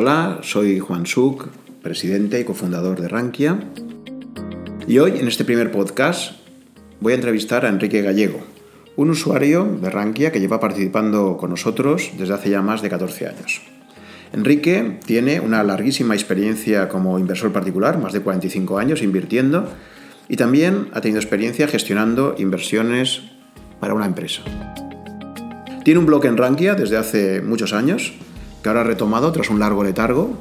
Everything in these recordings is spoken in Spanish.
Hola, soy Juan Suc, presidente y cofundador de Rankia. Y hoy, en este primer podcast, voy a entrevistar a Enrique Gallego, un usuario de Rankia que lleva participando con nosotros desde hace ya más de 14 años. Enrique tiene una larguísima experiencia como inversor particular, más de 45 años invirtiendo, y también ha tenido experiencia gestionando inversiones para una empresa. Tiene un blog en Rankia desde hace muchos años, ahora ha retomado tras un largo letargo,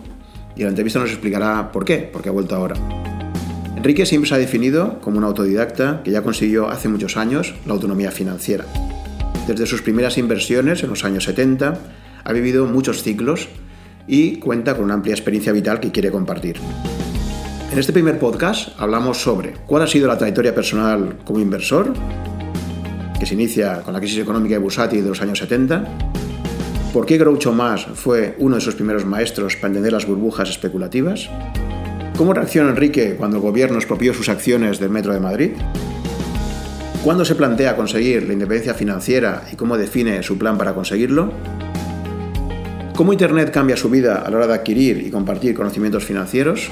y la entrevista nos explicará por qué, porque ha vuelto ahora. Enrique siempre se ha definido como un autodidacta que ya consiguió hace muchos años la autonomía financiera. Desde sus primeras inversiones en los años 70, ha vivido muchos ciclos y cuenta con una amplia experiencia vital que quiere compartir. En este primer podcast hablamos sobre cuál ha sido la trayectoria personal como inversor, que se inicia con la crisis económica de Busati de los años 70, por qué Groucho Más fue uno de sus primeros maestros para entender las burbujas especulativas, cómo reacciona Enrique cuando el gobierno expropió sus acciones del Metro de Madrid, cuándo se plantea conseguir la independencia financiera y cómo define su plan para conseguirlo, cómo Internet cambia su vida a la hora de adquirir y compartir conocimientos financieros,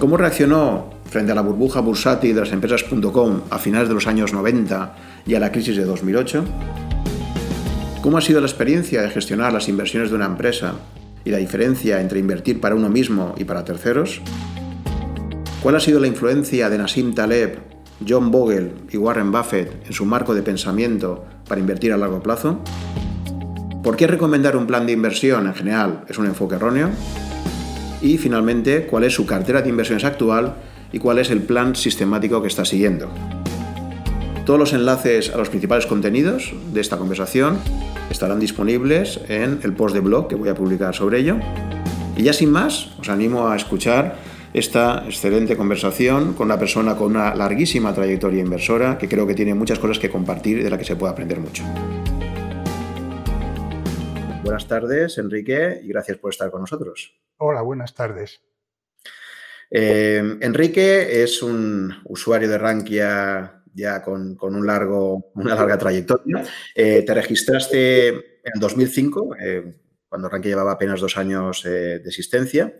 cómo reaccionó frente a la burbuja bursátil de las empresas.com a finales de los años 90 y a la crisis de 2008? ¿Cómo ha sido la experiencia de gestionar las inversiones de una empresa y la diferencia entre invertir para uno mismo y para terceros? ¿Cuál ha sido la influencia de Nassim Taleb, John Bogle y Warren Buffett en su marco de pensamiento para invertir a largo plazo? ¿Por qué recomendar un plan de inversión en general es un enfoque erróneo? Y finalmente, ¿cuál es su cartera de inversiones actual y cuál es el plan sistemático que está siguiendo? Todos los enlaces a los principales contenidos de esta conversación estarán disponibles en el post de blog que voy a publicar sobre ello. Y ya sin más, os animo a escuchar esta excelente conversación con una persona con una larguísima trayectoria inversora que creo que tiene muchas cosas que compartir y de la que se puede aprender mucho. Buenas tardes, Enrique, y gracias por estar con nosotros. Hola, buenas tardes. Eh, Enrique es un usuario de Rankia ya con, un largo, una larga trayectoria. Eh, te registraste en 2005, eh, cuando Rankia llevaba apenas dos años eh, de existencia.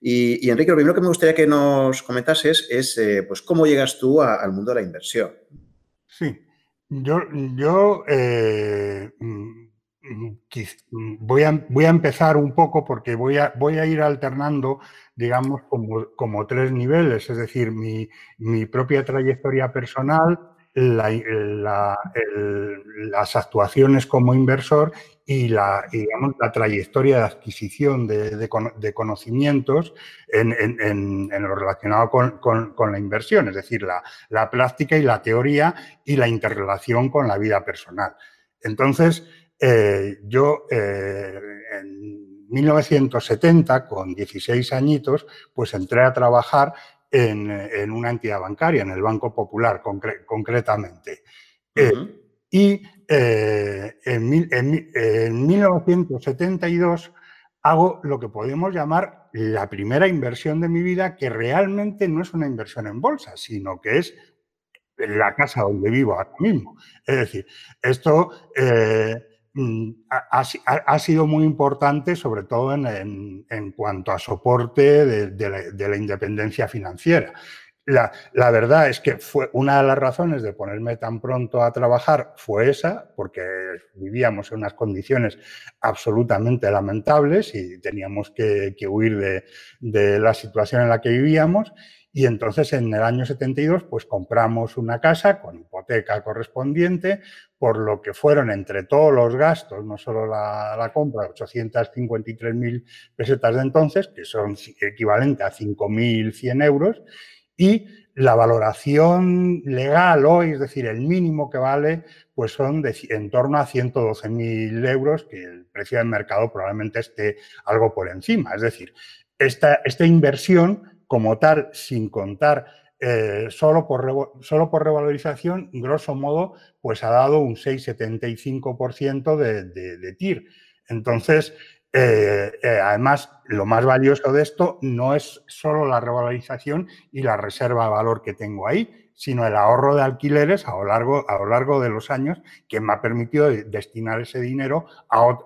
Y, Enrique, lo primero que me gustaría que nos comentases es pues, cómo llegas tú al mundo de la inversión. Sí, yo, yo mm, mm, voy, a, voy a empezar un poco porque voy a, voy a ir alternando digamos, como, tres niveles, es decir, mi, propia trayectoria personal, las actuaciones como inversor y la, digamos, la trayectoria de adquisición de, conocimientos en, lo relacionado con, la inversión, es decir, la, la, práctica y la teoría y la interrelación con la vida personal. Entonces, eh, yo eh, en 1970, con 16 añitos, pues entré a trabajar en, una entidad bancaria, en el Banco Popular concretamente. Eh, y eh, en, en 1972 hago lo que podemos llamar la primera inversión de mi vida, que realmente no es una inversión en bolsa, sino que es la casa donde vivo ahora mismo. Es decir, esto eh, Mm, ha, sido muy importante, sobre todo en, cuanto a soporte de, la, independencia financiera. La, verdad es que fue una de las razones de ponerme tan pronto a trabajar fue esa, porque vivíamos en unas condiciones absolutamente lamentables y teníamos que, huir de, de la situación en la que vivíamos. Y entonces en el año 72 pues compramos una casa con hipoteca correspondiente, por lo que fueron entre todos los gastos, no solo la, la compra, 853.000 pesetas de entonces, que son equivalente a 5.100 euros, y la valoración legal hoy, es decir, el mínimo que vale, pues son en torno a 112.000 euros, que el precio del mercado probablemente esté algo por encima. Es decir, esta, esta inversión como tal, sin contar eh, solo, por, solo por revalorización, grosso modo, pues ha dado un 6,75% de, TIR. Entonces, eh, eh, además, lo más valioso de esto no es solo la revalorización y la reserva de valor que tengo ahí, sino el ahorro de alquileres a lo largo, a lo largo de los años que me ha permitido destinar ese dinero a,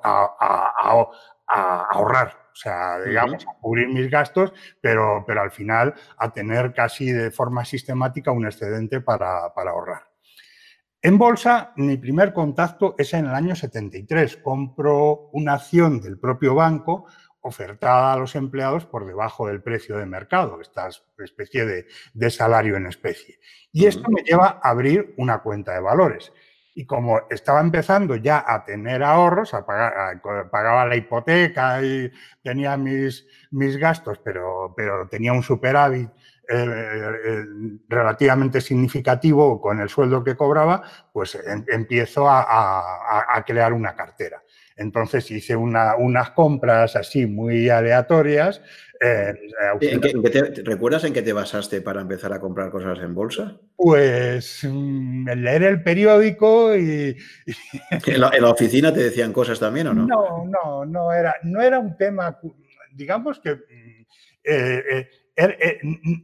ahorrar, sea, digamos, a cubrir mis gastos, pero, pero al final a tener casi de forma sistemática un excedente para, para ahorrar. En bolsa, mi primer contacto es en el año 73. Compro una acción del propio banco ofertada a los empleados por debajo del precio de mercado, esta especie de, salario en especie. Y esto me lleva a abrir una cuenta de valores. Y como estaba empezando ya a tener ahorros, a pagar, pagaba la hipoteca y tenía mis, mis gastos, pero, pero tenía un superávit eh, eh, relativamente significativo con el sueldo que cobraba, pues em, empiezo a, crear una cartera. Entonces hice unas compras así muy aleatorias. Eh, ¿Recuerdas en qué te basaste para empezar a comprar cosas en bolsa? Pues mm, leer el periódico y... ¿En, la, oficina te decían cosas también o no? No, no, no era, no era un tema, digamos que... Mm, Er, eh,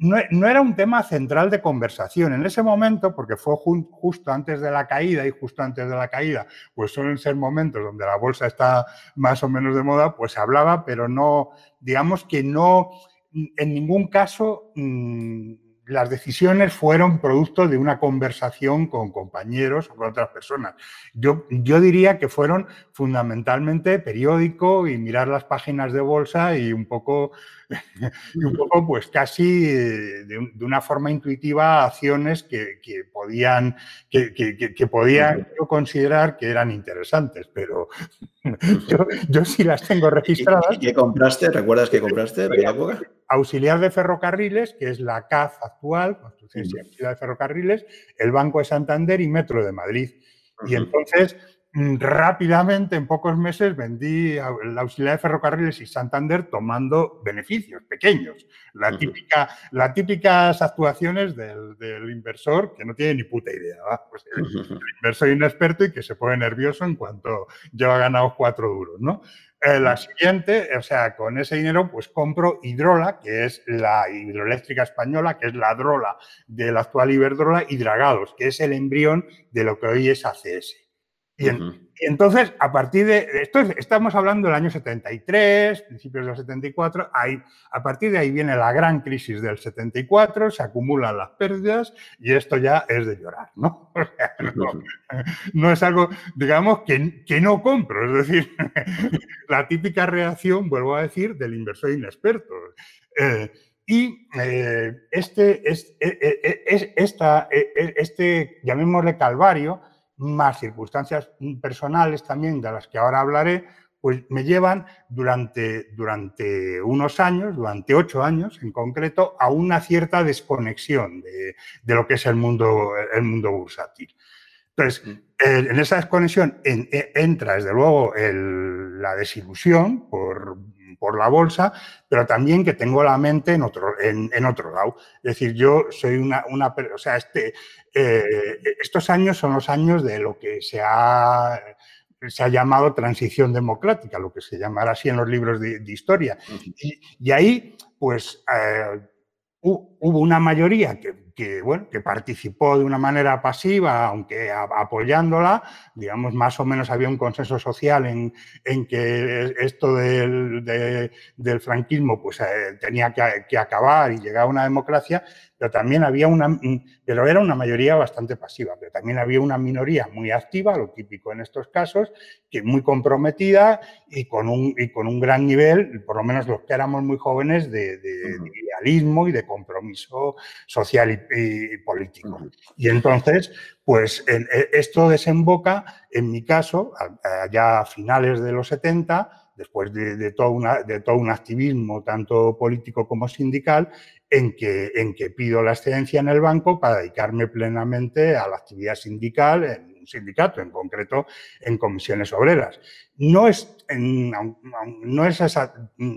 no era un tema central de conversación. En ese momento, porque fue justo antes de la caída y justo antes de la caída, pues suelen ser momentos donde la bolsa está más o menos de moda, pues se hablaba, pero no, digamos que no, en ningún caso mm, las decisiones fueron producto de una conversación con compañeros o con otras personas. Yo, yo diría que fueron fundamentalmente periódico y mirar las páginas de bolsa y un poco, y un poco pues casi eh, de, una forma intuitiva acciones que, podían, que, que, podían yo considerar que eran interesantes, pero yo, yo sí las tengo registradas. ¿Qué compraste? ¿Recuerdas qué compraste de la época? Auxiliar de Ferrocarriles, que es la CAF actual, Construcción y de Ferrocarriles, el Banco de Santander y Metro de Madrid. Y entonces rápidamente, en pocos meses, vendí la auxiliar de ferrocarriles y Santander tomando beneficios pequeños. La típica, las típicas actuaciones del, inversor que no tiene ni puta idea. Pues el, inversor inexperto y que se pone nervioso en cuanto lleva ganados cuatro duros. ¿no? Eh, la siguiente, o sea, con ese dinero, pues compro Hidrola, que es la hidroeléctrica española, que es la Drola de la actual Iberdrola, y Dragados, que es el embrión de lo que hoy es ACS. Y, entonces, a partir de esto, estamos hablando del año 73, principios del 74, ahí, a partir de ahí viene la gran crisis del 74, se acumulan las pérdidas y esto ya es de llorar, ¿no? no, es algo, digamos, que, que, no compro, es decir, la típica reacción, vuelvo a decir, del inversor inexperto. Eh, y eh, este, es, eh, esta, este, llamémosle calvario, más circunstancias personales también de las que ahora hablaré, pues me llevan durante, durante unos años, durante ocho años en concreto, a una cierta desconexión de, lo que es el mundo, el mundo bursátil. Entonces, mm. en esa desconexión e, entra, desde luego, la desilusión por, por la bolsa, pero también que tengo la mente en otro, en, otro lado. Es decir, yo soy una, una o sea, este, eh, estos años son los años de lo que se ha, se ha llamado transición democrática, lo que se llamará así en los libros de, historia. y, ahí, pues, eh, hubo una mayoría que, bueno, que participó de una manera pasiva, aunque apoyándola, digamos, más o menos había un consenso social en, en que esto del, del franquismo pues, eh, tenía que, que, acabar y llegar a una democracia, pero también había una, mm, pero era una mayoría bastante pasiva, pero también había una minoría muy activa, lo típico en estos casos, que muy comprometida y con un, y con un gran nivel, por lo menos los que éramos muy jóvenes, de, idealismo y de compromiso social y, político. Y entonces, pues e, esto desemboca, en mi caso, ya a finales de los 70, después de, todo una, de todo un activismo, tanto político como sindical, en que, en que pido la excedencia en el banco para dedicarme plenamente a la actividad sindical en un sindicato, en concreto en comisiones obreras. No es, no es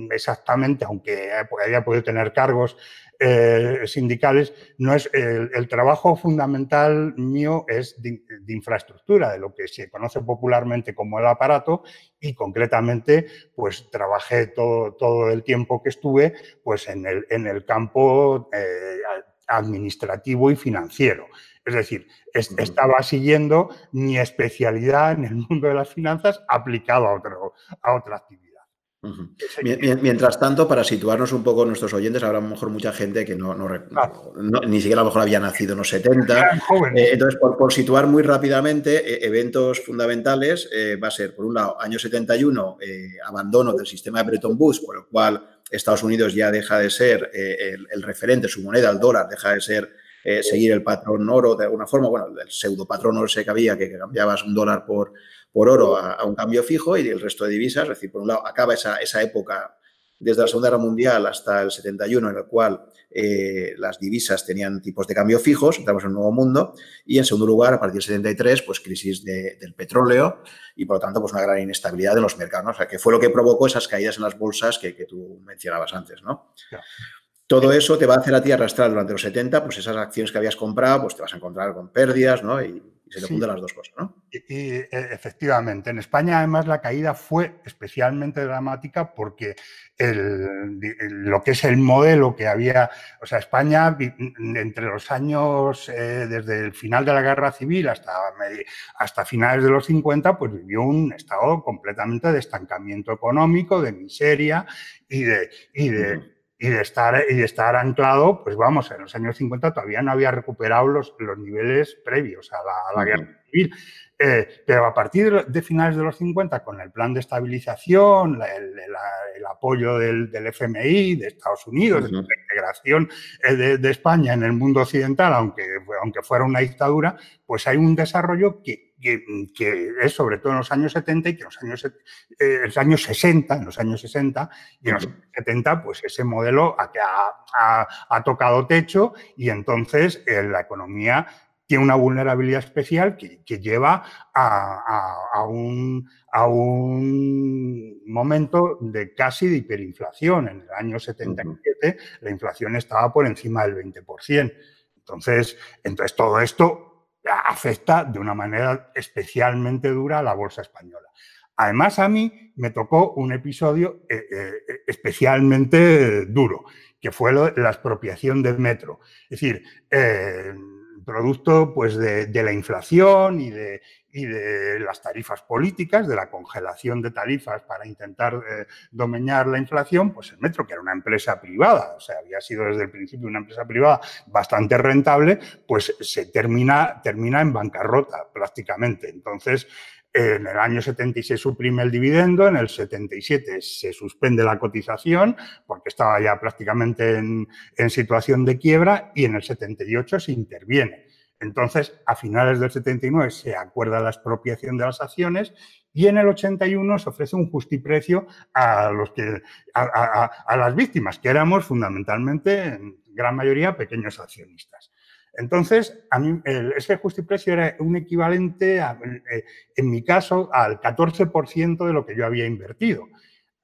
exactamente, aunque haya podido tener cargos eh, sindicales, no es el, trabajo fundamental mío es de, infraestructura, de lo que se conoce popularmente como el aparato y concretamente pues trabajé todo, todo el tiempo que estuve pues en el, en el campo eh, administrativo y financiero. Es decir, estaba siguiendo mi especialidad en el mundo de las finanzas aplicado a, otro, a otra actividad. Mientras tanto, para situarnos un poco nuestros oyentes, habrá a lo mejor mucha gente que no, ni siquiera a lo mejor había nacido en los 70. Eh, entonces, por, situar muy rápidamente, eh, eventos fundamentales eh, va a ser, por un lado, año 71, abandono del sistema de Bretton Woods, por lo cual Estados Unidos ya deja de ser el, referente, su moneda, el dólar, deja de ser seguir el patrón oro de alguna forma, bueno, el pseudo patrón oro ese que había, que cambiabas un dólar por, por oro a, un cambio fijo y el resto de divisas, es decir, por un lado, acaba esa, esa época desde la Segunda Guerra Mundial hasta el 71, en el cual eh, las divisas tenían tipos de cambio fijos, entramos en un nuevo mundo, y en segundo lugar, a partir del 73, pues crisis del petróleo y por lo tanto, pues una gran inestabilidad de los mercados, o sea, que fue lo que provocó esas caídas en las bolsas que, tú mencionabas antes, ¿no? Todo eso te va a hacer a ti arrastrar durante los 70, pues esas acciones que habías comprado, pues te vas a encontrar con pérdidas, ¿no? Y, y se le juntan las dos cosas, ¿no? Y, e, efectivamente, en España además la caída fue especialmente dramática porque lo que es el modelo que había, o sea, España entre los años, eh, desde el final de la guerra civil hasta, hasta finales de los 50, pues vivió un estado completamente de estancamiento económico, de miseria y de... Y de y de estar, y de estar anclado, pues vamos, en los años 50 todavía no había recuperado los, los niveles previos a la, guerra civil. Eh, pero a partir de finales de los 50, con el plan de estabilización, el, apoyo del, del, FMI, de Estados Unidos, la integración eh, de, de, España en el mundo occidental, aunque, aunque fuera una dictadura, pues hay un desarrollo que que, es sobre todo en los años 70 y que en los años, eh, los años 60, en los años 60 y en los 70, pues ese modelo ha, ha, ha tocado techo y entonces eh, la economía tiene una vulnerabilidad especial que, que lleva a, a, un, a, un, momento de casi de hiperinflación. En el año 77 la inflación estaba por encima del 20%. Entonces, entonces todo esto afecta de una manera especialmente dura a la bolsa española. Además, a mí me tocó un episodio eh, eh, especialmente duro, que fue la expropiación del metro. Es decir, eh, producto pues, de, la inflación y de, y de, las tarifas políticas, de la congelación de tarifas para intentar eh, domeñar la inflación, pues el Metro, que era una empresa privada, o sea, había sido desde el principio una empresa privada bastante rentable, pues se termina, termina en bancarrota prácticamente. Entonces, en el año 76 suprime el dividendo, en el 77 se suspende la cotización porque estaba ya prácticamente en, situación de quiebra y en el 78 se interviene. Entonces, a finales del 79 se acuerda la expropiación de las acciones y en el 81 se ofrece un justiprecio a, los que, a las víctimas, que éramos fundamentalmente, en gran mayoría, pequeños accionistas. Entonces, ese justiprecio era un equivalente, eh, en mi caso, al 14% de lo que yo había invertido.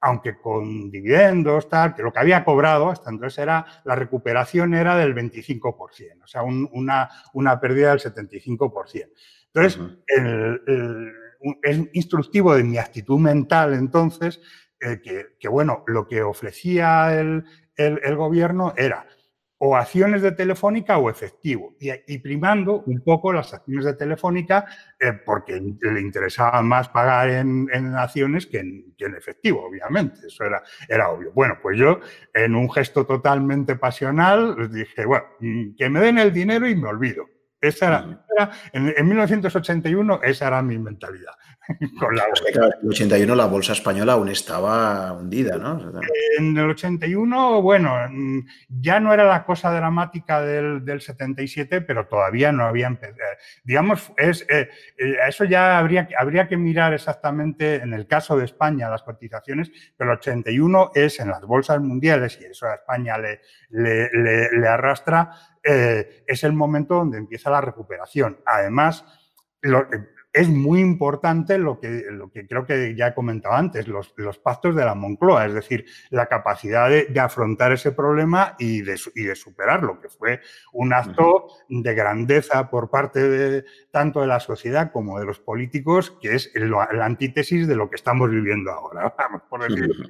Aunque con dividendos, tal, que lo que había cobrado hasta entonces era, la recuperación era del 25%, o sea, una, una pérdida del 75%. Entonces, es instructivo de mi actitud mental entonces, eh, que, bueno, lo que ofrecía el, el gobierno era o acciones de Telefónica o efectivo, y, primando un poco las acciones de Telefónica eh, porque le interesaba más pagar en, acciones que en, que en, efectivo, obviamente, eso era, era obvio. Bueno, pues yo en un gesto totalmente pasional dije, bueno, mm, que me den el dinero y me olvido. Esa era, en, 1981 esa era mi mentalidad. Con la en el 81 la bolsa española aún estaba hundida, ¿no? En el 81, bueno, mm, ya no era la cosa dramática del, del 77, pero todavía no había empezado. Eh, digamos, es, eh, eh, eso ya habría, habría que mirar exactamente, en el caso de España, las cotizaciones, pero el 81 es en las bolsas mundiales y eso a España le, le, le arrastra eh, es el momento donde empieza la recuperación. Además, es muy importante lo que, lo que creo que ya he comentado antes, los, pactos de la Moncloa, es decir, la capacidad de, afrontar ese problema y de, de, superarlo, que fue un acto de grandeza por parte de, tanto de la sociedad como de los políticos, que es la antítesis de lo que estamos viviendo ahora, vamos, por decirlo.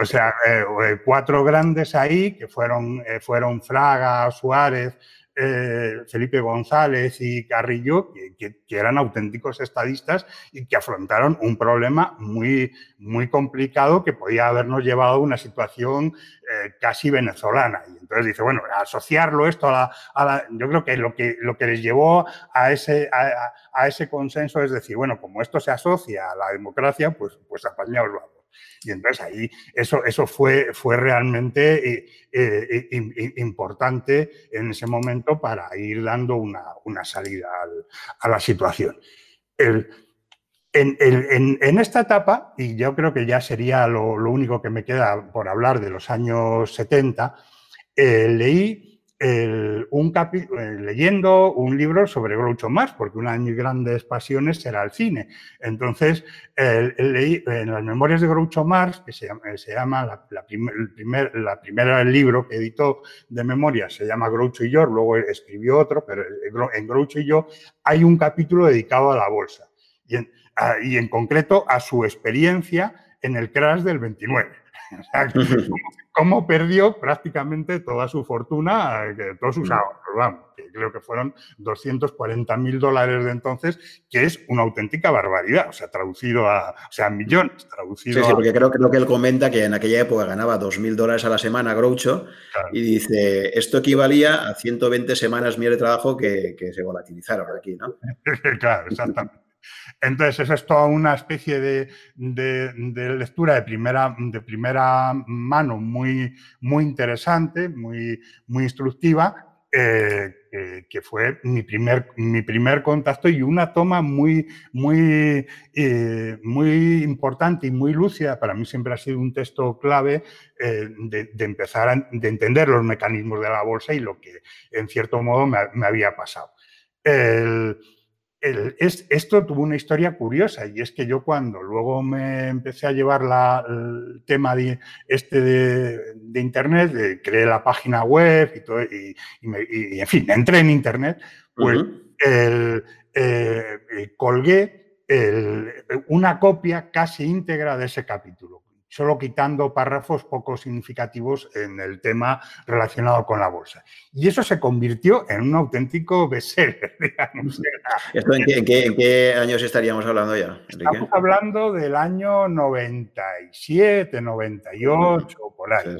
o sea, eh, eh, cuatro grandes ahí, que fueron, eh, fueron Fraga, Suárez, eh, Felipe González y Carrillo, que, eran auténticos estadistas y que afrontaron un problema muy, muy complicado que podía habernos llevado a una situación eh, casi venezolana. Y entonces dice, bueno, asociarlo esto a la, Yo creo que lo que, lo que les llevó a ese, a, ese consenso es decir, bueno, como esto se asocia a la democracia, pues, pues apañaos vamos. Y entonces ahí eso, eso fue, fue realmente eh, eh, importante en ese momento para ir dando una, salida a la situación. en, esta etapa, y yo creo que ya sería lo, lo, único que me queda por hablar de los años 70, eh, leí un eh, leyendo un libro sobre Groucho Marx, porque una de mis grandes pasiones era el cine. Entonces, leí en las memorias de Groucho Marx, que se llama, la, el primer, la primera libro que editó de memorias, se llama Groucho y yo, luego escribió otro, pero en Groucho y yo hay un capítulo dedicado a la bolsa, y y en concreto a su experiencia en el crash del 29. cómo perdió prácticamente toda su fortuna, todos sus ahorros, vamos, que creo que fueron 240 mil dólares de entonces, que es una auténtica barbaridad, o sea, traducido a, o sea, millones, traducido Sí, sí, porque creo, creo, que él comenta que en aquella época ganaba 2 mil dólares a la semana Groucho y dice, esto equivalía a 120 semanas mías de trabajo que, que se volatilizaron aquí, ¿no? claro, exactamente. Entonces, eso es toda una especie de, lectura de primera, de primera mano muy, muy interesante, muy, muy instructiva, eh, que, fue mi primer, mi primer contacto y una toma muy, muy, eh, muy importante y muy lúcida. Para mí siempre ha sido un texto clave eh, de, empezar a de entender los mecanismos de la bolsa y lo que en cierto modo me, me había pasado. El, esto tuvo una historia curiosa y es que yo cuando luego me empecé a llevar el tema de, este de, Internet, creé la página web y todo, y, en fin, entré en Internet, pues eh, colgué una copia casi íntegra de ese capítulo solo quitando párrafos poco significativos en el tema relacionado con la bolsa. Y eso se convirtió en un auténtico bestseller, digamos. en, qué, años estaríamos hablando ya? Estamos hablando del año 97, 98, por ahí.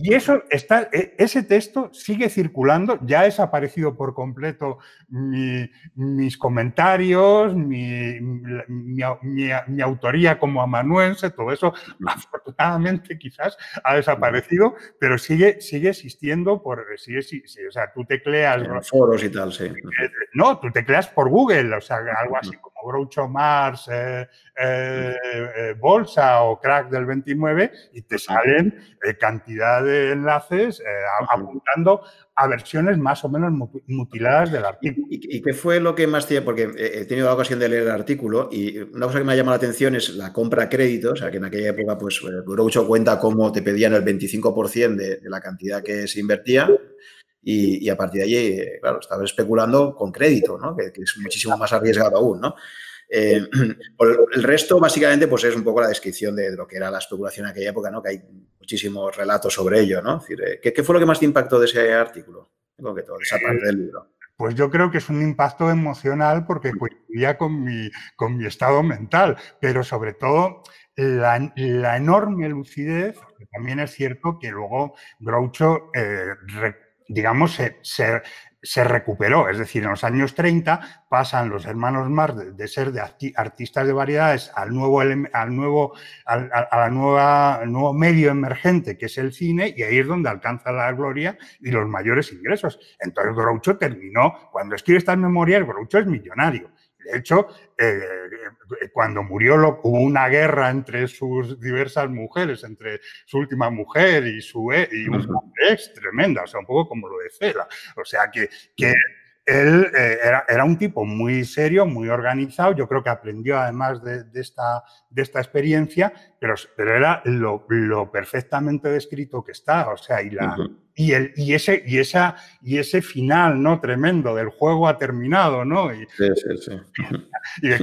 Y eso está, e, ese texto sigue circulando, ya ha desaparecido por completo mis comentarios, mi, mi, autoría como amanuense, todo eso afortunadamente quizás ha desaparecido, pero sigue, sigue existiendo por, sigue, o sea, tú tecleas... En foros y tal, sí. Eh, no, tú tecleas por Google, o sea, algo así como Groucho Mars, eh, eh, Bolsa o Crack del 29 y te salen cantidad de enlaces apuntando a versiones más o menos mutiladas del artículo. ¿Y, qué fue lo que más tiene? Porque he tenido la ocasión de leer el artículo y una cosa que me ha llamado la atención es la compra a crédito, o sea, que en aquella época, pues, Groucho cuenta cómo te pedían el 25% de, la cantidad que se invertía y, a partir de allí, claro, estabas especulando con crédito, ¿no? que, es muchísimo más arriesgado aún. ¿no? Eh, el resto, básicamente, pues es un poco la descripción de, lo que era la especulación en aquella época, ¿no? que hay muchísimos relatos sobre ello. ¿no? Eh, ¿qué, fue lo que más te impactó de ese artículo? de esa parte del libro. Pues yo creo que es un impacto emocional porque coincidía con mi, con mi estado mental, pero sobre todo la, enorme lucidez, también es cierto que luego Groucho, eh, digamos, se, se recuperó. Es decir, en los años 30 pasan los hermanos Marx de, ser artistas de variedades al nuevo, al nuevo, al, nueva, nuevo medio emergente que es el cine y ahí es donde alcanza la gloria y los mayores ingresos. Entonces Groucho terminó, cuando escribe estas memorias, Groucho es millonario. De hecho, eh, cuando murió hubo una guerra entre sus diversas mujeres, entre su última mujer y su y ex tremenda, o sea, un poco como lo de Cela. O sea, que, que él eh, era, un tipo muy serio, muy organizado, yo creo que aprendió además de, esta, de esta experiencia pero, pero era lo, perfectamente descrito que está, o sea, y la... Y, el, y, ese, y, esa, y ese final, ¿no? Tremendo del juego ha terminado, ¿no? Y, sí, sí, sí. Y de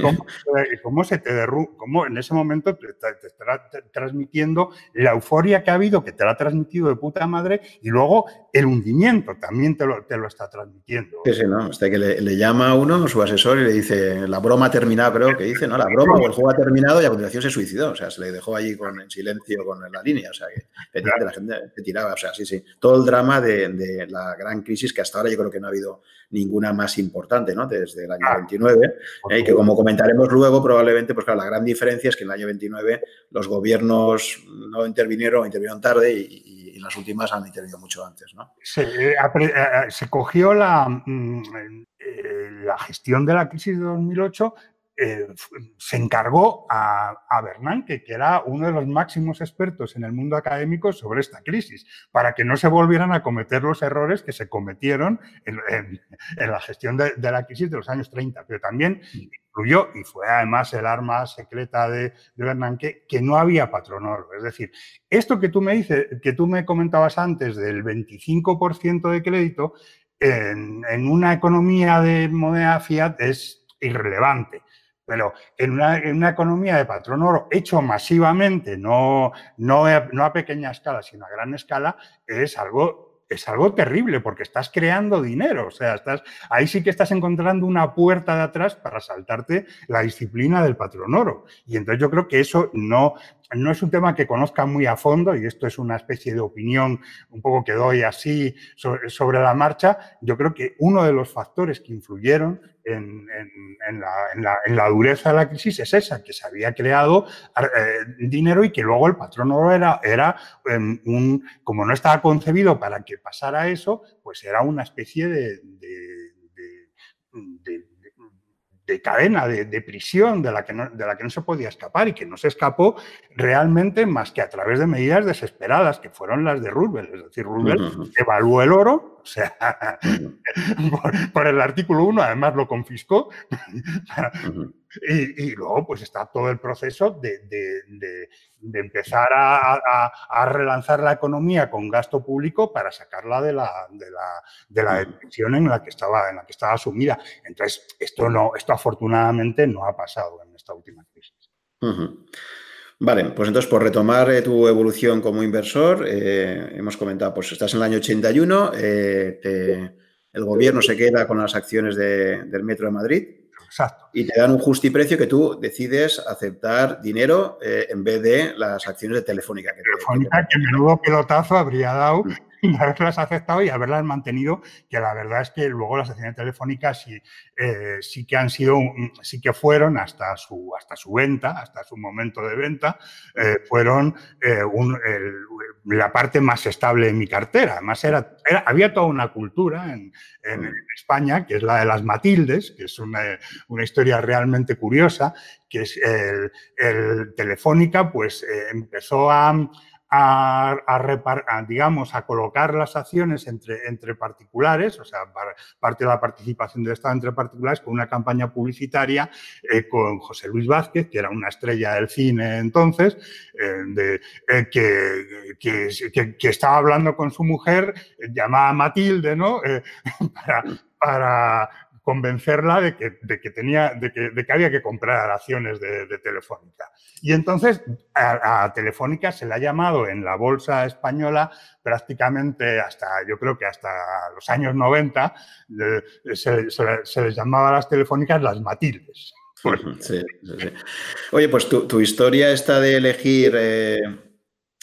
cómo, se te derrumba, cómo en ese momento te, está transmitiendo la euforia que ha habido, que te la ha transmitido de puta madre, y luego el hundimiento también te lo, te lo está transmitiendo. Sí, sí, ¿no? Hasta que le, llama a uno, su asesor, y le dice, la broma ha terminado, creo que dice, ¿no? La broma o el juego ha terminado y a continuación se suicidó, o sea, se le dejó allí con, en silencio con la línea, o sea, que la gente se tiraba, o sea, sí, sí. Todo el drama de, la gran crisis que hasta ahora yo creo que no ha habido ninguna más importante, ¿no? Desde el año 29, ah, ¿eh? y que como comentaremos luego, probablemente, pues claro, la gran diferencia es que en el año 29 los gobiernos no intervinieron o intervinieron tarde y, las últimas han intervenido mucho antes, ¿no? Se, eh, eh, se cogió la, mm, la gestión de la crisis de 2008 eh, se encargó a, Bernanke, que era uno de los máximos expertos en el mundo académico sobre esta crisis, para que no se volvieran a cometer los errores que se cometieron en, la gestión de, la crisis de los años 30. Pero también incluyó, y fue además el arma secreta de, Bernanke, que no había patronor. Es decir, esto que tú me dices, que tú me comentabas antes del 25% de crédito, en, en una economía de moneda fiat es irrelevante. Pero en una, economía de patrón oro hecho masivamente, no, no, no a pequeña escala, sino a gran escala, es algo es algo terrible porque estás creando dinero. O sea, estás, ahí sí que estás encontrando una puerta de atrás para saltarte la disciplina del patrón oro. Y entonces yo creo que eso no, no es un tema que conozca muy a fondo y esto es una especie de opinión un poco que doy así sobre la marcha. Yo creo que uno de los factores que influyeron en, la, dureza de la crisis es esa, que se había creado eh, dinero y que luego el patrón oro era, era em, un, como no estaba concebido para que pasara eso, pues era una especie de cadena, de, prisión de la, que no, de la que no se podía escapar y que no se escapó realmente más que a través de medidas desesperadas, que fueron las de Roosevelt. Es decir, Roosevelt evaluó el oro, o sea, por, el artículo 1, además lo confiscó, y, luego pues está todo el proceso de, empezar a, relanzar la economía con gasto público para sacarla de la, de la, depresión en la que estaba, en la que estaba sumida. Entonces, esto no, esto afortunadamente no ha pasado en esta última crisis. Vale, pues entonces por retomar eh, tu evolución como inversor, eh, hemos comentado, pues estás en el año 81, eh, el gobierno se queda con las acciones del Metro de Madrid, Exacto. Y te dan un justiprecio que tú decides aceptar dinero eh, en vez de las acciones de Telefónica. Que Telefónica, que, menudo pelotazo habría dado mm. haberlas aceptado y haberlas mantenido, que la verdad es que luego las acciones telefónicas sí, eh, sí que han sido, sí que fueron hasta su, hasta su venta, hasta su momento de venta, eh, fueron la parte más estable de mi cartera. Además, era, había toda una cultura en, en, España, que es la de las Matildes, que es una, una historia realmente curiosa, que es el, el Telefónica, pues eh, empezó a, a, digamos, a colocar las acciones entre, entre particulares, o sea, parte de la participación del Estado entre particulares con una campaña publicitaria eh, con José Luis Vázquez, que era una estrella del cine entonces, eh, de, eh, que, que, que, estaba hablando con su mujer, llamada Matilde, ¿no? para convencerla de que, tenía, de que, había que comprar acciones de, Telefónica. Y entonces a, Telefónica se le ha llamado en la bolsa española prácticamente hasta, yo creo que hasta los años 90, se, les llamaba a las telefónicas las Matildes. Oye, pues tu, historia está de elegir... Eh,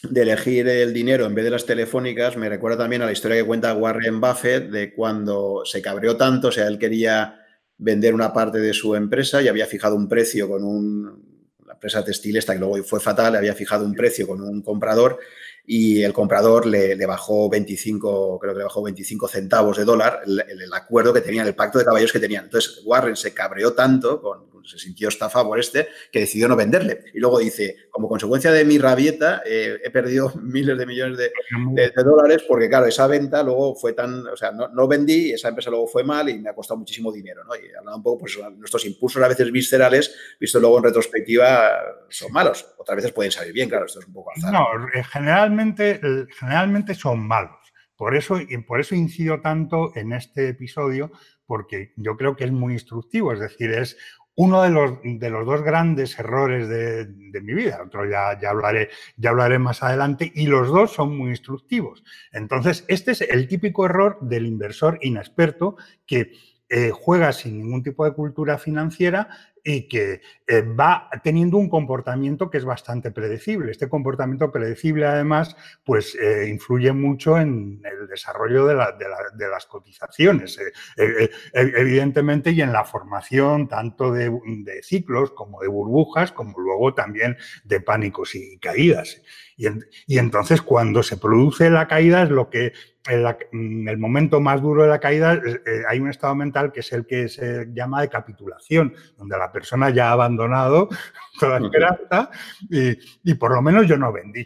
de elegir el dinero en vez de las telefónicas, me recuerda también a la historia que cuenta Warren Buffett de cuando se cabreó tanto, o sea, él quería vender una parte de su empresa y había fijado un precio con un, la empresa textil esta que luego fue fatal, había fijado un precio con un comprador y el comprador le, bajó 25, creo que le bajó 25 centavos de dólar el, acuerdo que tenían, el pacto de caballos que tenían. Entonces Warren se cabreó tanto con, se sintió estafa por este, que decidió no venderle. Y luego dice, como consecuencia de mi rabieta, eh, he perdido miles de millones de, dólares porque, claro, esa venta luego fue tan, o sea, no, vendí, esa empresa luego fue mal y me ha costado muchísimo dinero, ¿no? Y hablando un poco, pues nuestros impulsos a veces viscerales, visto luego en retrospectiva, son malos. Otras veces pueden salir bien, claro, esto es un poco azar. No, eh, generalmente, generalmente son malos. Por eso, y por eso incido tanto en este episodio, porque yo creo que es muy instructivo, es decir, es uno de los, de los dos grandes errores de, mi vida, otro ya, ya, hablaré, ya hablaré más adelante, y los dos son muy instructivos. Entonces, este es el típico error del inversor inexperto que eh, juega sin ningún tipo de cultura financiera y que eh, va teniendo un comportamiento que es bastante predecible. Este comportamiento predecible, además, pues eh, influye mucho en el desarrollo de, las cotizaciones, eh, evidentemente, y en la formación tanto de, ciclos como de burbujas, como luego también de pánicos y caídas. y entonces, cuando se produce la caída, es lo que en el momento más duro de la caída hay un estado mental que es el que se llama de capitulación, donde la persona ya ha abandonado toda esperanza y, por lo menos yo no vendí.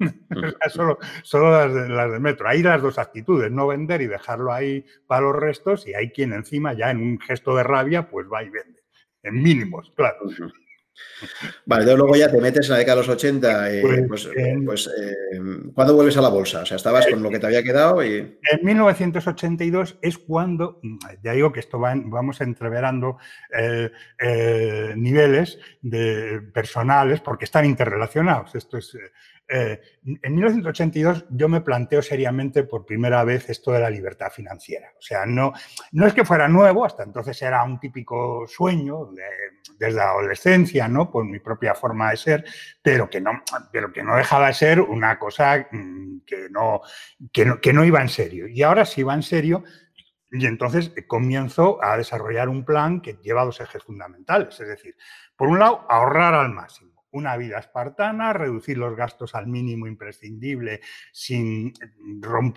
solo, solo las, de, las, metro. Hay las dos actitudes, no vender y dejarlo ahí para los restos y hay quien encima ya en un gesto de rabia pues va y vende. En mínimos, claro. Vale, entonces luego ya te metes en la década de los 80. Eh, pues, pues, pues eh, ¿cuándo vuelves a la bolsa? O sea, estabas con lo que te había quedado y... En 1982 es cuando, ya digo que esto va, vamos entreverando eh, niveles de personales porque están interrelacionados. Esto es eh, en 1982 yo me planteo seriamente por primera vez esto de la libertad financiera. O sea, no, no es que fuera nuevo, hasta entonces era un típico sueño desde la adolescencia, ¿no? Por mi propia forma de ser, pero que no, pero que no dejaba de ser una cosa mm, que no, que no, que no iba en serio. Y ahora sí va en serio, y entonces comienzo a desarrollar un plan que lleva dos ejes fundamentales. Es decir, por un lado, ahorrar al máximo una vida espartana, reducir los gastos al mínimo imprescindible sin,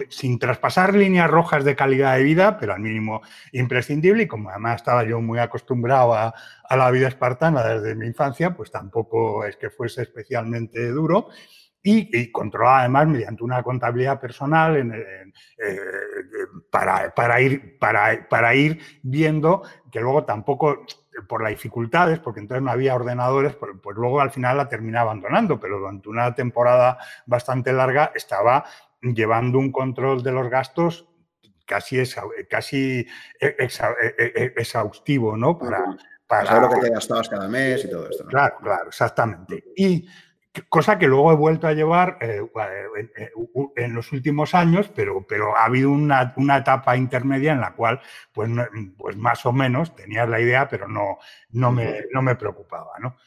sin traspasar líneas rojas de calidad de vida, pero al mínimo imprescindible. Y como además estaba yo muy acostumbrado a, la vida espartana desde mi infancia, pues tampoco es que fuese especialmente duro. Y, controlar además mediante una contabilidad personal eh, para, para, ir, para, para ir viendo que luego tampoco por las dificultades, porque entonces no había ordenadores, pues, pues, luego al final la terminé abandonando, pero durante una temporada bastante larga estaba llevando un control de los gastos casi, casi exhaustivo, ¿no? Para, para saber lo que te gastabas cada mes y todo esto. Claro, claro, exactamente. Y cosa que luego he vuelto a llevar eh, eh, en los últimos años, pero, pero ha habido una, etapa intermedia en la cual, pues, pues más o menos tenías la idea, pero no, no, me, no me preocupaba, ¿no?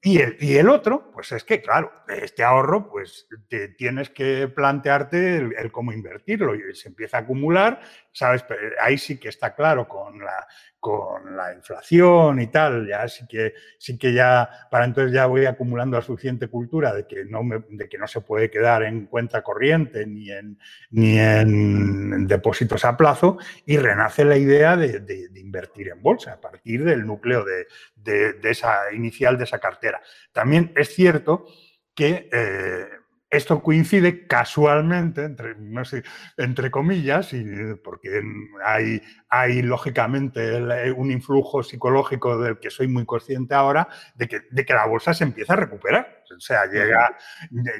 Y el, y el, otro, pues es que, claro, este ahorro, pues te tienes que plantearte el, cómo invertirlo y se empieza a acumular, ¿sabes? ahí sí que está claro con la, con la inflación y tal, ya sí que, sí que ya, para entonces ya voy acumulando la suficiente cultura de que no, de que no se puede quedar en cuenta corriente ni en, ni en depósitos a plazo y renace la idea de, invertir en bolsa a partir del núcleo de, esa inicial de esa cartera. También es cierto que... Eh, esto coincide casualmente, entre, no sé, entre comillas, y, porque hay, hay lógicamente un influjo psicológico del que soy muy consciente ahora, de que, de que la bolsa se empieza a recuperar. O sea, llega,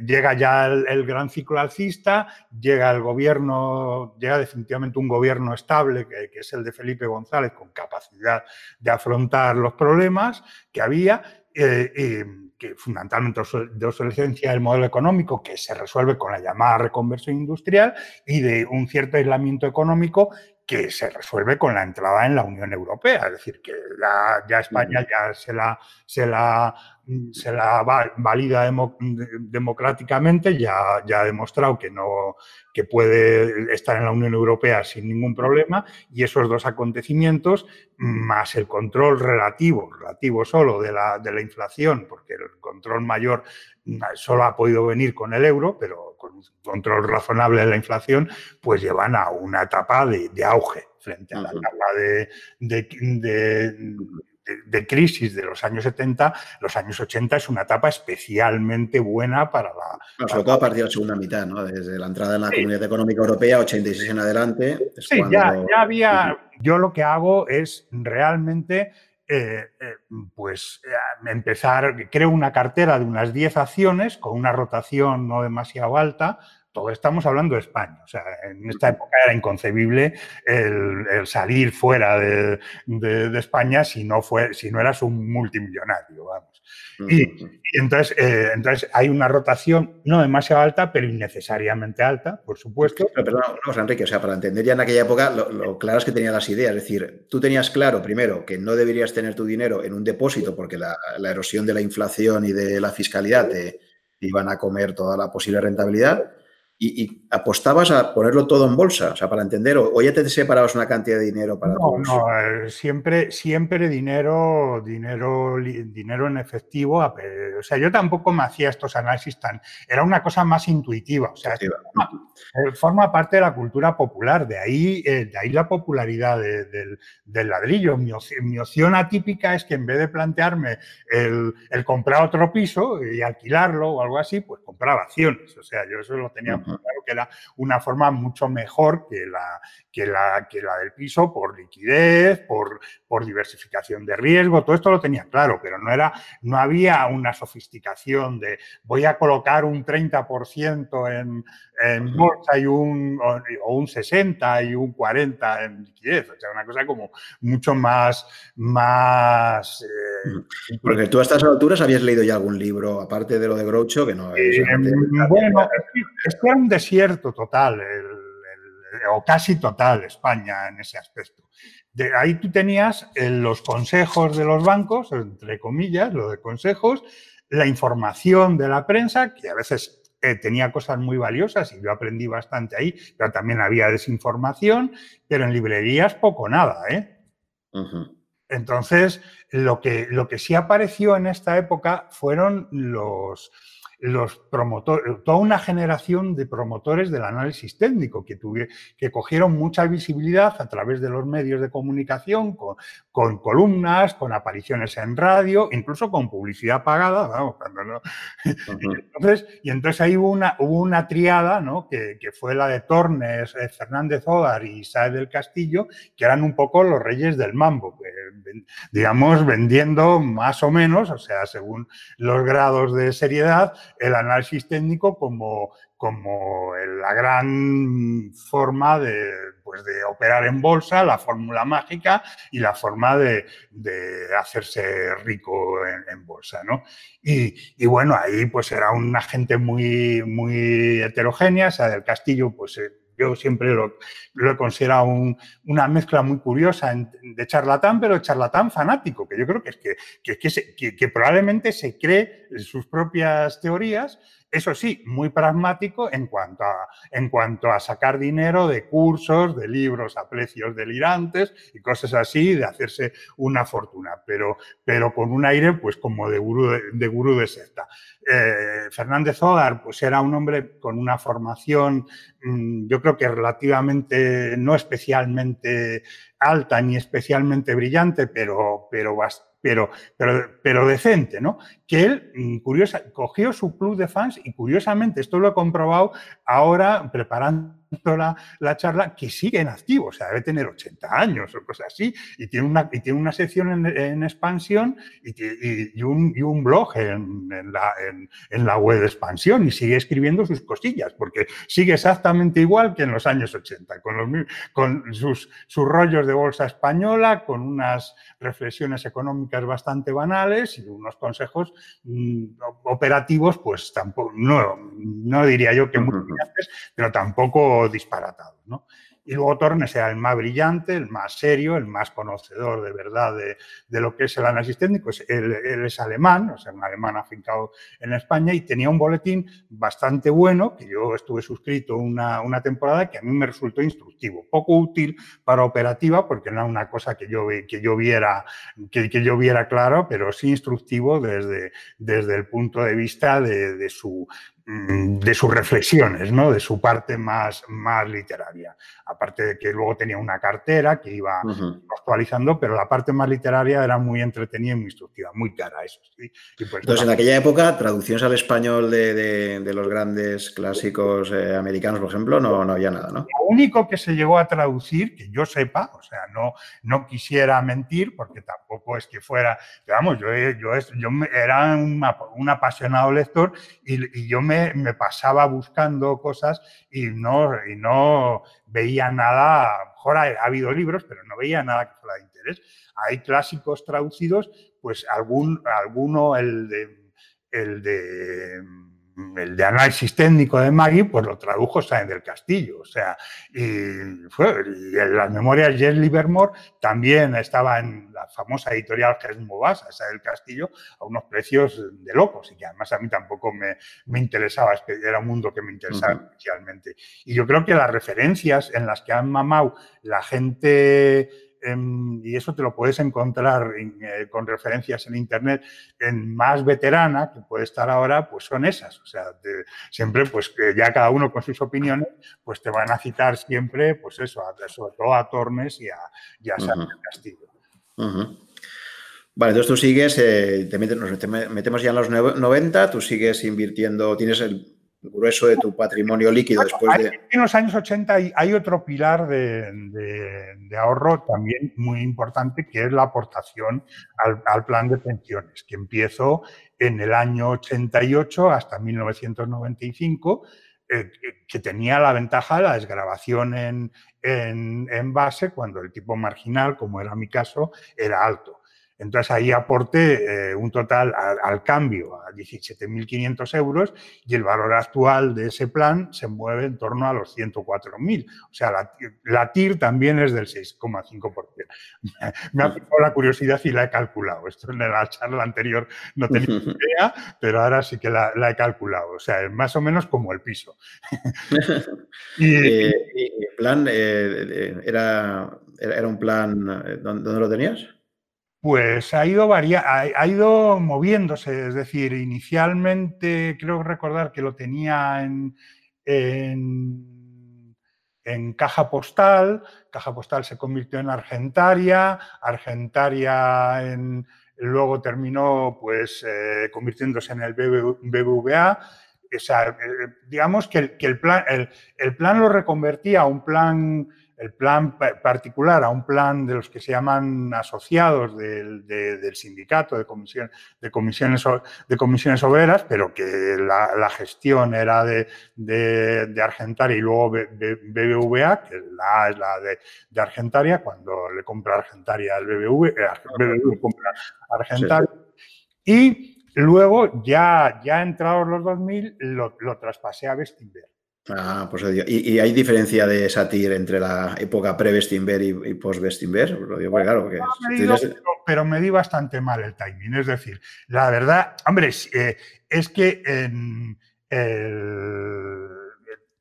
llega ya el, gran ciclo alcista, llega el gobierno, llega definitivamente un gobierno estable, que, que es el de Felipe González, con capacidad de afrontar los problemas que había. Eh, que fundamentalmente de obsolescencia del modelo económico que se resuelve con la llamada reconversión industrial y de un cierto aislamiento económico que se resuelve con la entrada en la Unión Europea. Es decir, que ya, España ya se la, se la, se la valida democráticamente, ya, ya ha demostrado que, no, que puede estar en la Unión Europea sin ningún problema y esos dos acontecimientos, más el control relativo, relativo solo de la, de la inflación, porque el control mayor solo ha podido venir con el euro, pero con un control razonable de la inflación, pues llevan a una etapa de, auge frente a la etapa de, de, crisis de los años 70, los años 80 es una etapa especialmente buena para la... sobre todo a partir de la segunda mitad, ¿no? Desde la entrada en la Comunidad Económica Europea, 86 en adelante. sí, ya, ya había... Yo lo que hago es realmente... Eh, eh, pues eh, empezar, creo una cartera de unas 10 acciones con una rotación no demasiado alta, todo estamos hablando de España. O sea, en esta época era inconcebible el, salir fuera de, España si no, fue, si no eras un multimillonario, vamos. Y, entonces, eh, entonces hay una rotación no demasiado alta, pero innecesariamente alta, por supuesto. Pero perdón, Enrique, o sea, para entender ya en aquella época lo, lo claro es que tenía las ideas. Es decir, tú tenías claro, primero, que no deberías tener tu dinero en un depósito porque la, erosión de la inflación y de la fiscalidad te iban a comer toda la posible rentabilidad y, apostabas a ponerlo todo en bolsa, o sea, para entender, o, ya te separabas una cantidad de dinero para No, no, eh, siempre, siempre dinero, dinero, dinero en efectivo. O sea, yo tampoco me hacía estos análisis tan. Era una cosa más intuitiva. O sea, forma, eh, parte de la cultura popular, de ahí, eh, de ahí la popularidad del, ladrillo. Mi, opción atípica es que en vez de plantearme el, comprar otro piso y alquilarlo o algo así, pues compraba acciones. O sea, yo eso lo tenía claro que era una forma mucho mejor que la, que la, que la del piso por liquidez, por, por diversificación de riesgo, todo esto lo tenía claro, pero no, era, no había una sofisticación de voy a colocar un 30% en, en bolsa y un, o, un 60 y un 40 en liquidez. O sea, una cosa como mucho más... más eh, Porque tú a estas alturas habías leído ya algún libro, aparte de lo de Groucho, que no es... Eh, bueno, es que era un desierto total, o casi total España en ese aspecto. De ahí tú tenías eh, los consejos de los bancos, entre comillas, lo de consejos, la información de la prensa, que a veces eh, tenía cosas muy valiosas y yo aprendí bastante ahí, pero también había desinformación, pero en librerías poco nada, ¿eh? Entonces, lo que, lo que sí apareció en esta época fueron los, los promotores, toda una generación de promotores del análisis técnico que, que cogieron mucha visibilidad a través de los medios de comunicación, con, con columnas, con apariciones en radio, incluso con publicidad pagada. Vamos, entonces, y entonces ahí hubo una, hubo una triada ¿no? que, que, fue la de Tornes, eh, Fernández Odar y Saez del Castillo, que eran un poco los reyes del mambo, digamos, vendiendo más o menos, o sea, según los grados de seriedad, el análisis técnico como, como la gran forma de, pues de, operar en bolsa, la fórmula mágica y la forma de, hacerse rico en, bolsa. ¿no? Y, bueno, ahí pues era una gente muy, muy heterogénea, o sea, del Castillo pues eh, yo siempre lo, he considerado una mezcla muy curiosa de charlatán, pero charlatán fanático, que yo creo que es que, que probablemente se cree sus propias teorías eso sí, muy pragmático en cuanto, a, en cuanto a sacar dinero de cursos, de libros a precios delirantes y cosas así, de hacerse una fortuna, pero, pero con un aire pues como de gurú de, de, gurú de secta. Eh, Fernández Odar pues era un hombre con una formación, mm, yo creo que relativamente, no especialmente alta ni especialmente brillante, pero, pero bastante pero, pero, pero decente, ¿no? Que él, mm, curiosa, cogió su club de fans y curiosamente, esto lo he comprobado ahora preparando la, la, charla, que sigue en activo, o sea, debe tener 80 años o cosas así, y tiene una, y tiene una sección en, expansión y, y, un, y, un, blog en, la, en, la, web de expansión y sigue escribiendo sus cosillas, porque sigue exactamente igual que en los años 80, con, los, con sus, sus rollos de bolsa española, con unas reflexiones económicas bastante banales y unos consejos mm, operativos, pues tampoco, no, no diría yo que muy pero tampoco disparatado, ¿no? Y luego Tornes era el más brillante, el más serio, el más conocedor de verdad de, lo que es el análisis técnico. Él, es alemán, o sea, un alemán afincado en España y tenía un boletín bastante bueno, que yo estuve suscrito una, una temporada que a mí me resultó instructivo, poco útil para operativa porque no era una cosa que yo, que yo, viera, que, que yo viera claro, pero sí instructivo desde, desde el punto de vista de, su, de sus reflexiones, ¿no? de su parte más, más literaria. Aparte de que luego tenía una cartera que iba actualizando, pero la parte más literaria era muy entretenida y muy instructiva, muy cara, eso sí. Entonces, en aquella época, traducciones al español de, los grandes clásicos eh, americanos, por ejemplo, no, no había nada, ¿no? Lo único que se llegó a traducir, que yo sepa, o sea, no, no quisiera mentir, porque tampoco es que fuera, vamos, yo, yo, yo era un, apasionado lector y, yo me, pasaba buscando cosas y no, y no veía nada, a mejor ha, habido libros, pero no veía nada que fuera de interés. Hay clásicos traducidos, pues algún, alguno, el de, el de el de análisis técnico de Maggie, pues lo tradujo Sáenz del Castillo. O sea, y, fue, y en las memorias Jess Livermore también estaba en la famosa editorial Gesmovas, Sáenz del Castillo, a unos precios de locos y que además a mí tampoco me, me interesaba, era un mundo que me interesaba especialmente. Y yo creo que las referencias en las que han mamado la gente y eso te lo puedes encontrar eh, con referencias en Internet, en más veterana, que puede estar ahora, pues son esas. O sea, siempre, pues que ya cada uno con sus opiniones, pues te van a citar siempre, pues eso, sobre todo a Tormes y a, y Castillo. Vale, entonces tú sigues, eh, te metemos ya en los 90, tú sigues invirtiendo, tienes el grueso de tu patrimonio líquido después de... En los años 80 hay, otro pilar de, ahorro también muy importante que es la aportación al, plan de pensiones, que empiezo en el año 88 hasta 1995, eh, que tenía la ventaja de la desgrabación en, en base cuando el tipo marginal, como era mi caso, era alto. Entonces ahí aporté eh, un total al, cambio a 17.500 euros y el valor actual de ese plan se mueve en torno a los 104.000. O sea, la, TIR también es del 6,5%. Me ha picado la curiosidad y la he calculado. Esto en la charla anterior no tenía idea, pero ahora sí que la, he calculado. O sea, es más o menos como el piso. y, el plan eh, era, era un plan, ¿dónde lo tenías? Pues ha ido, ha, ido moviéndose, es decir, inicialmente creo recordar que lo tenía en, en, caja postal, caja postal se convirtió en Argentaria, Argentaria en, luego terminó pues eh, convirtiéndose en el BBVA. O sea, eh, digamos que, el, plan, el, plan lo reconvertía a un plan el plan particular a un plan de los que se llaman asociados del, sindicato de, comisión, de, comisiones, de comisiones obreras, pero que la, gestión era de, de, Argentaria y luego BBVA, que la A es la de, Argentaria, cuando le compra Argentaria al BBV, eh, BBV compra Argentaria. Y luego, ya, ya entrados los 2000, lo, lo traspasé a Bestinberg. Ah, pues ¿Y, ¿Y, hay diferencia de satir entre la época pre-Bestinver y, post-Bestinver? claro, pero, me di bastante mal el timing. Es decir, la verdad, hombre, eh, es que el,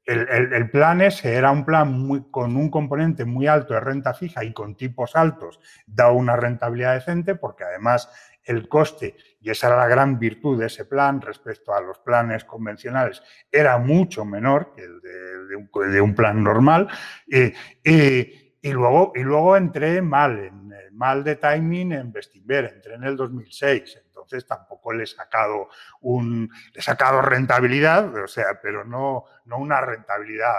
el, plan ese era un plan muy, con un componente muy alto de renta fija y con tipos altos, da una rentabilidad decente porque además el coste, y esa era la gran virtud de ese plan respecto a los planes convencionales, era mucho menor que el de, un, plan normal. y, luego, y luego entré mal, en, mal de timing en Bestinver, entré en el 2006 entonces tampoco le he sacado un he sacado rentabilidad, o sea, pero no, no una rentabilidad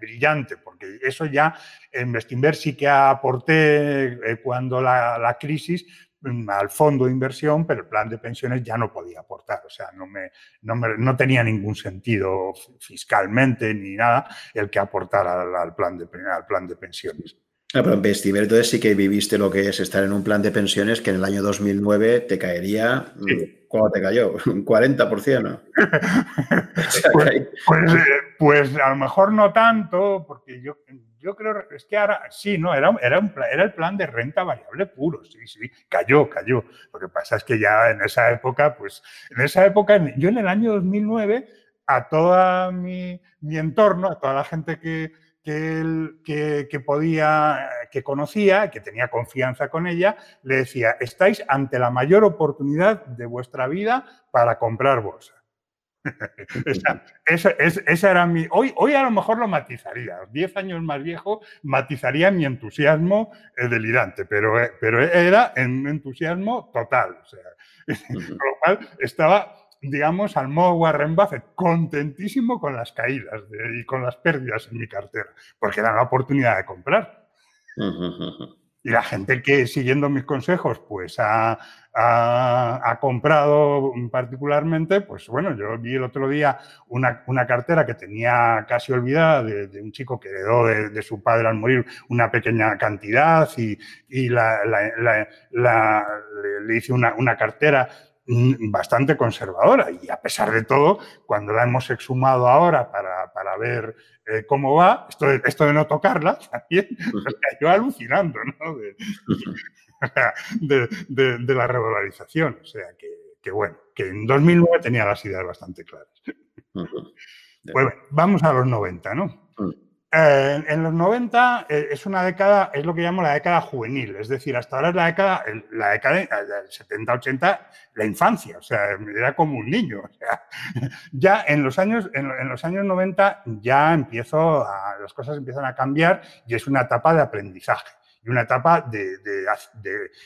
brillante, porque eso ya en Bestinver sí que aporté eh, cuando la, crisis mm, al fondo de inversión, pero el plan de pensiones ya no podía aportar, o sea, no, me, no, tenía ningún sentido fiscalmente ni nada el que aportara al, plan, de, al plan de pensiones. Ah, pero en Vestiver entonces sí que viviste lo que es estar en un plan de pensiones que en el año 2009 te caería, mm, ¿cuándo te cayó? Un 40%, ¿no? Pues, pues, eh, pues, a lo mejor no tanto, porque yo, yo creo, es que ahora sí, ¿no? Era, era, un, era el plan de renta variable puro, sí, sí, cayó, cayó. Lo que pasa es que ya en esa época, pues, en esa época, yo en el año 2009, a todo mi, mi entorno, a toda la gente que que, que, podía, que conocía, que tenía confianza con ella, le decía, estáis ante la mayor oportunidad de vuestra vida para comprar bolsa. esa, era mi. Hoy, hoy a lo mejor lo matizaría. Diez años más viejo, matizaría mi entusiasmo eh, delirante, pero, eh, pero era un entusiasmo total. O sea, con lo cual estaba, digamos, al modo Warren Buffett, contentísimo con las caídas y con las pérdidas en mi cartera, porque era la oportunidad de comprar. Y la gente que, siguiendo mis consejos, pues ha, comprado particularmente, pues bueno, yo vi el otro día una, cartera que tenía casi olvidada de, un chico que heredó de, su padre al morir una pequeña cantidad y, le, hice una, una cartera bastante conservadora y a pesar de todo, cuando la hemos exhumado ahora para, para ver eh, cómo va, esto de, esto de no tocarla, también yo alucinando ¿no? de, de, la revalorización. O sea que, que, bueno, que en 2009 tenía las ideas bastante claras. Bueno, vamos a los 90, ¿no? Eh, en los 90 eh, es una década, es lo que llamo la década juvenil, es decir, hasta ahora es la década, la década del 70-80, la infancia, o sea, era como un niño. ya en los, años, en, los años 90 ya empiezo a, las cosas empiezan a cambiar y es una etapa de aprendizaje y una etapa de,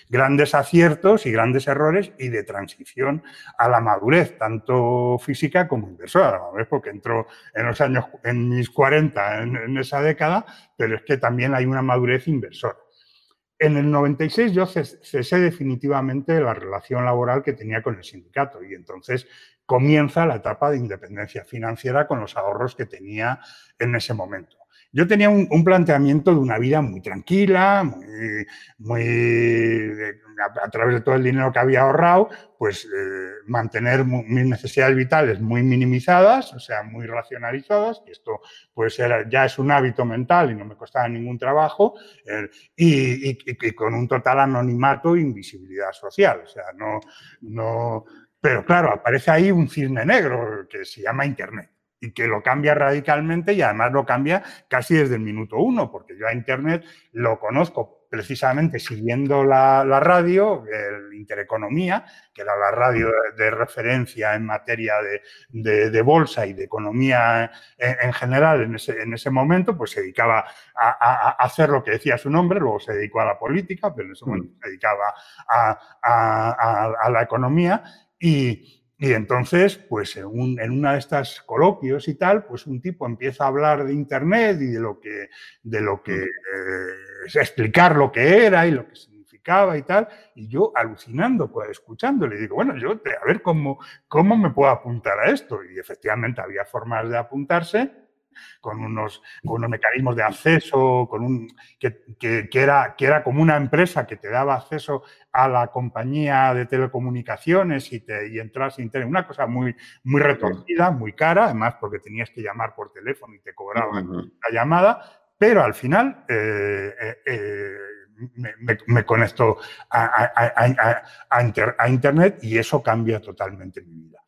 grandes aciertos y grandes errores y de transición a la madurez, tanto física como inversora. porque entró en los años, en mis 40, en, esa década, pero es que también hay una madurez inversora. En el 96 yo cesé definitivamente la relación laboral que tenía con el sindicato y entonces comienza la etapa de independencia financiera con los ahorros que tenía en ese momento. Yo tenía un, planteamiento de una vida muy tranquila, muy, a, través de todo el dinero que había ahorrado, pues eh, mantener mis necesidades vitales muy minimizadas, o sea, muy racionalizadas, y esto pues ya es un hábito mental y no me costaba ningún trabajo, eh, y, con un total anonimato e invisibilidad social, o sea, no, no, pero claro, aparece ahí un cisne negro que se llama Internet y que lo cambia radicalmente y además lo cambia casi desde el minuto uno, porque yo a Internet lo conozco precisamente siguiendo la, radio, el Intereconomía, que era la radio de, referencia en materia de, bolsa y de economía en, general en ese, en ese, momento, pues se dedicaba a, hacer lo que decía su nombre, luego se dedicó a la política, pero en ese momento se dedicaba a, la economía y, y entonces, pues en, una de estas coloquios y tal, pues un tipo empieza a hablar de Internet y de lo que, de lo que, eh, explicar lo que era y lo que significaba y tal, y yo alucinando, pues escuchando, le digo, bueno, yo a ver cómo, cómo me puedo apuntar a esto. Y efectivamente había formas de apuntarse con unos, con unos mecanismos de acceso, con un, que, que, era, que era como una empresa que te daba acceso a la compañía de telecomunicaciones y, te, y entras en internet. Una cosa muy, muy retorcida, muy cara, además porque tenías que llamar por teléfono y te cobraban la llamada, pero al final eh, eh, eh, me, conecto a, Internet y eso cambia totalmente mi vida.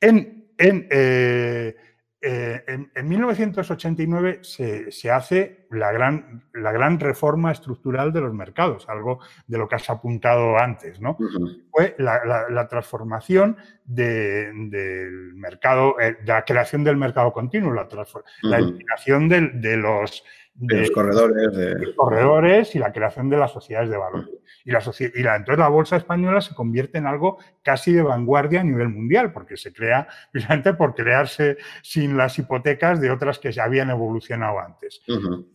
En, en eh, en, 1989 se, hace la gran, la gran, reforma estructural de los mercados, algo de lo que has apuntado antes, ¿no? Fue la, transformación del mercado, eh, la creación del mercado continuo, la, eliminación de los de, los corredores. De... corredores y la creación de las sociedades de valor. Y, la, y la, entonces la bolsa española se convierte en algo casi de vanguardia a nivel mundial, porque se crea precisamente por crearse sin las hipotecas de otras que ya habían evolucionado antes.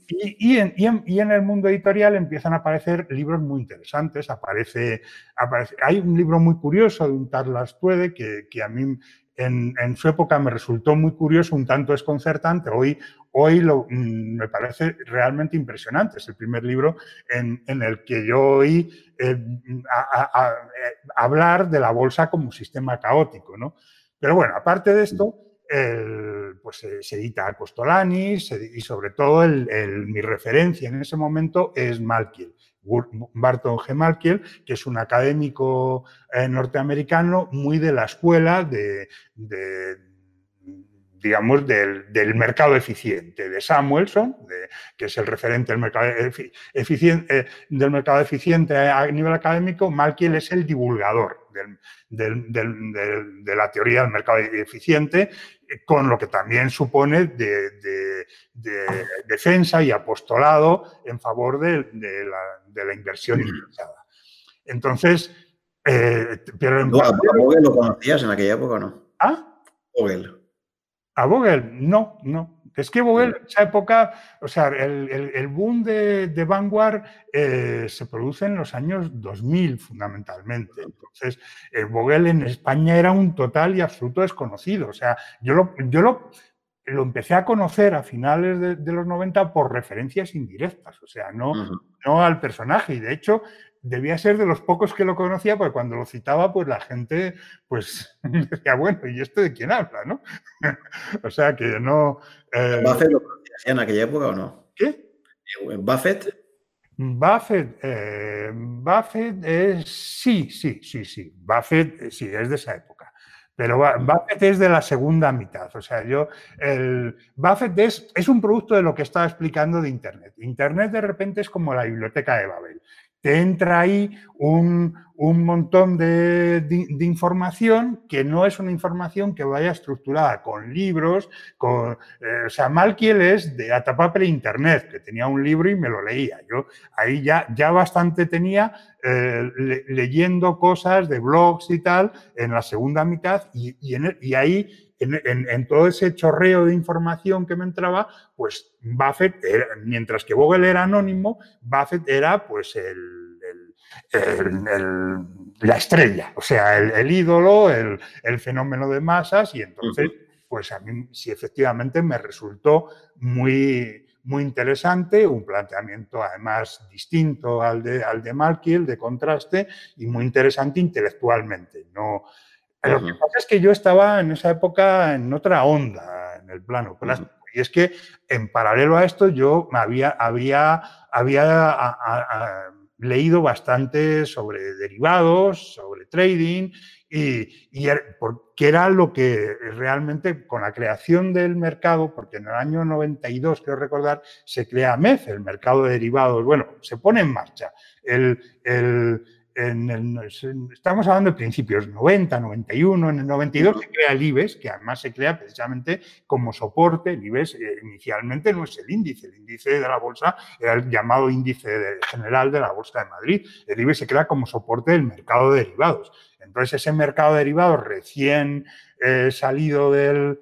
y, en, y, en, el mundo editorial empiezan a aparecer libros muy interesantes. Aparece, aparece hay un libro muy curioso de un tal Tuede que, que a mí en, en, su época me resultó muy curioso, un tanto desconcertante. Hoy, hoy mm, me parece realmente impresionante. Es el primer libro en, el que yo oí eh, a, hablar de la bolsa como sistema caótico. ¿no? Pero bueno, aparte de esto, pues se, edita Costolanis y sobre todo mi referencia en ese momento es Malkiel. Barton G. Malkiel, que es un académico eh, norteamericano muy de la escuela de, digamos, del, mercado eficiente de Samuelson, que es el referente del mercado, eficiente, eh, del mercado eficiente a nivel académico, Malkiel es el divulgador de la teoría del mercado eficiente, con lo que también supone de, defensa y apostolado en favor de, la, inversión interesada. Entonces, eh, pero ¿A Vogel lo conocías en aquella época o no? ¿Ah? Vogel. A Vogel, no, no. Es que Vogel, en esa época, o sea, el, boom de, Vanguard eh, se produce en los años 2000 fundamentalmente. Entonces, eh, Vogel en España era un total y absoluto desconocido. O sea, yo lo, yo lo, lo empecé a conocer a finales de, los 90 por referencias indirectas, o sea, no, no al personaje. Y de hecho, debía ser de los pocos que lo conocía, porque cuando lo citaba, pues la gente, pues decía, bueno, ¿y este de quién habla, no? o sea que no... Eh, ¿Buffett lo conocías en aquella época o no? ¿Qué? Eh, ¿Buffett? Buffett, eh, Buffett es, sí, sí, sí, sí, Buffett sí, es de esa época. Pero Buffett es de la segunda mitad. O sea, yo, el Buffett es, es un producto de lo que estaba explicando de Internet. Internet de repente es como la biblioteca de Babel te entra ahí un, montón de, información que no es una información que vaya estructurada con libros, con, eh, o sea, Malkiel es de Atapapel Internet, que tenía un libro y me lo leía. Yo ahí ya, ya bastante tenía eh, leyendo cosas de blogs y tal en la segunda mitad y, y ahí en, todo ese chorreo de información que me entraba, pues Buffett, mientras que Vogel era anónimo, Buffett era pues el, la estrella, o sea, el, ídolo, el, fenómeno de masas, y entonces, pues a mí sí efectivamente me resultó muy, muy interesante, un planteamiento además distinto al de, al de Malkiel, de contraste, y muy interesante intelectualmente. No, lo que pasa es que yo estaba en esa época en otra onda, en el plano plástico. Y es que en paralelo a esto yo había, había, había leído bastante sobre derivados, sobre trading, y, y er, porque era lo que realmente con la creación del mercado, porque en el año 92, quiero recordar, se crea MEF, el mercado de derivados, bueno, se pone en marcha. el, el estamos hablando de principios 90, 91, en el 92 se crea el IBEX, que además se crea precisamente como soporte. El IBEX eh, inicialmente no es el índice, el índice de la bolsa era el llamado índice general de la bolsa de Madrid. El IBEX se crea como soporte del mercado de derivados. Entonces ese mercado de derivados recién eh, salido del,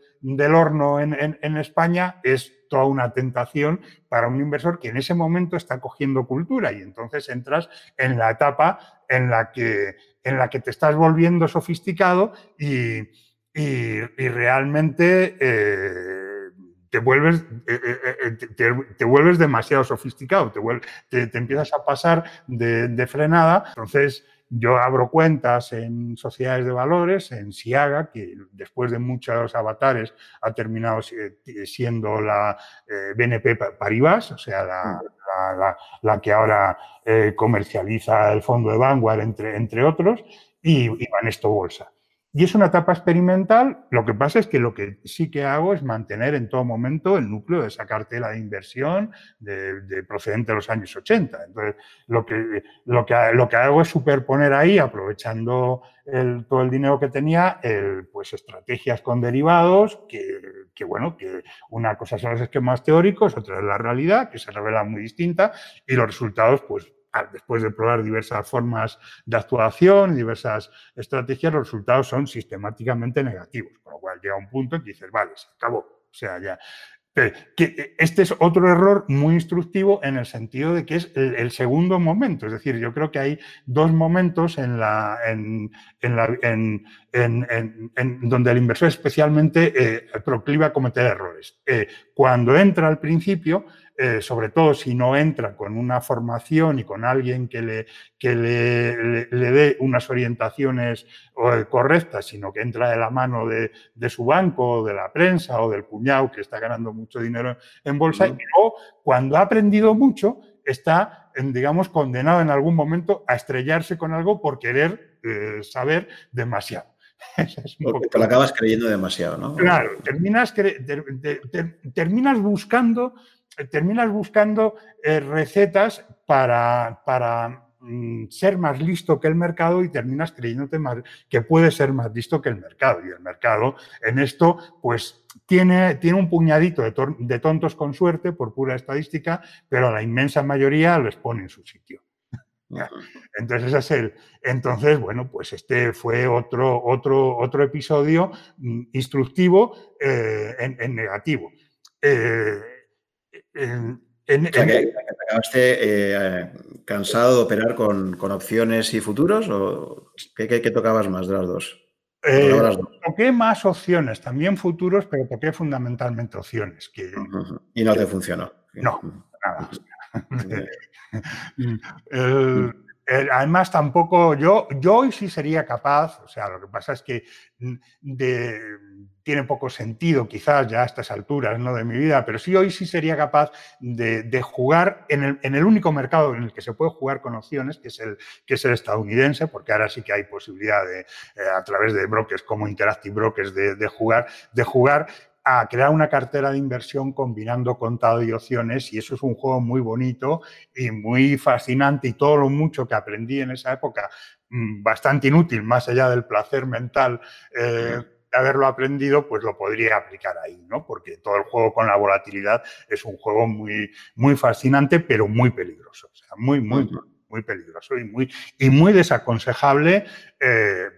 horno en España es toda una tentación para un inversor que en ese momento está cogiendo cultura y entonces entras en la etapa en la que, en la que te estás volviendo sofisticado y, realmente eh, te, vuelves, eh, eh, te, vuelves demasiado sofisticado, te, te, empiezas a pasar de, de frenada. Entonces, yo abro cuentas en sociedades de valores, en Siaga, que después de muchos avatares ha terminado siendo la eh, BNP Paribas, o sea, la, que ahora eh, comercializa el fondo de Vanguard, entre, entre otros, y, y Banesto Bolsa. Y es una etapa experimental. Lo que pasa es que lo que sí que hago es mantener en todo momento el núcleo de esa cartela de inversión de, procedente de los años 80. Entonces, lo que, lo que, lo que hago es superponer ahí, aprovechando todo el dinero que tenía, pues estrategias con derivados, que, que, bueno, que una cosa son los esquemas teóricos, otra es la realidad, que se revela muy distinta, y los resultados, pues después de probar diversas formas de actuación, diversas estrategias, los resultados son sistemáticamente negativos. Con lo cual llega un punto en que dices, vale, se acabó. O sea, ya que este es otro error muy instructivo en el sentido de que es el, segundo momento. Es decir, yo creo que hay dos momentos en, la, en, donde el inversor especialmente eh, procliva a cometer errores. Eh, cuando entra al principio, eh, sobre todo si no entra con una formación y con alguien que le, que le, dé unas orientaciones eh, correctas, sino que entra de la mano de, su banco, o de la prensa o del cuñado que está ganando mucho dinero en bolsa, y luego cuando ha aprendido mucho, está, digamos, condenado en algún momento a estrellarse con algo por querer eh, saber demasiado. Porque te lo acabas creyendo demasiado, ¿no? Claro, terminas, terminas buscando, terminas buscando eh, recetas para, para mm, ser más listo que el mercado y terminas creyéndote más, que puede ser más listo que el mercado. Y el mercado en esto, pues tiene, tiene un puñadito de, tontos con suerte por pura estadística, pero a la inmensa mayoría les pone en su sitio. Entonces, es el, entonces, bueno, pues este fue otro, otro, otro episodio mm, instructivo eh, en, negativo. Eh, en, que, acabaste eh, cansado de operar con, opciones y futuros o qué, tocabas más de las dos? toqué más opciones, también futuros, pero toqué fundamentalmente opciones. Que, y no te funcionó. No, nada. además, tampoco yo, yo hoy sí sería capaz, o sea, lo que pasa es que mm, tiene poco sentido quizás ya a estas alturas ¿no? de mi vida, pero sí hoy sí sería capaz de, jugar en el, único mercado en el que se puede jugar con opciones, que es el, que es el estadounidense, porque ahora sí que hay posibilidad de, eh, a través de brokers como Interactive Brokers de jugar, de jugar a crear una cartera de inversión combinando contado y opciones y eso es un juego muy bonito y muy fascinante y todo lo mucho que aprendí en esa época, mm, bastante inútil, más allá del placer mental. Eh, de haberlo aprendido, pues lo podría aplicar ahí, ¿no? Porque todo el juego con la volatilidad es un juego muy, muy fascinante, pero muy peligroso. O sea, muy, muy, muy peligroso y muy, y muy desaconsejable eh,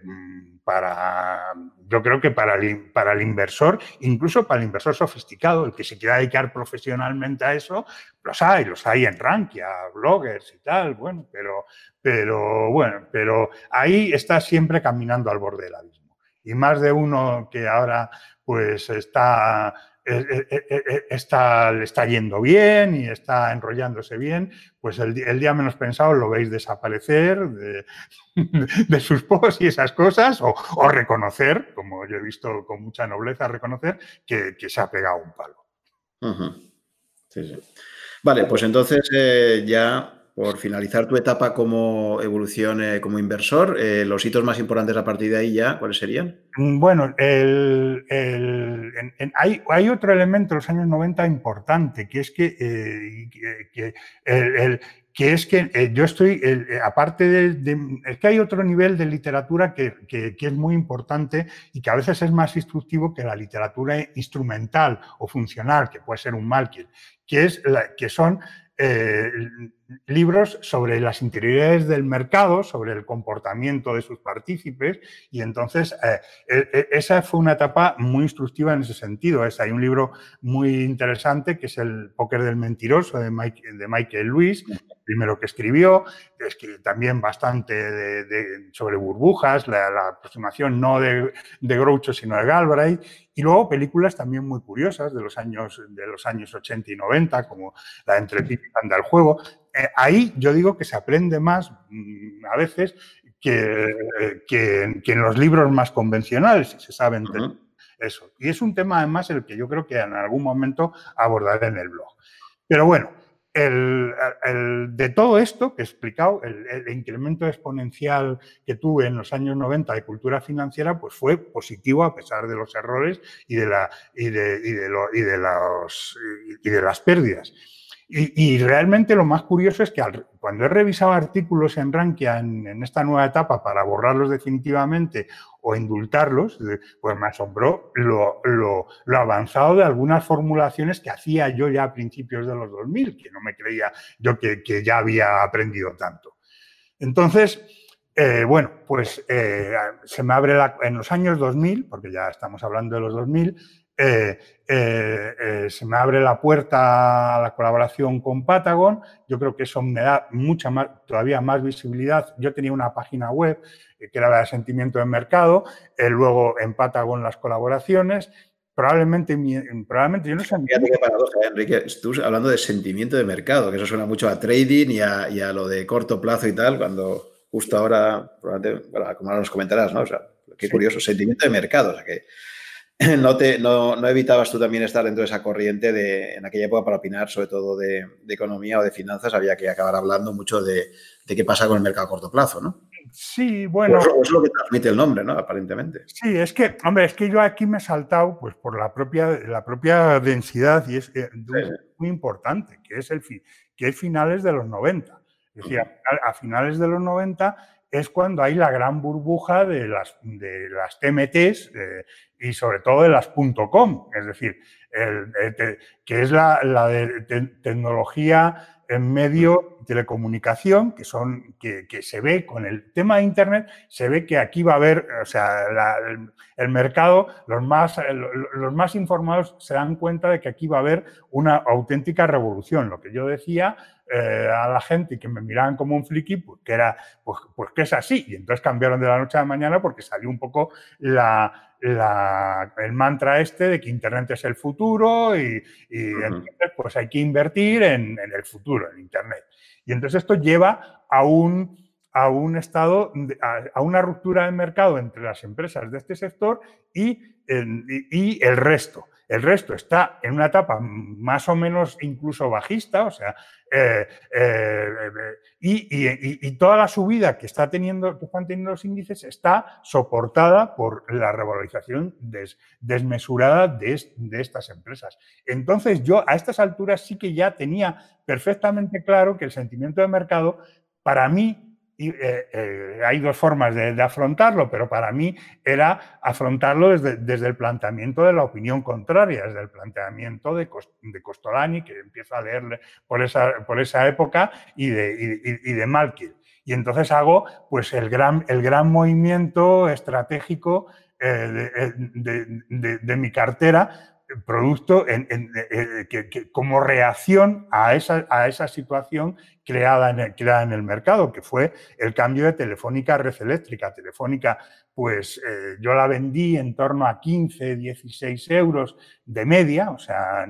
yo creo que para el, para el inversor, incluso para el inversor sofisticado, el que se quiera dedicar profesionalmente a eso, los hay, los hay en Rankia, bloggers y tal, bueno, pero, pero bueno, pero ahí está siempre caminando al borde del abismo. Y más de uno que ahora pues está está, le está yendo bien y está enrollándose bien, pues el, día menos pensado lo veis desaparecer de, sus posts y esas cosas, o, reconocer, como yo he visto con mucha nobleza, reconocer que, se ha pegado un palo. Vale, pues entonces ya por finalizar tu etapa como evolución eh, como inversor, eh, los hitos más importantes a partir de ahí ya, ¿cuáles serían? Mm, bueno, hay, otro elemento en los años 90 importante, que es que, eh, que, es que yo estoy, aparte de, es que hay otro nivel de literatura que, es muy importante y que a veces es más instructivo que la literatura instrumental o funcional, que puede ser un Malkiel, que, es que son libros sobre las interioridades del mercado, sobre el comportamiento de sus partícipes, y entonces eh, e, e, esa fue una etapa muy instructiva en ese sentido. Es, hay un libro muy interesante que es El póker del mentiroso de, de Michael Lewis, primero que escribió, es que también bastante sobre burbujas, la, aproximación no de, de Groucho, sino de Galbraith, y luego películas también muy curiosas de los años, de los años 80 y 90, como la entre Pip anda al juego. Eh, ahí yo digo que se aprende más mm, a veces que, que, en los libros más convencionales, si se saben eso. Y es un tema además el que yo creo que en algún momento abordaré en el blog. Pero bueno, de todo esto que he explicado, el, incremento exponencial que tuve en los años 90 de cultura financiera, pues fue positivo a pesar de los errores y de las pérdidas. Y, realmente lo más curioso es que cuando he revisado artículos en Rankia en, esta nueva etapa para borrarlos definitivamente o indultarlos, pues me asombró lo, avanzado de algunas formulaciones que hacía yo ya a principios de los 2000, que no me creía yo que, ya había aprendido tanto. Entonces, eh, bueno, pues eh, se me abre en los años 2000, porque ya estamos hablando de los 2000, eh, eh, eh, se me abre la puerta a la colaboración con Patagon. Yo creo que eso me da mucha más, todavía más visibilidad. Yo tenía una página web que era la de sentimiento de mercado, luego en Patagon las colaboraciones. Probablemente, probablemente yo no sé. Fíjate qué paradoja, Enrique. Tú hablando de sentimiento de mercado, que eso suena mucho a trading y a, lo de corto plazo y tal, cuando justo ahora, como ahora nos comentarás, ¿no? O sea, qué curioso, sentimiento de mercado. O sea, que no, te, no, no, evitabas tú también estar dentro de esa corriente de, en aquella época para opinar, sobre todo de, economía o de finanzas, había que acabar hablando mucho de, qué pasa con el mercado a corto plazo, ¿no? Sí, bueno. Pues es lo que transmite el nombre, ¿no? Aparentemente. Sí, es que, hombre, es que yo aquí me he saltado pues, por la propia, la propia densidad y es eh, muy importante, que es, el, que es finales de los 90. Es decir, a, finales de los 90 es cuando hay la gran burbuja de las, de las TMTs eh, y sobre todo de las .com, es decir, que es la, de tecnología en medio telecomunicación, que son que, se ve con el tema de Internet, se ve que aquí va a haber, o sea, el, mercado, los más, los más informados se dan cuenta de que aquí va a haber una auténtica revolución. Lo que yo decía eh, a la gente que me miraban como un friki, pues que era, pues, pues que es así. Y entonces cambiaron de la noche a la mañana porque salió un poco la, el mantra este de que Internet es el futuro y, entonces pues hay que invertir en, el futuro, en Internet. Y entonces esto lleva a un, a un estado, a, una ruptura de mercado entre las empresas de este sector y, y el resto. El resto está en una etapa más o menos incluso bajista, o sea, eh, eh, y, toda la subida que, está teniendo, que están teniendo los índices está soportada por la revalorización desmesurada de, de estas empresas. Entonces, yo a estas alturas sí que ya tenía perfectamente claro que el sentimiento de mercado, para mí, eh, eh, hay dos formas de, afrontarlo, pero para mí era afrontarlo desde, el planteamiento de la opinión contraria, desde el planteamiento de, Costolani, que empiezo a leerle por esa, por esa época, y de, y. Y entonces hago pues, el, gran, el gran movimiento estratégico eh, de, mi cartera producto eh, que, como reacción a esa, a esa situación creada en, el, creada en el mercado, que fue el cambio de Telefónica a Red Eléctrica. Telefónica, pues eh, yo la vendí en torno a 15, 16 euros de media, o sea,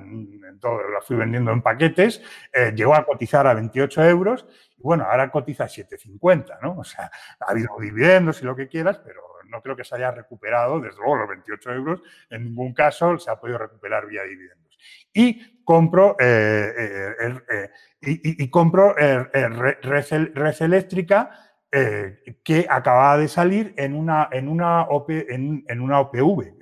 todo, la fui vendiendo en paquetes, eh, llegó a cotizar a 28 euros y bueno, ahora cotiza a 7,50, ¿no? O sea, ha habido dividendos y lo que quieras, pero no creo que se haya recuperado, desde luego los 28 euros, en ningún caso se ha podido recuperar vía dividendos. Y compro, eh, eh, eh, y, compro red, eléctrica que acababa de salir en una, en una, en, una OPV,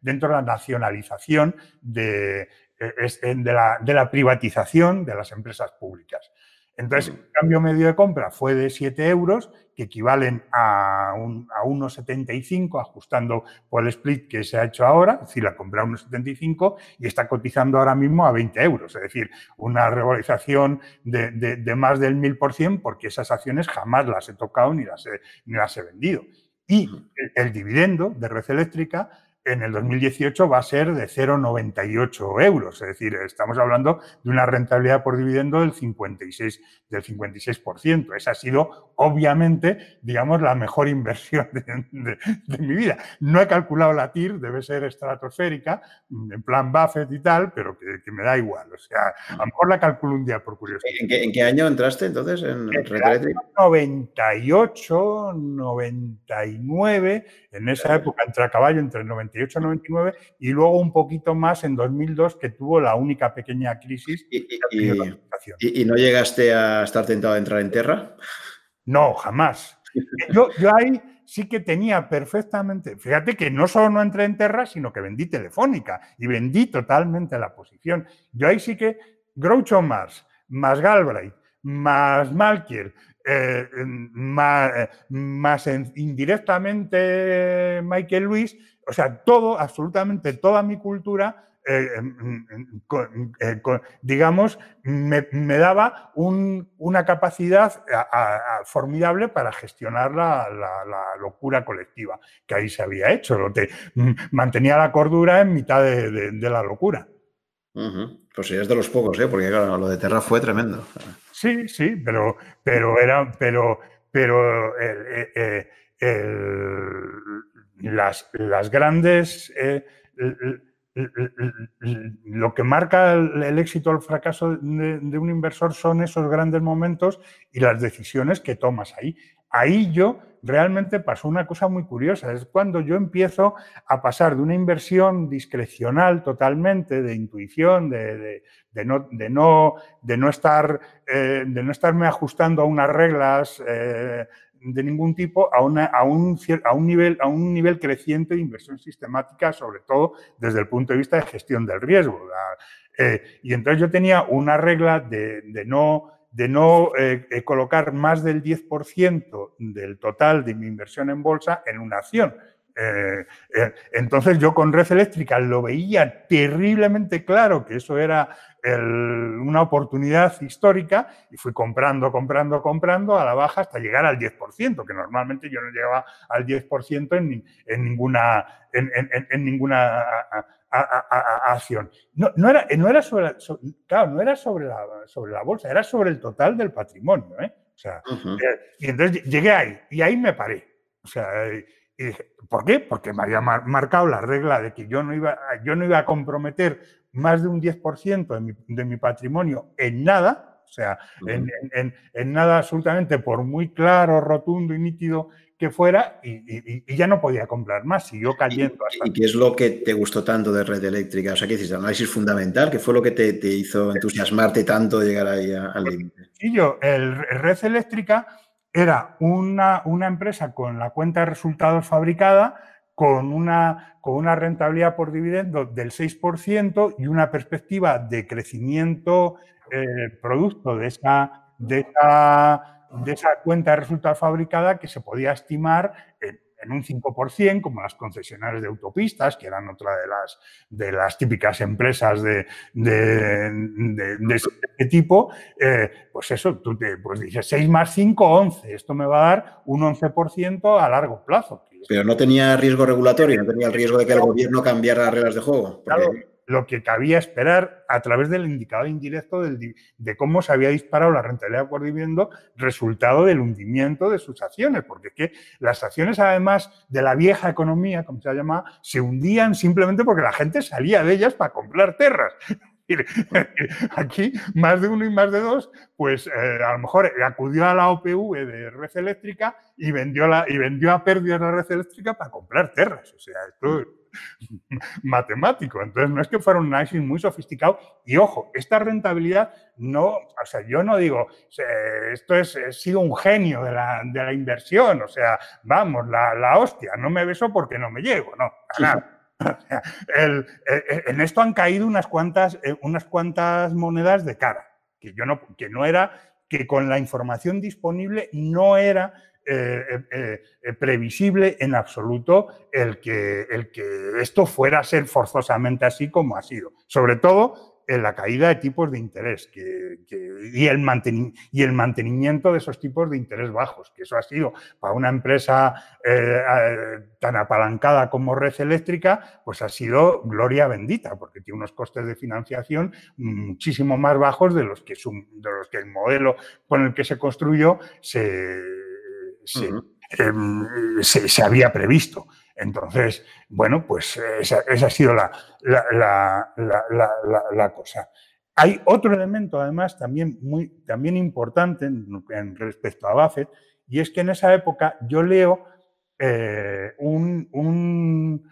dentro de la nacionalización de, de, la, de la privatización de las empresas públicas. Entonces, el cambio medio de compra fue de 7 euros, que equivalen a, un, a 1,75, ajustando por el split que se ha hecho ahora, es decir, la compré a 1,75 y está cotizando ahora mismo a 20 euros, es decir, una revalorización de, de, más del 1000%, porque esas acciones jamás las he tocado ni las he, ni las he vendido. Y el dividendo de red eléctrica en el 2018 va a ser de 0,98 euros. Es decir, estamos hablando de una rentabilidad por dividendo del 56%. Del 56%. Esa ha sido, obviamente, digamos, la mejor inversión de, mi vida. No he calculado la TIR, debe ser estratosférica, en plan Buffett y tal, pero que, me da igual. O sea, a lo mejor la calculo un día por curiosidad. ¿En qué, año entraste entonces en Red 98, 99, en esa época entre a caballo, entre el 98 98-99 y luego un poquito más en 2002 que tuvo la única pequeña crisis. ¿Y, no llegaste a estar tentado de entrar en Terra? No, jamás. Yo, yo ahí sí que tenía perfectamente, fíjate que no solo no entré en Terra, sino que vendí Telefónica y vendí totalmente la posición. Yo ahí sí que Groucho Mars, más Galbraith, más Malkier, eh, más, eh, más, indirectamente Michael Luis, o sea, todo, absolutamente toda mi cultura, eh, eh, digamos, me, daba una capacidad formidable para gestionar la, locura colectiva que ahí se había hecho. Lo mantenía la cordura en mitad de, la locura. Pues sí, es de los pocos, ¿eh? porque claro, lo de Terra fue tremendo. Sí, sí, pero, pero era, pero, pero el, las, las grandes... Eh, lo que marca el, éxito o el fracaso de, un inversor son esos grandes momentos y las decisiones que tomas ahí. Ahí yo realmente pasó una cosa muy curiosa, es cuando yo empiezo a pasar de una inversión discrecional totalmente, de intuición, de, no, de no, de no, estar, eh, de no estarme ajustando a unas reglas eh, de ningún tipo a, un, nivel, a un nivel creciente de inversión sistemática, sobre todo desde el punto de vista de gestión del riesgo. Eh, y entonces yo tenía una regla de no de no eh, eh, colocar más del 10% del total de mi inversión en bolsa en una acción. Eh, entonces yo con Red Eléctrica lo veía terriblemente claro que eso era una oportunidad histórica y fui comprando, comprando, comprando a la baja hasta llegar al 10%, que normalmente yo no llegaba al 10% en, en, ninguna, en, ninguna acción. No, no, era, no era sobre, claro, no era sobre la, sobre la bolsa, era sobre el total del patrimonio. ¿eh? O sea, eh, y entonces llegué ahí y ahí me paré. O sea, y dije, ¿por qué? Porque me había marcado la regla de que yo no iba, yo no iba a comprometer más de un 10% de mi, de mi patrimonio en nada, o sea, en, en, en, nada absolutamente, por muy claro, rotundo y nítido que fuera y, ya no podía comprar más, siguió cayendo. ¿Y, qué es lo que te gustó tanto de red eléctrica? O sea, ¿qué hiciste? ¿Análisis fundamental? ¿Qué fue lo que te, hizo entusiasmarte tanto de llegar ahí al pues, límite? Sí, yo, el, red eléctrica era una, una empresa con la cuenta de resultados fabricada, con una, con una rentabilidad por dividendo del 6% y una perspectiva de crecimiento eh, producto de esa, de esa de esa cuenta de resultados fabricada que se podía estimar en, un 5%, como las concesionarias de autopistas, que eran otra de las, de las típicas empresas de, de, este tipo, eh, pues eso, tú te pues dices 6 más 5, 11. Esto me va a dar un 11% a largo plazo. Pero no tenía riesgo regulatorio, no tenía el riesgo de que el gobierno cambiara las reglas de juego. Porque lo que cabía esperar a través del indicador indirecto de cómo se había disparado la rentabilidad por dividendo, resultado del hundimiento de sus acciones, porque es que las acciones, además de la vieja economía, como se llama, se hundían simplemente porque la gente salía de ellas para comprar tierras. Aquí, más de uno y más de dos, pues eh, a lo mejor acudió a la OPV de red eléctrica y vendió, y vendió a pérdidas la red eléctrica para comprar tierras. O sea, esto matemático. Entonces, no es que fuera un análisis muy sofisticado. Y ojo, esta rentabilidad no, o sea, yo no digo, esto es, he sido un genio de la, de la inversión, o sea, vamos, la, la, hostia, no me beso porque no me llego, no, nada. El, en esto han caído unas cuantas, eh, unas cuantas monedas de cara, que yo no, que no era, que con la información disponible no era eh, eh, eh, previsible en absoluto el que, el que esto fuera a ser forzosamente así como ha sido. Sobre todo en la caída de tipos de interés que, y, el y, el mantenimiento de esos tipos de interés bajos, que eso ha sido para una empresa tan apalancada como Red Eléctrica, pues ha sido gloria bendita, porque tiene unos costes de financiación muchísimo más bajos de los que, de los que el modelo con el que se construyó se Em, se, se, había previsto. Entonces, bueno, pues esa, ha sido la, la, cosa. Hay otro elemento, además, también, muy, también importante en, respecto a Buffett, y es que en esa época yo leo eh, un, un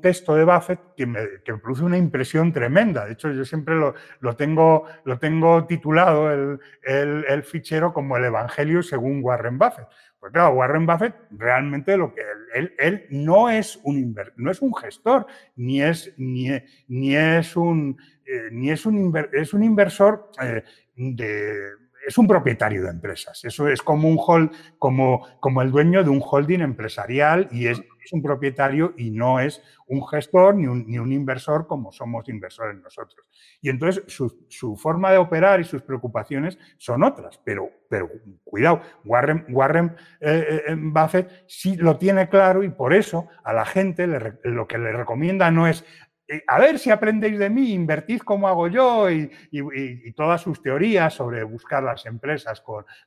texto de Buffett que me, produce una impresión tremenda. De hecho, yo siempre lo, lo tengo, lo tengo titulado el, el, fichero como el Evangelio según Warren Buffett. Pues claro, Warren Buffett realmente lo que él, él, no es un no es un gestor, ni es, ni, ni es un, eh, ni es un, es un inversor eh, de es un propietario de empresas. Eso es como un hold, como, como el dueño de un holding empresarial y es, un propietario y no es un gestor ni un, ni un, inversor como somos inversores nosotros. Y entonces su, forma de operar y sus preocupaciones son otras, pero, pero cuidado, Warren, Warren eh, eh, Buffett sí lo tiene claro y por eso a la gente lo que le recomienda no es eh, a ver si aprendéis de mí, invertid como hago yo y, todas sus teorías sobre buscar las empresas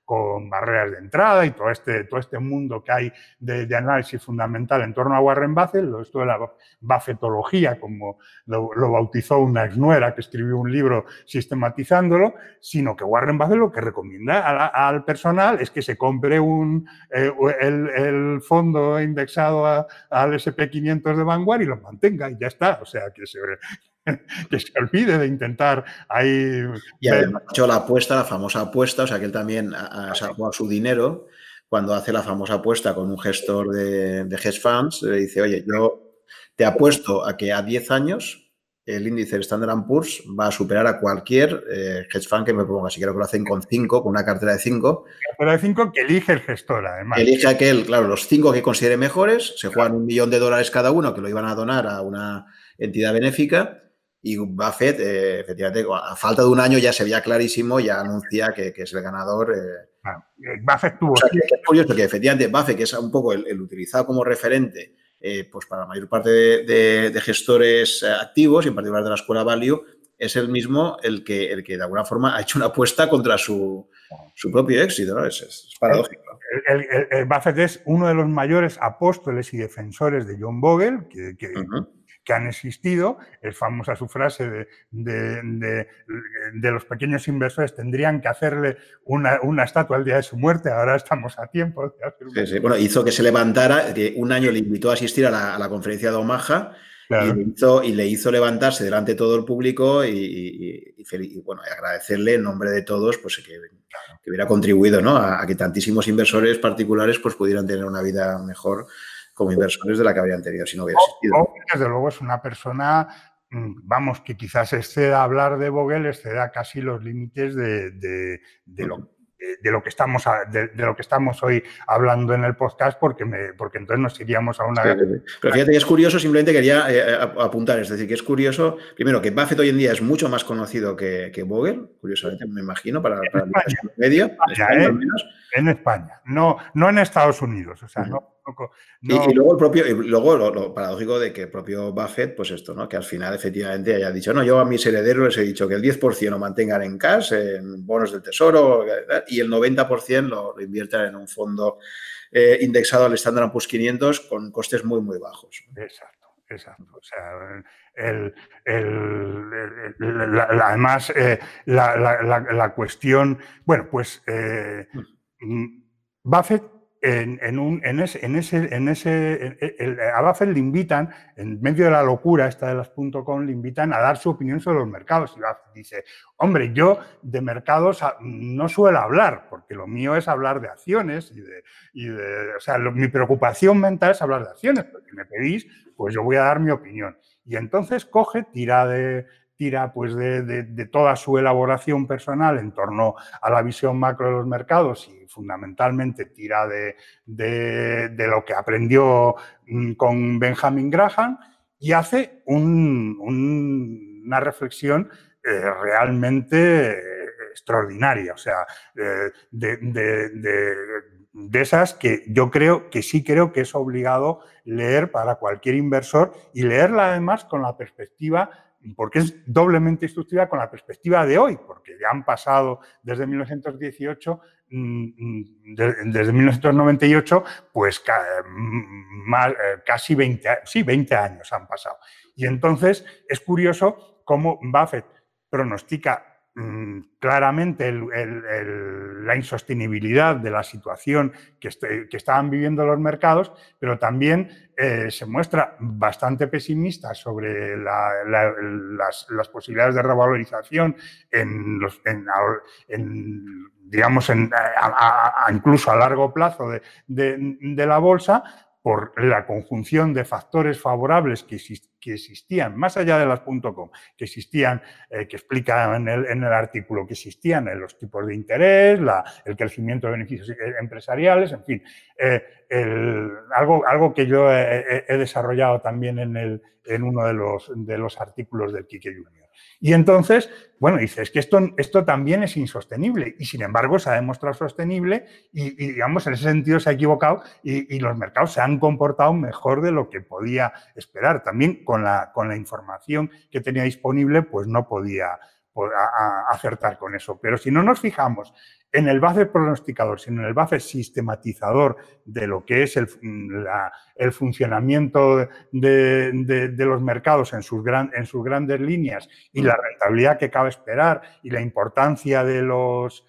con, barreras de entrada y todo este, todo este mundo que hay de, análisis fundamental en torno a Warren Buffett, esto de la Buffettología, como lo, bautizó una exnuera que escribió un libro sistematizándolo, sino que Warren Buffett lo que recomienda al personal es que se compre un, eh, el, fondo indexado al SP500 de Vanguard y lo mantenga y ya está. O sea, que se, que se olvide de intentar ahí... Y además ha hecho la apuesta, la famosa apuesta, o sea que él también ha, sacado su dinero cuando hace la famosa apuesta con un gestor de, de hedge funds, le dice, oye, yo te apuesto a que a 10 años el índice Standard Poor's va a superar a cualquier eh, hedge fund que me ponga. Si quiero que lo hacen con 5, con una cartera de 5. Cartera de 5 que elige el gestor, además. Elige aquel, claro, los 5 que considere mejores, se juegan un millón de dólares cada uno que lo iban a donar a una entidad benéfica. Y Buffett, eh, efectivamente, a falta de un año ya se veía clarísimo, ya anuncia que, es el ganador. Eh. Ah, Buffett tuvo. es curioso que efectivamente Buffett, que es un poco el utilizado como referente eh, pues para la mayor parte de, gestores eh, activos y en particular de la escuela Value, es el mismo el que, el que de alguna forma ha hecho una apuesta contra su, propio éxito. ¿no? Es, paradójico. El, Buffett es uno de los mayores apóstoles y defensores de John Bogle, que, que han existido. Es famosa su frase de, los pequeños inversores tendrían que hacerle una, estatua al día de su muerte, ahora estamos a tiempo de sí, Bueno, hizo que se levantara, que un año le invitó a asistir a la, conferencia de Omaha y, le hizo, levantarse delante de todo el público y, bueno, agradecerle en nombre de todos pues, que, hubiera contribuido ¿no? a, a, que tantísimos inversores particulares pues, pudieran tener una vida mejor como inversores de la que habrían tenido si no hubiera existido. desde luego es una persona, mm, vamos, que quizás exceda hablar de Vogel, exceda casi los límites de, de, lo de lo que estamos de, lo que estamos hoy hablando en el podcast porque me, porque entonces nos iríamos a una pero fíjate que es curioso simplemente quería eh, apuntar es decir que es curioso primero que Buffett hoy en día es mucho más conocido que, que Vogel curiosamente me imagino para, para España, media en España, ¿eh? en España no no en Estados Unidos o sea no y, luego el propio, luego lo, paradójico de que el propio Buffett, pues esto, ¿no? Que al final efectivamente haya dicho, no, yo a mis herederos les he dicho que el 10% lo mantengan en cash, en bonos del tesoro, y el 90% lo, lo inviertan en un fondo eh, indexado al Standard Poor's 500 con costes muy, muy bajos. Exacto, exacto. O sea, el, además, eh, la, cuestión, bueno, pues eh, mm. Buffett en, ese, en a Buffett le invitan, en medio de la locura esta de las .com, le invitan a dar su opinión sobre los mercados. Y Buffett dice, hombre, yo de mercados no suelo hablar, porque lo mío es hablar de acciones y de o sea, mi preocupación mental es hablar de acciones, porque me pedís, pues yo voy a dar mi opinión. Y entonces coge, tira de, tira pues de, toda su elaboración personal en torno a la visión macro de los mercados y fundamentalmente tira de, lo que aprendió mm, con Benjamin Graham y hace una reflexión eh, realmente extraordinaria, o sea, eh, de, esas que yo creo que sí creo que es obligado leer para cualquier inversor y leerla además con la perspectiva porque es doblemente instructiva con la perspectiva de hoy, porque ya han pasado desde 1918, mm, mm, desde 1998, pues mm, eh, casi 20, sí, 20 años han pasado. Y entonces es curioso cómo Buffett pronostica Mm, claramente la insostenibilidad de la situación que, este, estaban viviendo los mercados, pero también eh, se muestra bastante pesimista sobre las, posibilidades de revalorización en los, digamos, incluso a largo plazo de la bolsa, por la conjunción de factores favorables que, existían, más allá de las .com, que existían, eh, que explica en el, artículo, que existían los tipos de interés, el crecimiento de beneficios eh, empresariales, en fin, eh, algo, algo que yo he, desarrollado también en, el, en uno de los, de los artículos del Kike Junior. Y entonces, bueno, dices es que esto, esto también es insostenible y sin embargo se ha demostrado sostenible y, digamos, en ese sentido se ha equivocado y, los mercados se han comportado mejor de lo que podía esperar. También con la, con la información que tenía disponible, pues no podía acertar con eso. Pero si no nos fijamos en el base pronosticador, sino en el base sistematizador de lo que es el, funcionamiento de, los mercados en sus, grandes líneas y la rentabilidad que cabe esperar y la importancia de los,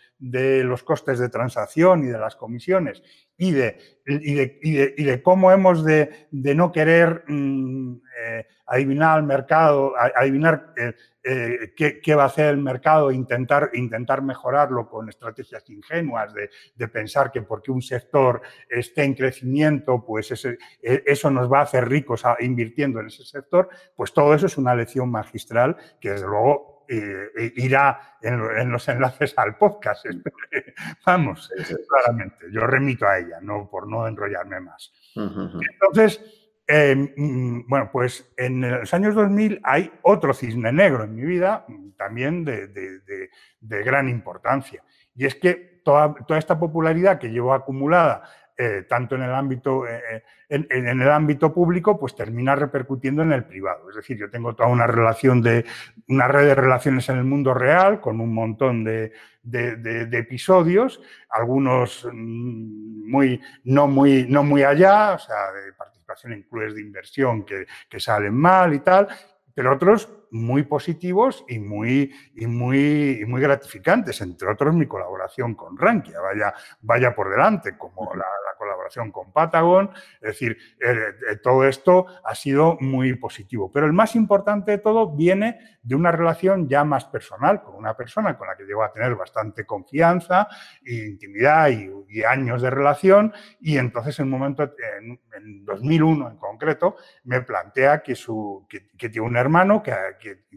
costes de transacción y de las comisiones y de, y de, cómo hemos de, no querer mm, eh, adivinar el mercado, adivinar eh, eh, qué, va a hacer el mercado, intentar, intentar mejorarlo con estrategias ingenuas de, pensar que porque un sector esté en crecimiento, pues e, eso nos va a hacer ricos invirtiendo en ese sector, pues todo eso es una lección magistral que desde luego eh, irá en, los enlaces al podcast. Vamos, claramente, yo remito a ella, no por no enrollarme más. Entonces, mm, bueno, pues en los años 2000 hay otro cisne negro en mi vida, también de, gran importancia. Y es que toda, toda, esta popularidad que llevo acumulada eh, tanto en el ámbito, eh, eh, en, el ámbito público, pues termina repercutiendo en el privado. Es decir, yo tengo toda una relación de, una red de relaciones en el mundo real con un montón de, episodios, algunos mm, muy, no, muy, no muy allá, o sea, de participación en clubes de inversión que, que salen mal y tal, pero otros muy positivos y muy, y muy, muy gratificantes, entre otros mi colaboración con Rankia, vaya, vaya por delante, como la, con Patagon, es decir, eh, eh, todo esto ha sido muy positivo. Pero el más importante de todo viene de una relación ya más personal con una persona con la que llego a tener bastante confianza e intimidad y, años de relación y entonces en un momento, en, 2001 en concreto, me plantea que, su, que tiene un hermano que,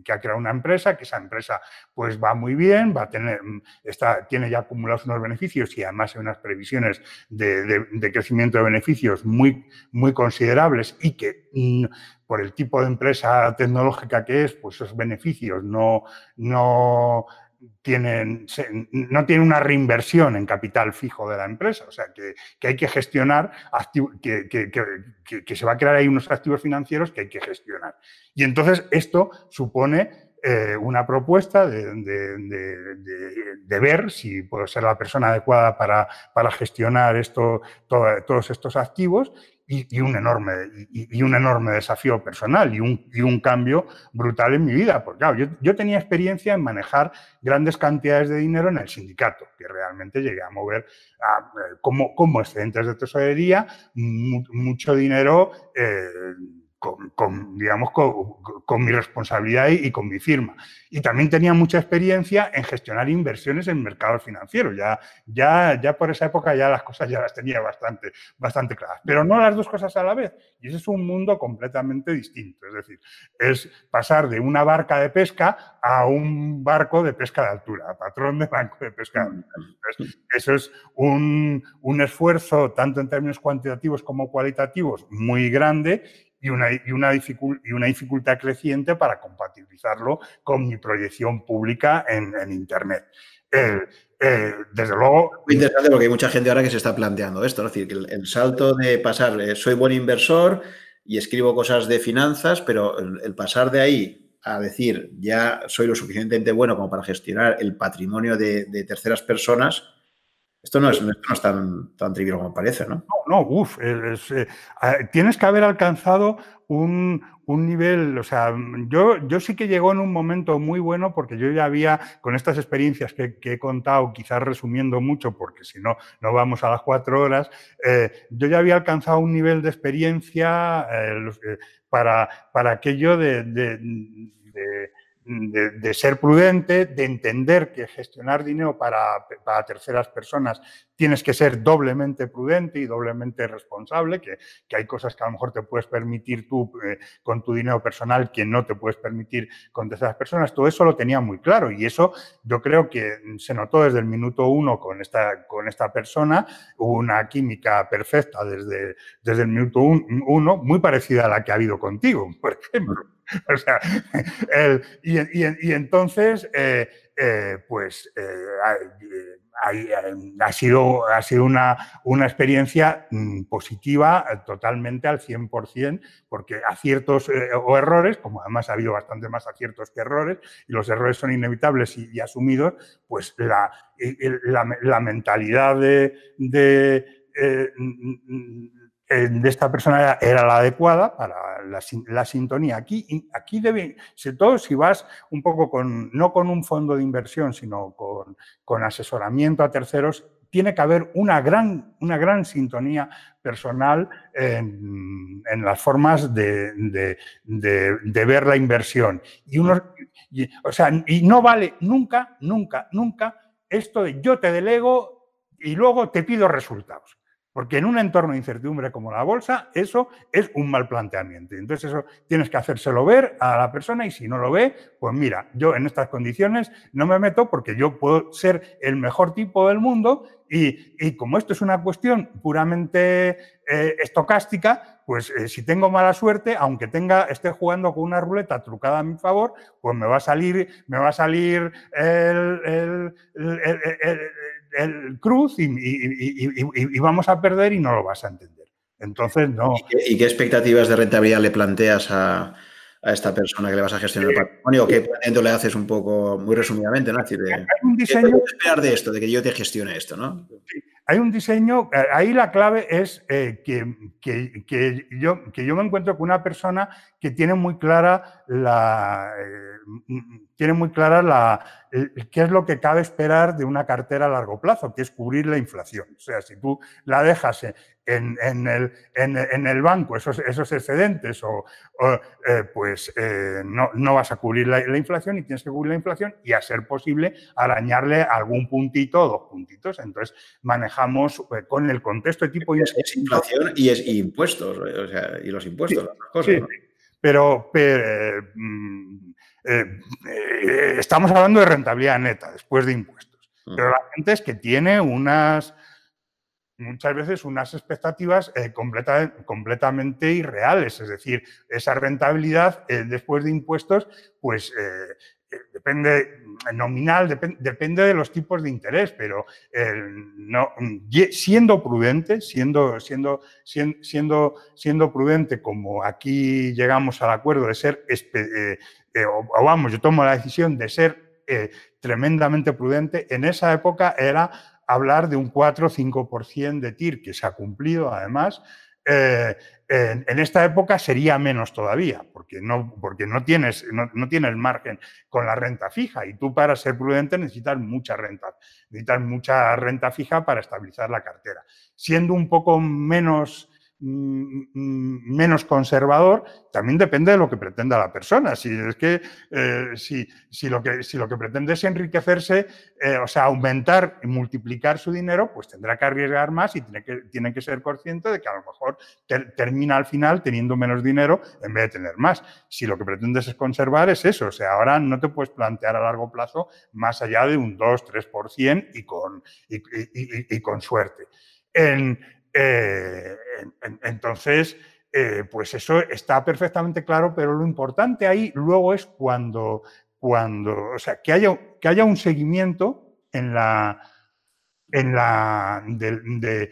que, ha creado una empresa, que esa empresa pues va muy bien, va a tener, mm, está, tiene ya acumulados unos beneficios y además hay unas previsiones de, crecimiento de beneficios muy, muy considerables y que mm, por el tipo de empresa tecnológica que es, pues esos beneficios no, no, tienen, no tiene una reinversión en capital fijo de la empresa, o sea, que, hay que gestionar, que, que, se va a crear ahí unos activos financieros que hay que gestionar. Y entonces esto supone eh, una propuesta de, ver si puedo ser la persona adecuada para, para gestionar esto, todos estos activos y, un, enorme, y, un enorme desafío personal y un, un, cambio brutal en mi vida. Porque claro, yo, tenía experiencia en manejar grandes cantidades de dinero en el sindicato, que realmente llegué a mover eh, como, como excedentes de tesorería mucho dinero. Eh, con, digamos, con, mi responsabilidad y, con mi firma. Y también tenía mucha experiencia en gestionar inversiones en mercados financieros. Ya, ya, ya por esa época ya las cosas ya las tenía bastante, bastante claras. Pero no las dos cosas a la vez. Y ese es un mundo completamente distinto. Es decir, es pasar de una barca de pesca a un barco de pesca de altura, patrón de banco de pesca eso es un, un esfuerzo, tanto en términos cuantitativos como cualitativos, muy grande y una, y una, y una dificultad creciente para compatibilizarlo con mi proyección pública en, Internet. desde luego. Muy interesante porque hay mucha gente ahora que se está planteando esto, es decir, que el, salto de pasar, eh, soy buen inversor y escribo cosas de finanzas, pero el, pasar de ahí a decir, ya soy lo suficientemente bueno como para gestionar el patrimonio de, de terceras personas, esto no es, no es tan, tan trivial como parece, ¿no? No, no uff. Eh, tienes que haber alcanzado un, nivel, o sea, yo, yo sí que llegó en un momento muy bueno porque yo ya había, con estas experiencias que, he contado, quizás resumiendo mucho, porque si no, no vamos a las cuatro horas, eh, yo ya había alcanzado un nivel de experiencia eh, para, para aquello de de, ser prudente, de entender que gestionar dinero para, terceras personas tienes que ser doblemente prudente y doblemente responsable, que, hay cosas que a lo mejor te puedes permitir tú eh, con tu dinero personal que no te puedes permitir con terceras personas. Todo eso lo tenía muy claro y eso yo creo que se notó desde el minuto uno con esta, con esta persona, hubo una química perfecta desde, desde el minuto uno, muy parecida a la que ha habido contigo, por ejemplo. o sea, y, entonces, eh, eh, pues eh, ha, sido, ha sido una, una experiencia mm, positiva totalmente al 100%, porque aciertos o errores, como además ha habido bastante más aciertos que errores, y los errores son inevitables y, asumidos, pues la, la, mentalidad de de esta persona era la adecuada para la, sintonía. Aquí, aquí debe, sobre todo si vas un poco con, no con un fondo de inversión, sino con, con asesoramiento a terceros, tiene que haber una gran, una gran sintonía personal en, las formas de, ver la inversión. Y, o sea, y no vale nunca, nunca, nunca esto de yo te delego y luego te pido resultados. Porque en un entorno de incertidumbre como la bolsa, eso es un mal planteamiento. Entonces, eso tienes que hacérselo ver a la persona y si no lo ve, pues mira, yo en estas condiciones no me meto porque yo puedo ser el mejor tipo del mundo y, como esto es una cuestión puramente eh, estocástica, pues eh, si tengo mala suerte, aunque tenga, esté jugando con una ruleta trucada a mi favor, pues me va a salir, me va a salir el el cruz y, vamos a perder y no lo vas a entender. Entonces, no. ¿Y qué, expectativas de rentabilidad le planteas a, esta persona que le vas a gestionar el patrimonio? ¿Qué planteamiento le haces un poco, muy resumidamente, ¿no? Decir, hay un diseño... ¿Qué esperar de esto, de que yo te gestione esto, no? Hay un diseño, eh, ahí la clave es eh, que, yo, que yo me encuentro con una persona que tiene muy clara la, eh, tiene muy clara la, qué es lo que cabe esperar de una cartera a largo plazo, que es cubrir la inflación. O sea, si tú la dejas en, el, en, el, banco, esos, esos excedentes, o, pues no, no, vas a cubrir la, la, inflación y tienes que cubrir la inflación y a ser posible arañarle algún puntito o dos puntitos. Entonces, manejar eh, con el contexto de tipo... Es, es inflación y es impuestos, o sea, y los impuestos, las cosas. Pero, mm, eh, eh, estamos hablando de rentabilidad neta después de impuestos. Mm. Pero la gente es que tiene unas, muchas veces unas expectativas completamente irreales. Es decir, esa rentabilidad después de impuestos, pues depende nominal, depende de los tipos de interés, pero no, siendo prudente, siendo, siendo, siendo, siendo prudente, como aquí llegamos al acuerdo de ser, eh, eh, o, vamos, yo tomo la decisión de ser eh, tremendamente prudente, en esa época era hablar de un 4 o 5% de TIR, que se ha cumplido además, en, esta época sería menos todavía, porque no, porque no tienes, no, tienes margen con la renta fija y tú para ser prudente necesitas mucha renta, necesitas mucha renta fija para estabilizar la cartera. Siendo un poco menos menos conservador, también depende de lo que pretenda la persona. Si es que, eh, si, si, lo que si lo que pretende es enriquecerse, eh, o sea, aumentar y multiplicar su dinero, pues tendrá que arriesgar más y tiene que, tiene que ser consciente de que a lo mejor termina al final teniendo menos dinero en vez de tener más. Si lo que pretendes es conservar, es eso. O sea, ahora no te puedes plantear a largo plazo más allá de un 2-3% y con, y con suerte. En, eh, entonces, eh, pues eso está perfectamente claro, pero lo importante ahí luego es cuando, cuando o sea, que haya, que haya un seguimiento en la, en la, de,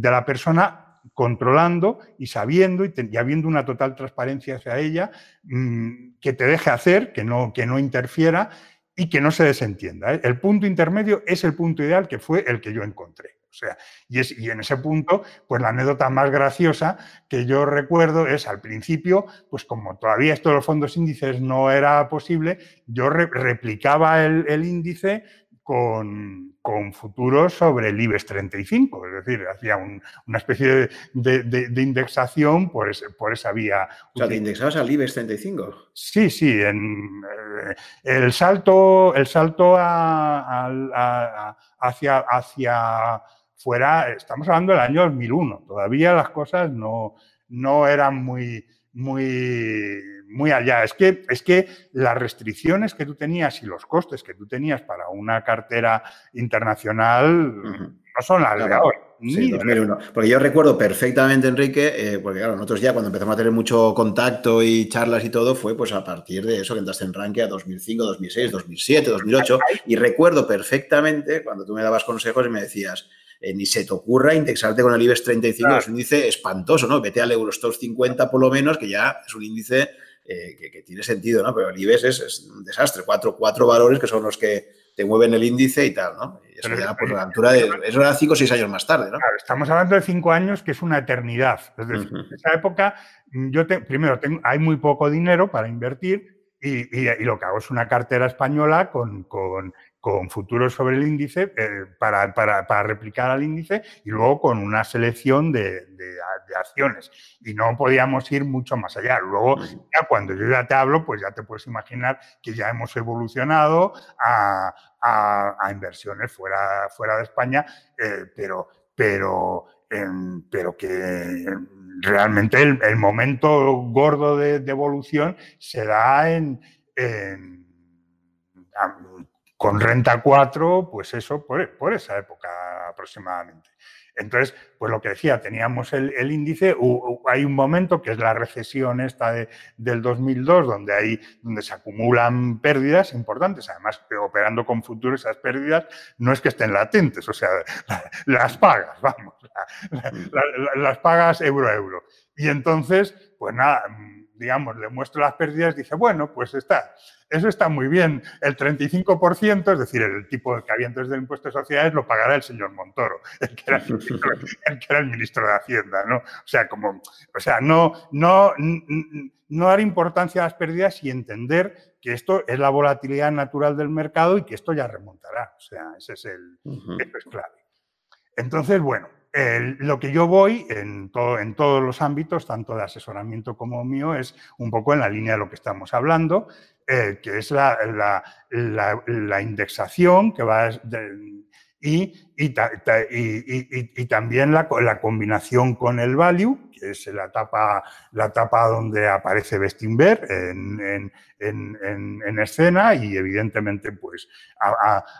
la persona controlando y sabiendo y, habiendo una total transparencia hacia ella, mm, que te deje hacer, que no, que no interfiera y que no se desentienda. ¿eh? El punto intermedio es el punto ideal que fue el que yo encontré. O sea, y, es, y en ese punto, pues la anécdota más graciosa que yo recuerdo es al principio, pues como todavía esto de los fondos índices no era posible, yo replicaba el, índice con, futuros sobre el IBEX 35, es decir, hacía una especie de, indexación por, por esa vía. O sea, ¿te indexabas al IBEX 35? Sí, sí, en, eh, el salto, el salto hacia, hacia fuera, estamos hablando del año 2001, todavía las cosas no, no eran muy, muy, muy allá. Es que, es que las restricciones que tú tenías y los costes que tú tenías para una cartera internacional no son las de ahora. Sí, 2001. Porque yo recuerdo perfectamente, Enrique, eh, porque claro, nosotros ya cuando empezamos a tener mucho contacto y charlas y todo, fue pues a partir de eso que entraste en Rankia 2005, 2006, 2007, 2008. Y recuerdo perfectamente cuando tú me dabas consejos y me decías, eh, ni se te ocurra indexarte con el IBEX 35, es un índice espantoso, ¿no? Vete al Eurostox 50 por lo menos, que ya es un índice eh, que, tiene sentido, ¿no? Pero el IBEX es, un desastre, cuatro, cuatro valores que son los que te mueven el índice y tal, ¿no? Y eso ya, pues, la altura de. Eso era cinco o seis años más tarde, ¿no? estamos hablando de cinco años, que es una eternidad. en esa época, yo te, primero, tengo, hay muy poco dinero para invertir y, lo que hago es una cartera española con, con, con futuros sobre el índice eh, para, para, para, replicar al índice y luego con una selección de, de, acciones. Y no podíamos ir mucho más allá. Luego, ya cuando yo ya te hablo, pues ya te puedes imaginar que ya hemos evolucionado a, a, inversiones fuera, fuera de España, eh, pero, pero, em, pero que realmente el, momento gordo de, evolución se da en, con renta 4, pues eso, por, esa época aproximadamente. Entonces, pues lo que decía, teníamos el, índice, hay un momento que es la recesión esta de, del 2002, donde, hay, donde se acumulan pérdidas importantes, además operando con futuros esas pérdidas no es que estén latentes, o sea, las pagas, vamos, las pagas euro a euro. Y entonces, pues nada, digamos, le muestro las pérdidas, dice, bueno, pues está, eso está muy bien. El 35%, es decir, el tipo que había antes del impuesto de sociedades, lo pagará el señor Montoro, el que era el, ministro, de Hacienda, ¿no? O sea, como, o sea, no, no, no dar importancia a las pérdidas y entender que esto es la volatilidad natural del mercado y que esto ya remontará. O sea, ese es el, eso es clave. Entonces, bueno, lo que yo voy en, en, todos los ámbitos, tanto de asesoramiento como mío, es un poco en la línea de lo que estamos hablando, eh, que es la, indexación que va y, y, también la, combinación con el value, que es la etapa, la etapa donde aparece Bestinver en, en, escena y evidentemente pues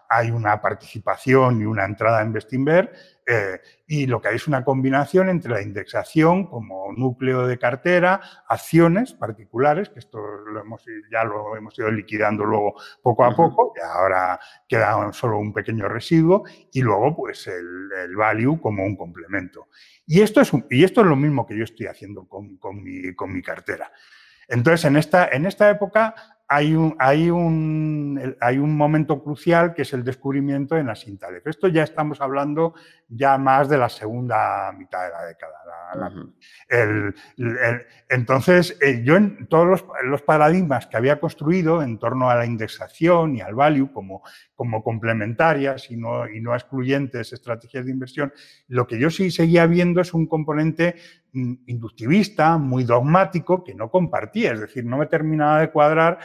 hay una participación y una entrada en Bestinver eh, y lo que hay es una combinación entre la indexación como núcleo de cartera, acciones particulares, que esto lo hemos, ya lo hemos ido liquidando luego poco a poco, y ahora queda solo un pequeño residuo, y luego pues el, value como un complemento. Y esto, es y esto es lo mismo que yo estoy haciendo con, con, mi, con mi cartera. Entonces, en esta, en esta época hay un, hay, un, hay un momento crucial que es el descubrimiento de Nassim Taleb. Esto ya estamos hablando ya más de la segunda mitad de la década. entonces, eh, yo en todos los, paradigmas que había construido en torno a la indexación y al value como, como complementarias y no, y no excluyentes estrategias de inversión, lo que yo sí seguía viendo es un componente inductivista, muy dogmático, que no compartía. Es decir, no me terminaba de cuadrar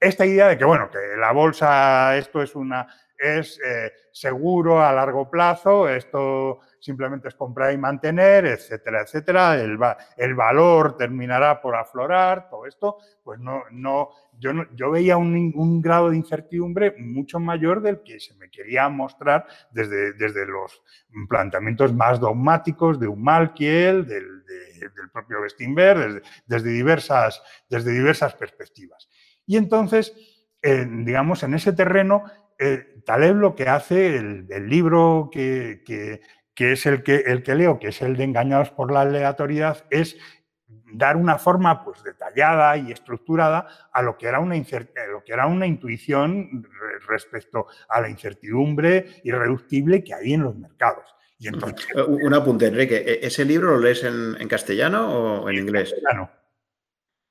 esta idea de que, bueno, que la bolsa, esto es una es eh, seguro a largo plazo, esto simplemente es comprar y mantener, etcétera, etcétera, el, el valor terminará por aflorar, todo esto, pues no, no, yo, yo veía un, un, grado de incertidumbre mucho mayor del que se me quería mostrar desde, desde los planteamientos más dogmáticos de Humalkiel, del, del propio Bestinberg, desde, diversas, desde diversas perspectivas. Y entonces, digamos, en ese terreno, eh, Taleb lo que hace, el, libro que, es el que, el que leo, que es el de Engañados por la aleatoriedad, es dar una forma pues, detallada y estructurada a lo que era una, lo que era una intuición respecto a la incertidumbre irreductible que hay en los mercados. Y entonces, un apunte, Enrique. ¿e-, ¿Ese libro lo lees en, castellano o en, inglés? En castellano.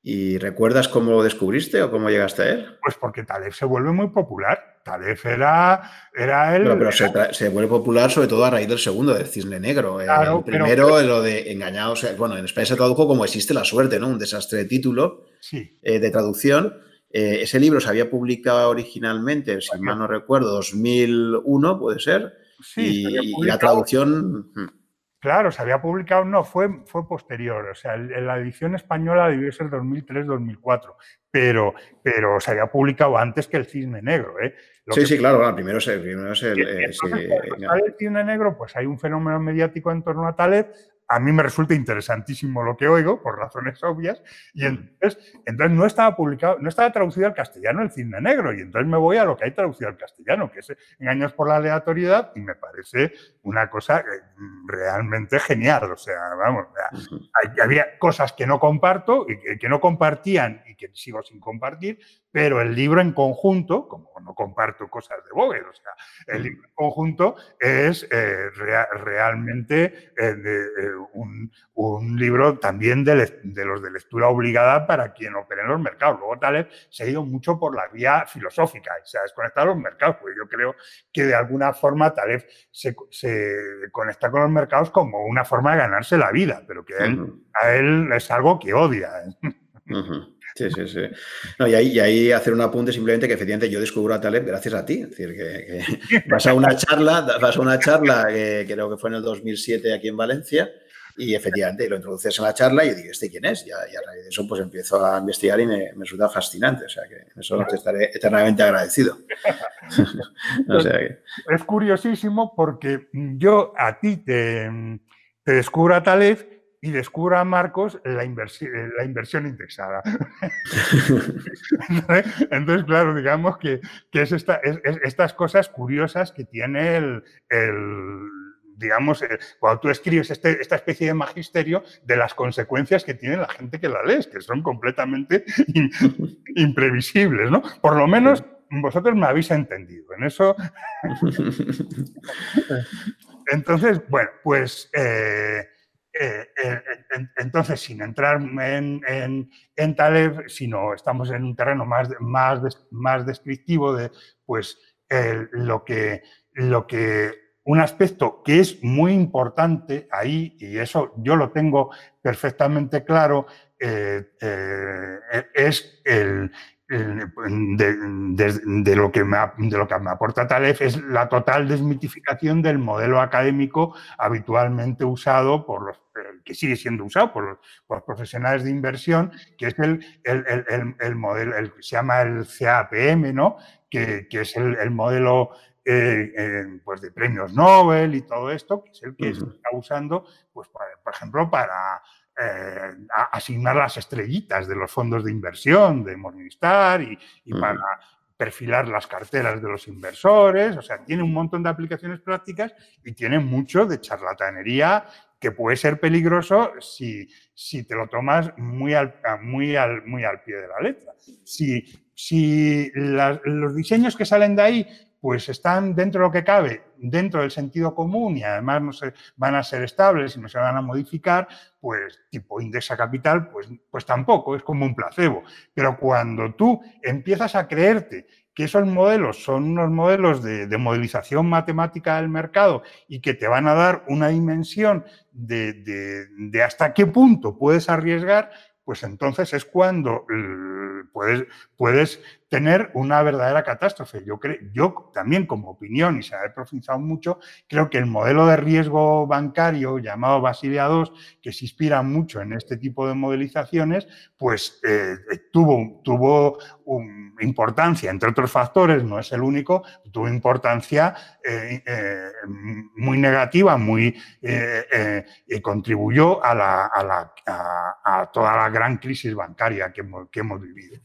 ¿Y recuerdas cómo lo descubriste o cómo llegaste a él? Pues porque Taleb se vuelve muy popular. Taleb era, era el... pero se, vuelve popular sobre todo a raíz del segundo, del Cisne Negro. el primero, lo de Engañados, bueno, en España se tradujo como Existe la suerte, ¿no? Un desastre de título, eh, de traducción. Eh, ese libro se había publicado originalmente, si mal no recuerdo, 2001, puede ser. Sí, y, la traducción... Claro, se había publicado, no, fue, fue posterior, o sea, la edición española debió ser 2003-2004, pero, pero se había publicado antes que el Cisne Negro. ¿eh? sí, sí, claro, primero, es el, primero es el, el, el Cisne Negro, pues hay un fenómeno mediático en torno a Taleb, a mí me resulta interesantísimo lo que oigo, por razones obvias, y mm. entonces, entonces no estaba publicado, no estaba traducido al castellano el Cisne Negro, y entonces me voy a lo que hay traducido al castellano, que es Engaños por la aleatoriedad, y me parece una cosa eh, realmente genial. O sea, vamos, había cosas que no comparto, y que, no compartían y que sigo sin compartir, pero el libro en conjunto, como no comparto cosas de Vogel, o sea, el mm. libro en conjunto es eh, realmente eh, un, libro también de, los de lectura obligada para quien opere en los mercados. Luego Taleb se ha ido mucho por la vía filosófica y se ha desconectado de los mercados, porque yo creo que de alguna forma Taleb se, conecta con los mercados como una forma de ganarse la vida, pero que a él es algo que odia. Sí, sí, sí. y, ahí, ahí, hacer un apunte simplemente que efectivamente yo descubro a Taleb gracias a ti. Es decir, que, vas a una charla, vas a una charla que creo que fue en el 2007 aquí en Valencia y efectivamente lo introduces en la charla y yo digo, ¿este quién es? Y a, raíz de eso pues empiezo a investigar y me, resulta fascinante. O sea que eso te estaré eternamente agradecido. Es curiosísimo porque yo a ti te, te descubro a Taleb y descubra a Marcos la, inversión, la inversión indexada. Entonces, claro, digamos que, es, estas cosas curiosas que tiene el, digamos, eh, cuando tú escribes este, esta especie de magisterio de las consecuencias que tiene la gente que la lees, que son completamente imprevisibles, ¿no? Por lo menos vosotros me habéis entendido. En eso. Entonces, bueno, pues. Eh, eh, eh, entonces, sin entrar en, en, Taleb, sino estamos en un terreno más, más, más descriptivo de pues, lo, que, lo que un aspecto que es muy importante ahí, y eso yo lo tengo perfectamente claro, eh, es el, de, lo que me, de lo que me aporta Taleb es la total desmitificación del modelo académico habitualmente usado por los que sigue siendo usado por los, profesionales de inversión, que es el, el, modelo, el, se llama el CAPM, ¿no? que, es el, modelo eh, eh, pues de premios Nobel y todo esto, que es el que se está usando, pues, por ejemplo, para eh, asignar las estrellitas de los fondos de inversión de Morningstar y, para perfilar las carteras de los inversores. O sea, tiene un montón de aplicaciones prácticas y tiene mucho de charlatanería que puede ser peligroso si, si te lo tomas muy al, muy, al, muy al pie de la letra. Si, si los diseños que salen de ahí pues están dentro de lo que cabe, dentro del sentido común y además no se, van a ser estables y no se van a modificar, pues tipo indexa capital, pues, pues tampoco, es como un placebo. Pero cuando tú empiezas a creerte que esos modelos son unos modelos de, modelización matemática del mercado y que te van a dar una dimensión de, de hasta qué punto puedes arriesgar, pues entonces es cuando puedes, puedes tener una verdadera catástrofe. Yo, creo, yo también como opinión, y se ha profundizado mucho, creo que el modelo de riesgo bancario llamado Basilia II, que se inspira mucho en este tipo de modelizaciones, pues eh, tuvo, tuvo importancia, entre otros factores, no es el único, tuvo importancia eh, eh, muy negativa, muy y contribuyó a, la, a, la, a, toda la gran crisis bancaria que que hemos vivido.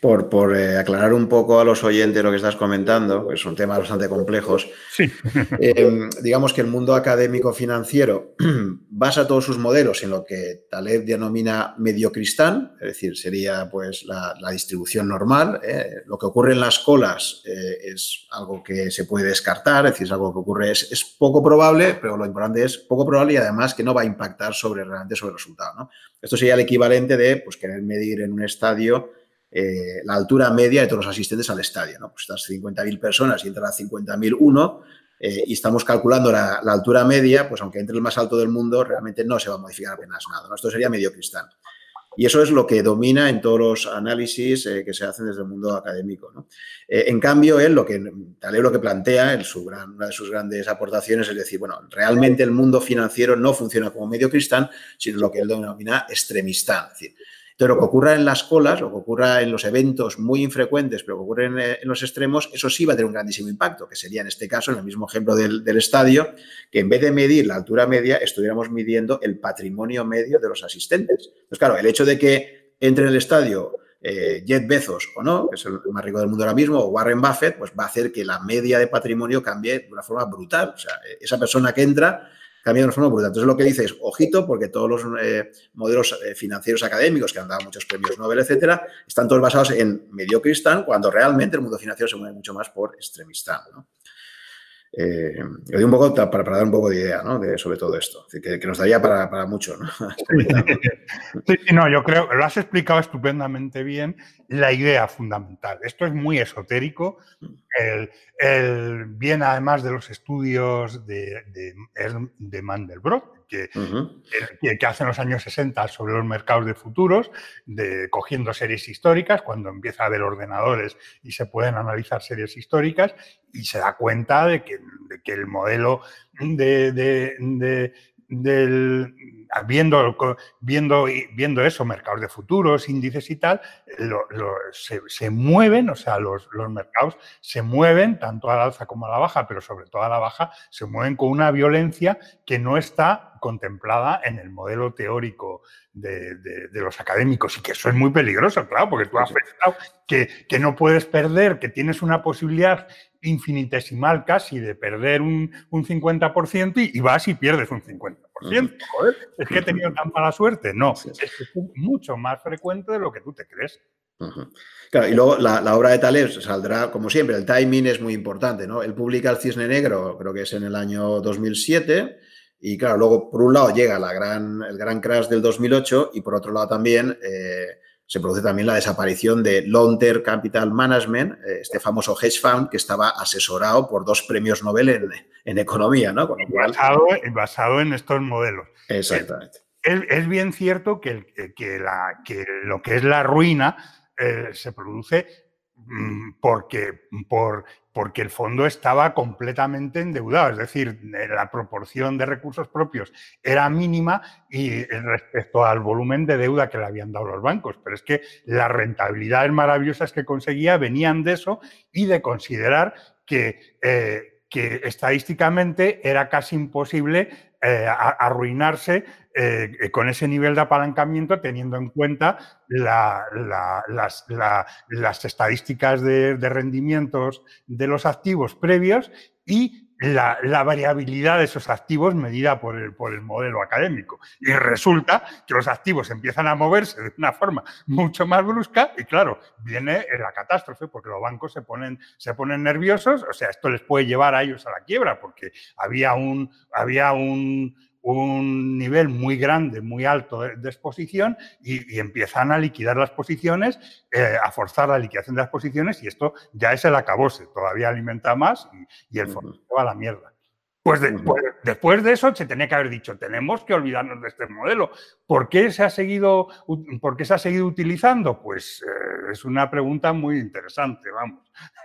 Por, por eh, aclarar un poco a los oyentes lo que estás comentando, que son temas bastante complejos, sí. Em, digamos que el mundo académico financiero basa todos sus modelos en lo que Taleb denomina mediocristán, es decir, sería pues la, distribución normal. ¿eh? Lo que ocurre en las colas eh, es algo que se puede descartar, es decir, es algo que ocurre, es, es, poco probable, pero lo importante es poco probable y además que no va a impactar sobre realmente sobre el resultado. ¿no? Esto sería el equivalente de pues, querer medir en un estadio eh, la altura media de todos los asistentes al estadio. ¿no? Pues estas 50.000 personas y entra a 50.001 eh, y estamos calculando la, altura media, pues aunque entre el más alto del mundo, realmente no se va a modificar apenas nada. Esto sería medio cristal. Y eso es lo que domina en todos los análisis eh, que se hacen desde el mundo académico. en cambio, él lo que tal lo que plantea, en su gran, una de sus grandes aportaciones es decir, bueno, realmente el mundo financiero no funciona como medio cristal, sino lo que él denomina extremistán. Es decir, entonces, lo que ocurra en las colas, lo que ocurra en los eventos muy infrecuentes, pero que ocurre eh, en, los extremos, eso sí va a tener un grandísimo impacto, que sería en este caso, en el mismo ejemplo del, estadio, que en vez de medir la altura media, estuviéramos midiendo el patrimonio medio de los asistentes. Entonces, claro, el hecho de que entre en el estadio eh, Jet Bezos o no, que es el más rico del mundo ahora mismo, o Warren Buffett, pues va a hacer que la media de patrimonio cambie de una forma brutal. O sea, esa persona que entra cambia de forma brutal. Entonces lo que dice es, ojito, porque todos los eh, modelos eh, financieros académicos que han dado muchos premios Nobel, etcétera, están todos basados en mediocristán, cuando realmente el mundo financiero se mueve mucho más por extremistán. Eh, un poco para, dar un poco de idea ¿no? sobre todo esto, que, nos daría para, mucho. ¿no? sí, no, yo creo, lo has explicado estupendamente bien, la idea fundamental. Esto es muy esotérico, el, el, viene además de los estudios de, de Mandelbrot, que, que, hace en los años 60 sobre los mercados de futuros, de, cogiendo series históricas, cuando empieza a haber ordenadores y se pueden analizar series históricas, y se da cuenta de que, que el modelo de, del, viendo, viendo, viendo eso, mercados de futuros, índices y tal, se, mueven, o sea, los, los, mercados se mueven tanto a la alza como a la baja, pero sobre todo a la baja, se mueven con una violencia que no está contemplada en el modelo teórico de, los académicos y que eso es muy peligroso, claro, porque tú has pensado que, que no puedes perder, que tienes una posibilidad infinitesimal casi de perder un, un 50% y, vas y pierdes un 50%. Joder, es que he tenido tan mala suerte. No, es, mucho más frecuente de lo que tú te crees. Claro, y luego la, obra de Taleb saldrá, como siempre, el timing es muy importante, ¿no? Él publica El Cisne Negro, creo que es en el año 2007, y claro, luego por un lado llega la gran, el gran crash del 2008 y por otro lado también eh, se produce también la desaparición de Long Term Capital Management, eh, este famoso hedge fund que estaba asesorado por dos premios Nobel en, economía, ¿no? basado, en estos modelos. Exactamente. Es, bien cierto que, que, la, que, lo que es la ruina eh, se produce mm, porque, por, porque el fondo estaba completamente endeudado, es decir, la proporción de recursos propios era mínima y respecto al volumen de deuda que le habían dado los bancos. Pero es que las rentabilidades maravillosas que conseguía venían de eso y de considerar que, eh, que estadísticamente era casi imposible eh, arruinarse eh, con ese nivel de apalancamiento teniendo en cuenta las, estadísticas de, rendimientos de los activos previos y la, variabilidad de esos activos medida por el, por el modelo académico. Y resulta que los activos empiezan a moverse de una forma mucho más brusca y claro, viene la catástrofe porque los bancos se ponen, se ponen nerviosos, o sea, esto les puede llevar a ellos a la quiebra porque había un, había un, un nivel muy grande, muy alto de, exposición y, empiezan a liquidar las posiciones, eh, a forzar la liquidación de las posiciones y esto ya es el acabose, todavía alimenta más y, el fondo va a la mierda. Pues, pues, después de eso se tenía que haber dicho, tenemos que olvidarnos de este modelo. ¿Por qué se ha seguido, por qué se ha seguido utilizando? Pues eh, es una pregunta muy interesante, vamos.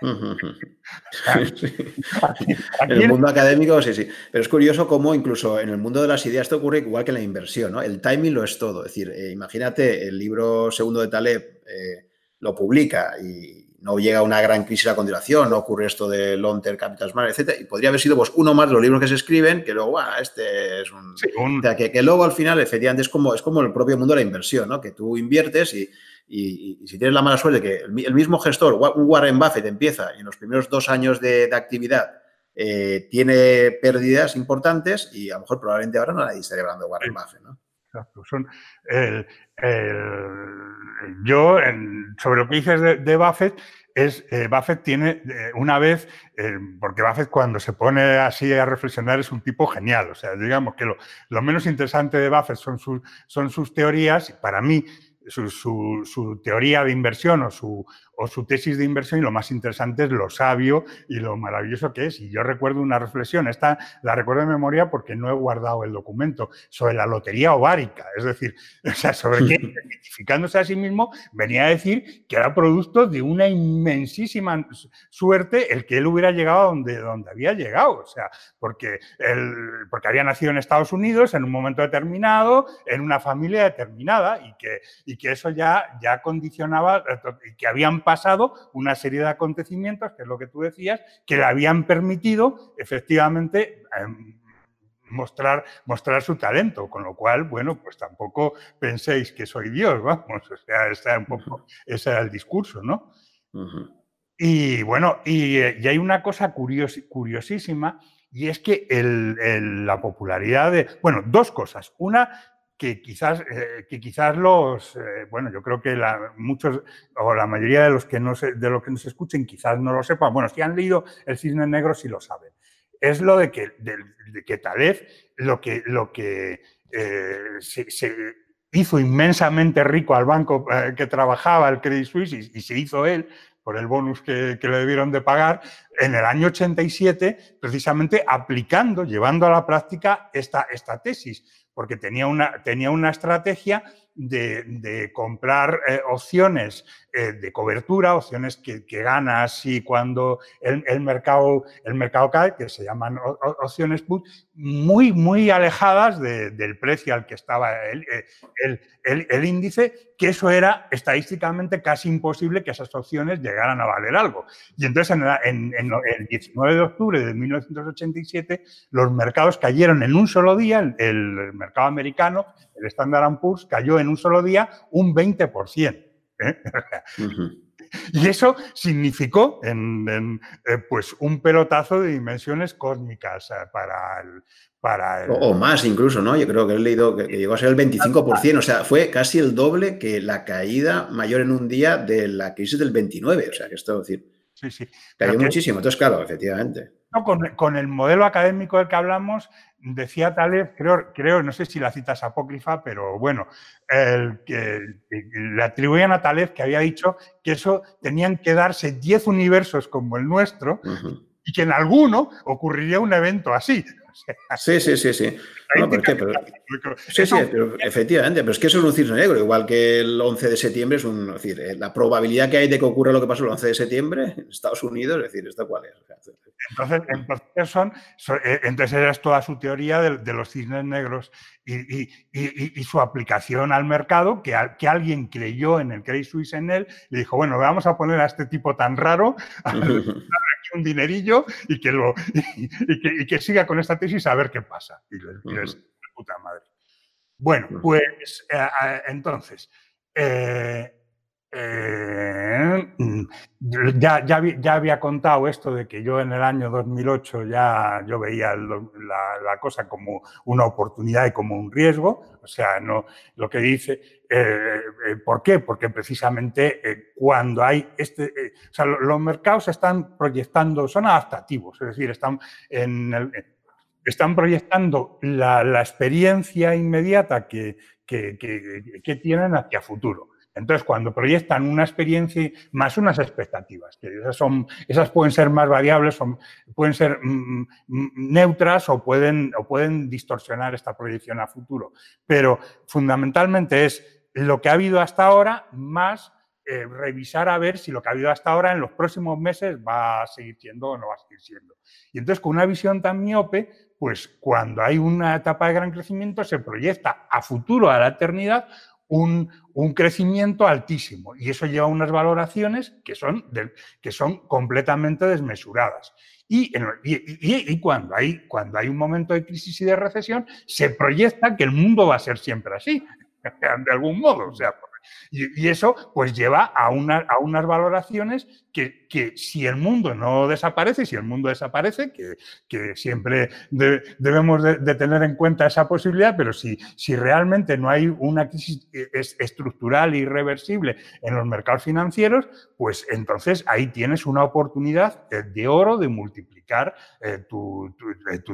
en el mundo académico, sí, sí. Pero es curioso cómo incluso en el mundo de las ideas esto ocurre igual que en la inversión, ¿no? El timing lo es todo. Es decir, eh, imagínate, el libro segundo de Taleb eh, lo publica y no llega una gran crisis a continuación, no ocurre esto de long term capital etc. Y podría haber sido pues, uno más de los libros que se escriben, que luego, bueno, este es un... O sea, que, que, luego al final, efectivamente, es como, es como el propio mundo de la inversión, ¿no? Que tú inviertes y, si tienes la mala suerte que el, mismo gestor, un Warren Buffett, empieza y en los primeros dos años de, actividad eh, tiene pérdidas importantes y a lo mejor probablemente ahora no nadie estaría hablando de Warren Buffett, ¿no? Exacto. Son yo, sobre lo que dices de, Buffett, es eh, Buffett tiene eh, una vez, eh, porque Buffett cuando se pone así a reflexionar es un tipo genial, o sea, digamos que lo, lo menos interesante de Buffett son, sus son sus teorías, para mí su, su, teoría de inversión o su, o su tesis de inversión y lo más interesante es lo sabio y lo maravilloso que es. Y yo recuerdo una reflexión, esta la recuerdo de memoria porque no he guardado el documento, sobre la lotería ovárica, es decir, o sea, sobre que, identificándose a sí mismo, venía a decir que era producto de una inmensísima suerte el que él hubiera llegado a donde, donde había llegado, o sea, porque, él, porque había nacido en Estados Unidos en un momento determinado, en una familia determinada y que, y que eso ya, ya condicionaba y que habían pasado una serie de acontecimientos, que es lo que tú decías, que le habían permitido efectivamente em, mostrar, mostrar su talento, con lo cual, bueno, pues tampoco penséis que soy Dios, vamos, o sea, ese, un poco, ese era el discurso, ¿no? Y bueno, y, hay una cosa curiosísima, y es que la popularidad de, bueno, dos cosas. Una, que quizás, eh, que quizás los, eh, bueno, yo creo que muchos o la mayoría de los que no se, de los que nos escuchen quizás no lo sepan. Bueno, si han leído El Cisne Negro sí lo saben. es lo de que, de, que Taleb lo que, lo que eh, se, hizo inmensamente rico al banco que trabajaba, el Credit Suisse, y, se hizo él por el bonus que, le debieron de pagar, en el año 87, precisamente aplicando, llevando a la práctica esta, esta tesis, porque tenía una, tenía una estrategia de, comprar eh, opciones eh, de cobertura, opciones que, ganas y cuando el, mercado, el mercado cae, que se llaman opciones put, muy, muy alejadas del precio al que estaba el, el, índice, que eso era estadísticamente casi imposible que esas opciones llegaran a valer algo. Y entonces en, el 19 de octubre de 1987 los mercados cayeron en un solo día, el, mercado americano, el Standard Poor's, cayó en un solo día un 20%. ¿Eh? Y eso significó en, eh, pues un pelotazo de dimensiones cósmicas eh, para el, para O, más incluso, ¿no? Yo creo que he leído que, llegó a ser el 25%, o sea, fue casi el doble que la caída mayor en un día de la crisis del 29, o sea, que esto, es decir, sí, sí. cayó muchísimo, entonces claro, efectivamente. Con, el modelo académico del que hablamos, decía Taleb, creo, creo, no sé si la cita es apócrifa, pero bueno, el, que, le atribuían a Taleb que había dicho que eso tenían que darse 10 universos como el nuestro y que en alguno ocurriría un evento así. sí, sí, sí, sí. Sí, sí, pero efectivamente, pero es que eso es un cisne negro, igual que el 11 de septiembre es un, decir, eh, la probabilidad que hay de que ocurra lo que pasó el 11 de septiembre en Estados Unidos, es decir, ¿esto cuál es? Entonces, entonces, son, eh, entonces era toda su teoría de, los cisnes negros y, y, su aplicación al mercado, que, que, alguien creyó en el Credit Suisse en él, le dijo, bueno, vamos a poner a este tipo tan raro un dinerillo y que, lo, y, que, siga con esta tesis a ver qué pasa. Y puta madre. Bueno, pues eh, eh, entonces, eh, ya, ya, había contado esto de que yo en el año 2008 ya yo veía la, cosa como una oportunidad y como un riesgo. O sea, no, lo que dice, eh, eh, ¿por qué? Porque precisamente eh, cuando hay este, o sea, los mercados están proyectando, son adaptativos, es decir, están en están proyectando la, experiencia inmediata que, que, que, tienen hacia futuro. Entonces, cuando proyectan una experiencia más unas expectativas, que esas, son, esas pueden ser más variables, son, pueden ser mm, mm, neutras o pueden, o pueden distorsionar esta proyección a futuro. Pero fundamentalmente es lo que ha habido hasta ahora más eh, revisar a ver si lo que ha habido hasta ahora en los próximos meses va a seguir siendo o no va a seguir siendo. Y entonces, con una visión tan miope, pues cuando hay una etapa de gran crecimiento, se proyecta a futuro, a la eternidad, un, crecimiento altísimo y eso lleva a unas valoraciones que son, que son completamente desmesuradas. Y, cuando, hay, cuando hay un momento de crisis y de recesión, se proyecta que el mundo va a ser siempre así, de algún modo. Y, eso pues lleva a, a unas valoraciones que, si el mundo no desaparece, si el mundo desaparece, que, siempre debemos de, tener en cuenta esa posibilidad, pero si, si realmente no hay una crisis eh, estructural irreversible en los mercados financieros, pues entonces ahí tienes una oportunidad de oro de multiplicar eh, tu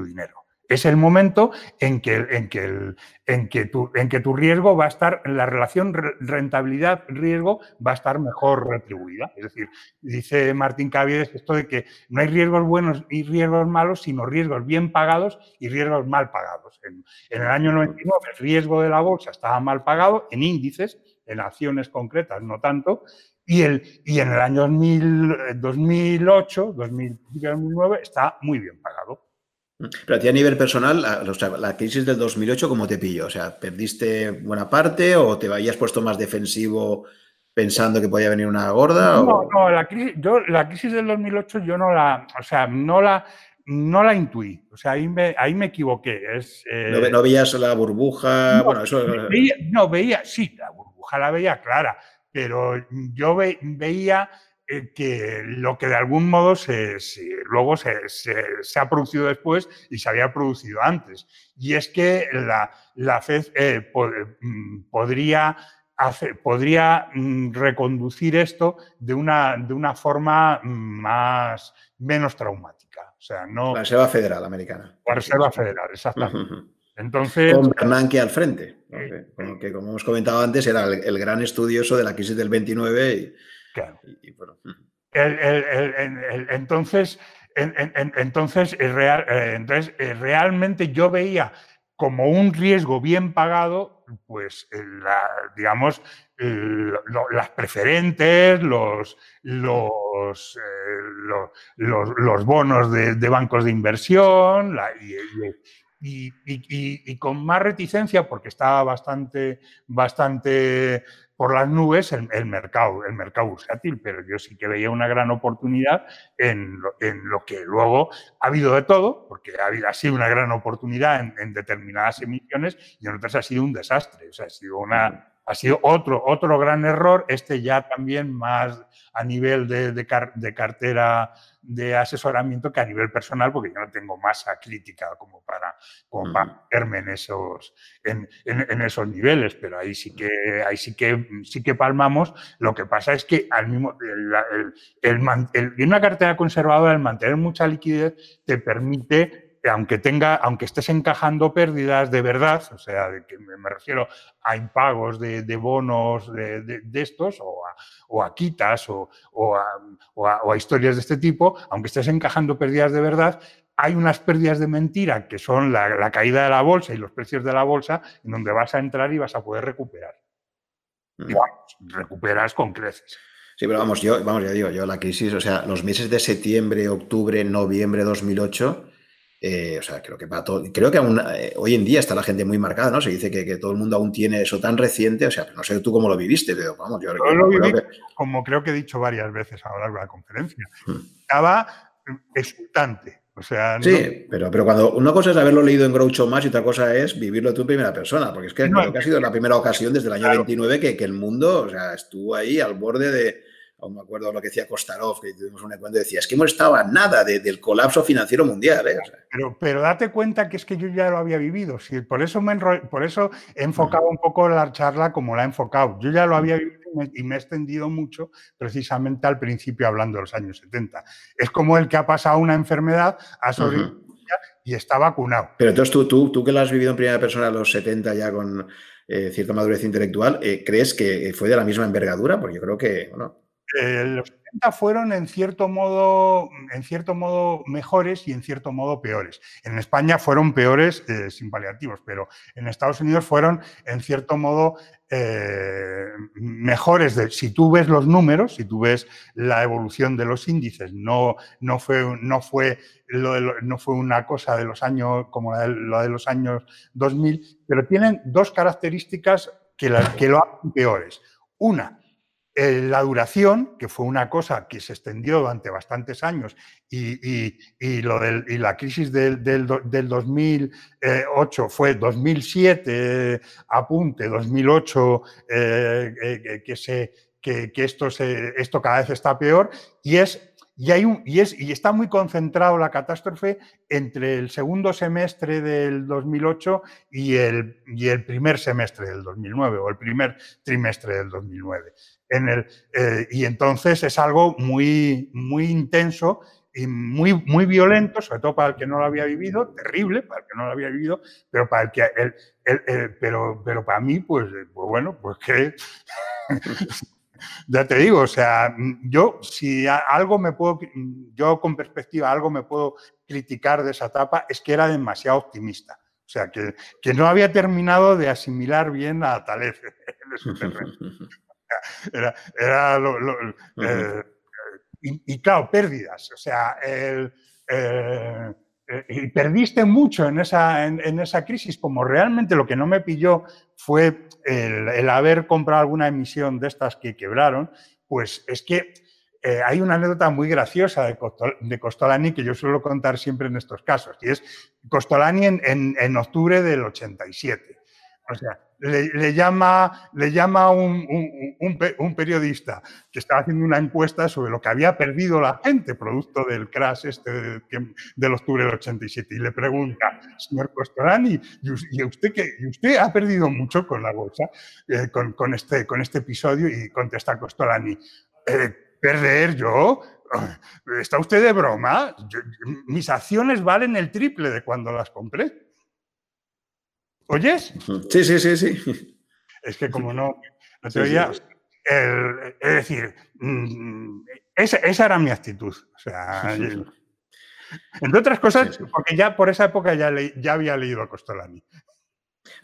dinero es el momento en que, en que, en que, tu, en que tu riesgo va a estar, la relación rentabilidad-riesgo va a estar mejor retribuida. Es decir, dice Martín Caviedes esto de que no hay riesgos buenos y riesgos malos, sino riesgos bien pagados y riesgos mal pagados. En, el año 99 el riesgo de la bolsa estaba mal pagado en índices, en acciones concretas no tanto, y, el, y en el año 2008, 2009 está muy bien pagado. Pero a ti a nivel personal, la, crisis del 2008, ¿cómo te pilló? O sea, ¿perdiste buena parte o te habías puesto más defensivo pensando que podía venir una gorda? No, no, la crisis, yo, la crisis del 2008 yo no la, o sea, no la, no la intuí. O sea, ahí me, ahí me equivoqué. Es, eh, ¿No, veías la burbuja? No, bueno, eso... Veía, no, veía, sí, la burbuja la veía clara, pero yo veía que lo que de algún modo se, luego se, ha producido después y se había producido antes. Y es que la, la FED eh, mm, podría, hacer, podría mm, reconducir esto de una, de una forma más, menos traumática. O sea, no. La Reserva Federal Americana. La Reserva Federal, exactamente. Entonces. Con Bernanke al frente, que como hemos comentado antes era el, gran estudioso de la crisis del 29 y, claro. bueno. entonces, entonces, real, eh, entonces eh, realmente yo veía como un riesgo bien pagado, pues, digamos, las preferentes, los, los, eh, los, bonos de, bancos de inversión y, con más reticencia, porque estaba bastante, bastante por las nubes el, mercado, el mercado bursátil, pero yo sí que veía una gran oportunidad en lo, que luego ha habido de todo, porque ha, habido, ha sido una gran oportunidad en, determinadas emisiones y en otras ha sido un desastre. O sea, ha sido una, ha sido otro, otro gran error, este ya también más a nivel de, de, cartera de asesoramiento que a nivel personal, porque yo no tengo masa crítica como para, como meterme en esos, en, esos niveles, pero ahí sí que, ahí sí que, sí que palmamos. Lo que pasa es que al mismo, el, el, en una cartera conservadora, el mantener mucha liquidez te permite aunque tenga, aunque estés encajando pérdidas de verdad, o sea, de que me refiero a impagos de, bonos de, estos, o a, quitas, o, a, historias de este tipo, aunque estés encajando pérdidas de verdad, hay unas pérdidas de mentira que son la, caída de la bolsa y los precios de la bolsa, en donde vas a entrar y vas a poder recuperar. Y mm. recuperas con creces. Sí, pero vamos, yo, vamos, ya digo, yo la crisis, o sea, los meses de septiembre, octubre, noviembre de 2008 eh, o sea, creo que para todo, creo que aún, eh, hoy en día está la gente muy marcada, ¿no? Se dice que, todo el mundo aún tiene eso tan reciente, o sea, no sé tú cómo lo viviste, pero vamos, yo, lo viví, como creo que he dicho varias veces a lo largo de la conferencia. Hmm. Estaba exultante. O sea, sí, pero, pero cuando una cosa es haberlo leído en Groucho más y otra cosa es vivirlo tú en primera persona, porque es que creo que ha sido la primera ocasión desde el año 29 que, que, el mundo o sea, estuvo ahí al borde de, aún me acuerdo lo que decía Kostarov, que tuvimos un encuentro, decía, es que hemos estado a nada del colapso financiero mundial. ¿eh? pero, pero date cuenta que es que yo ya lo había vivido, sí, por, eso me por eso he enfocado un poco la charla como la he enfocado. Yo ya lo había vivido y me he extendido mucho precisamente al principio hablando de los años 70. Es como el que ha pasado una enfermedad, ha sobrevivido y está vacunado. Pero entonces tú, tú, tú que lo has vivido en primera persona a los 70 ya con eh, cierta madurez intelectual, eh, ¿crees que fue de la misma envergadura? Porque yo creo que, bueno, eh, los 70 fueron en cierto, modo, en cierto modo mejores y en cierto modo peores. En España fueron peores eh, sin paliativos, pero en Estados Unidos fueron en cierto modo eh, mejores. De, si tú ves los números, si tú ves la evolución de los índices, no, no, fue, no, fue, no fue una cosa de los años como la de, los años 2000, pero tienen dos características que, que lo hacen peores. Una, la duración, que fue una cosa que se extendió durante bastantes años, y, lo la crisis del, 2008 fue 2007, apunte, 2008, eh, que, se, que, esto, esto cada vez está peor, y es y, hay un, y, es, y, está muy concentrado la catástrofe entre el segundo semestre del 2008 y el, y el primer semestre del 2009 o el primer trimestre del 2009. En el, eh, y entonces es algo muy, muy intenso y muy, muy violento, sobre todo para el que no lo había vivido, terrible para el que no lo había vivido, pero para el que el, pero, pero para mí, pues, pues bueno, pues que ya te digo, o sea, yo si algo me puedo, yo con perspectiva, algo me puedo criticar de esa etapa, es que era demasiado optimista. O sea, que, que no había terminado de asimilar bien a Talef en su terreno. Era, era lo, eh, y, claro, pérdidas. O sea, el, eh, eh, y perdiste mucho en esa, en, esa crisis, como realmente lo que no me pilló fue el, haber comprado alguna emisión de estas que quebraron, pues es que hay una anécdota muy graciosa de, de, Costolani que yo suelo contar siempre en estos casos, y es Costolani en, en, en octubre del 87. O sea, le, llama, le llama un, un, periodista que estaba haciendo una encuesta sobre lo que había perdido la gente producto del crash este del octubre del 87 y le pregunta, señor Costorani, ¿y usted, qué, usted ha perdido mucho con la bolsa, eh, con, este, con este episodio? Y contesta Costolani, eh, perder yo, ¿está usted de broma? mis acciones valen el triple de cuando las compré. ¿Oyes? Sí, sí, sí, sí. Es que como no, no te oía, es decir, mm, esa, era mi actitud. O sea, entre otras cosas, porque ya por esa época ya, ya había leído a Costolani.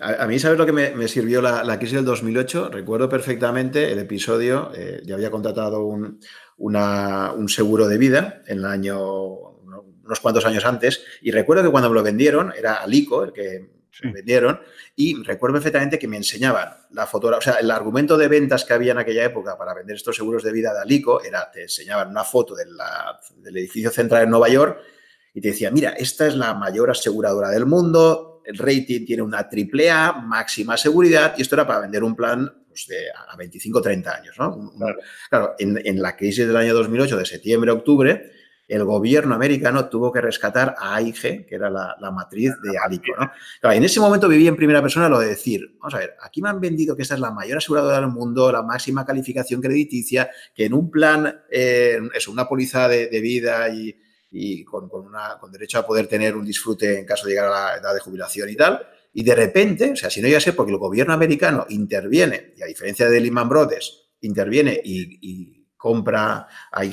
A, mí, ¿sabes lo que me, sirvió la, crisis del 2008? Recuerdo perfectamente el episodio, eh, ya había contratado un, un, seguro de vida en el año, unos cuantos años antes, y recuerdo que cuando me lo vendieron, era Alico el que me vendieron, y recuerdo perfectamente que me enseñaban la fotografía, o sea, el argumento de ventas que había en aquella época para vender estos seguros de vida de Alico era, te enseñaban una foto del edificio central en Nueva York y te decía, mira, esta es la mayor aseguradora del mundo, el rating tiene una triple A, máxima seguridad, y esto era para vender un plan pues, de a 25 30 años. ¿no? Claro, en, la crisis del año 2008, de septiembre a octubre, el gobierno americano tuvo que rescatar a AIG, que era la, matriz de Alico. ¿no? en ese momento viví en primera persona lo de decir, vamos a ver, aquí me han vendido que esta es la mayor aseguradora del mundo, la máxima calificación crediticia, que en un plan, eh, es una póliza de vida y y con, una, con derecho a poder tener un disfrute en caso de llegar a la edad de jubilación y tal. Y de repente, o sea, si no ya sé, porque el gobierno americano interviene, y a diferencia de Lehman Brothers, interviene y, compra a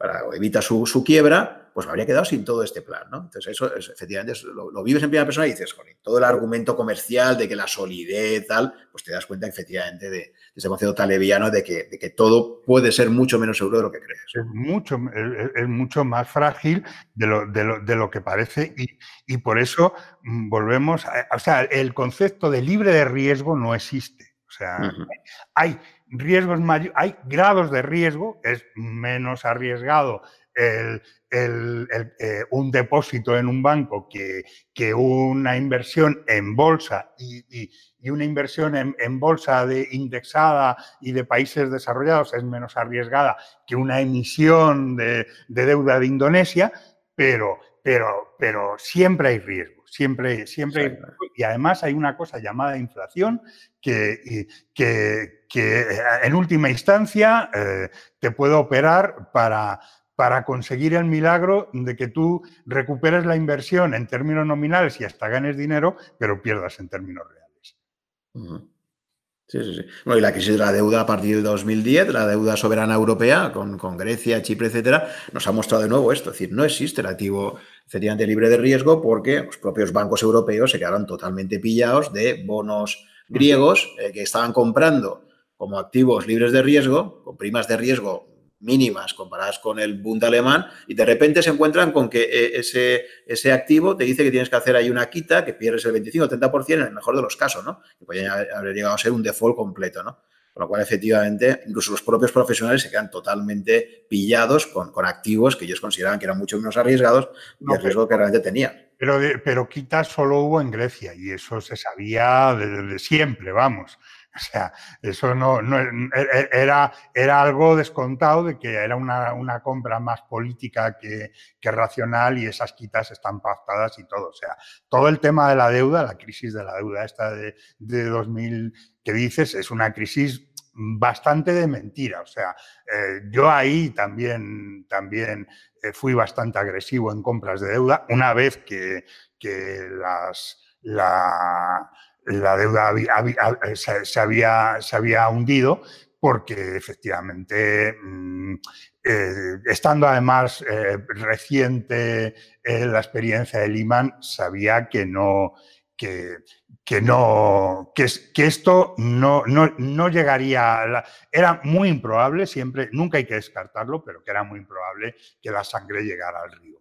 Para evita su, su quiebra, pues me habría quedado sin todo este plan, ¿no? Entonces, eso efectivamente lo, vives en primera persona y dices, joder, todo el argumento comercial de que la solidez, tal, pues te das cuenta efectivamente de, ese concepto taleviano de que, de que todo puede ser mucho menos seguro de lo que crees. Es mucho, es, mucho más frágil de lo, de lo, que parece y, y, por eso mm, volvemos, a, o sea, el concepto de libre de riesgo no existe. O sea, hay riesgos hay grados de riesgo, es menos arriesgado el, eh, un depósito en un banco que, que una inversión en bolsa y, una inversión en, bolsa de indexada y de países desarrollados es menos arriesgada que una emisión de, deuda de Indonesia, pero, pero, pero siempre hay riesgo, siempre, siempre. Y además hay una cosa llamada inflación que, que, que en última instancia eh, te puede operar para para conseguir el milagro de que tú recuperes la inversión en términos nominales y hasta ganes dinero, pero pierdas en términos reales. Sí, sí, sí. Bueno, y la crisis de la deuda a partir de 2010, la deuda soberana europea con, con, Grecia, Chipre, etcétera, nos ha mostrado de nuevo esto. Es decir, no existe el activo efectivamente libre de riesgo porque los propios bancos europeos se quedaron totalmente pillados de bonos griegos eh, que estaban comprando como activos libres de riesgo, con primas de riesgo mínimas comparadas con el Bund alemán y de repente se encuentran con que eh, ese, ese activo te dice que tienes que hacer ahí una quita, que pierdes el 25 o 30% en el mejor de los casos, ¿no? Que puede haber llegado a ser un default completo, ¿no? Con lo cual, efectivamente, incluso los propios profesionales se quedan totalmente pillados con, con activos que ellos consideraban que eran mucho menos arriesgados y el riesgo que realmente tenían. Pero, pero quita solo hubo en Grecia y eso se sabía desde siempre, vamos. O sea, eso no, no, e, e, era, era algo descontado de que era una, una compra más política que, que, racional y esas quitas están pactadas y todo. O sea, todo el tema de la deuda, la crisis de la deuda esta de, de 2000 que dices, es una crisis bastante de mentira. O sea, eh, yo ahí también, también eh, fui bastante agresivo en compras de deuda una vez que, que las, la, la deuda eh, se, había, se había hundido porque efectivamente, mm, eh, estando además eh, reciente la experiencia de Lehman, sabía que no, que, que no, que, que esto no, no, no llegaría, era muy improbable, siempre, nunca hay que descartarlo, pero que era muy improbable que la sangre llegara al río.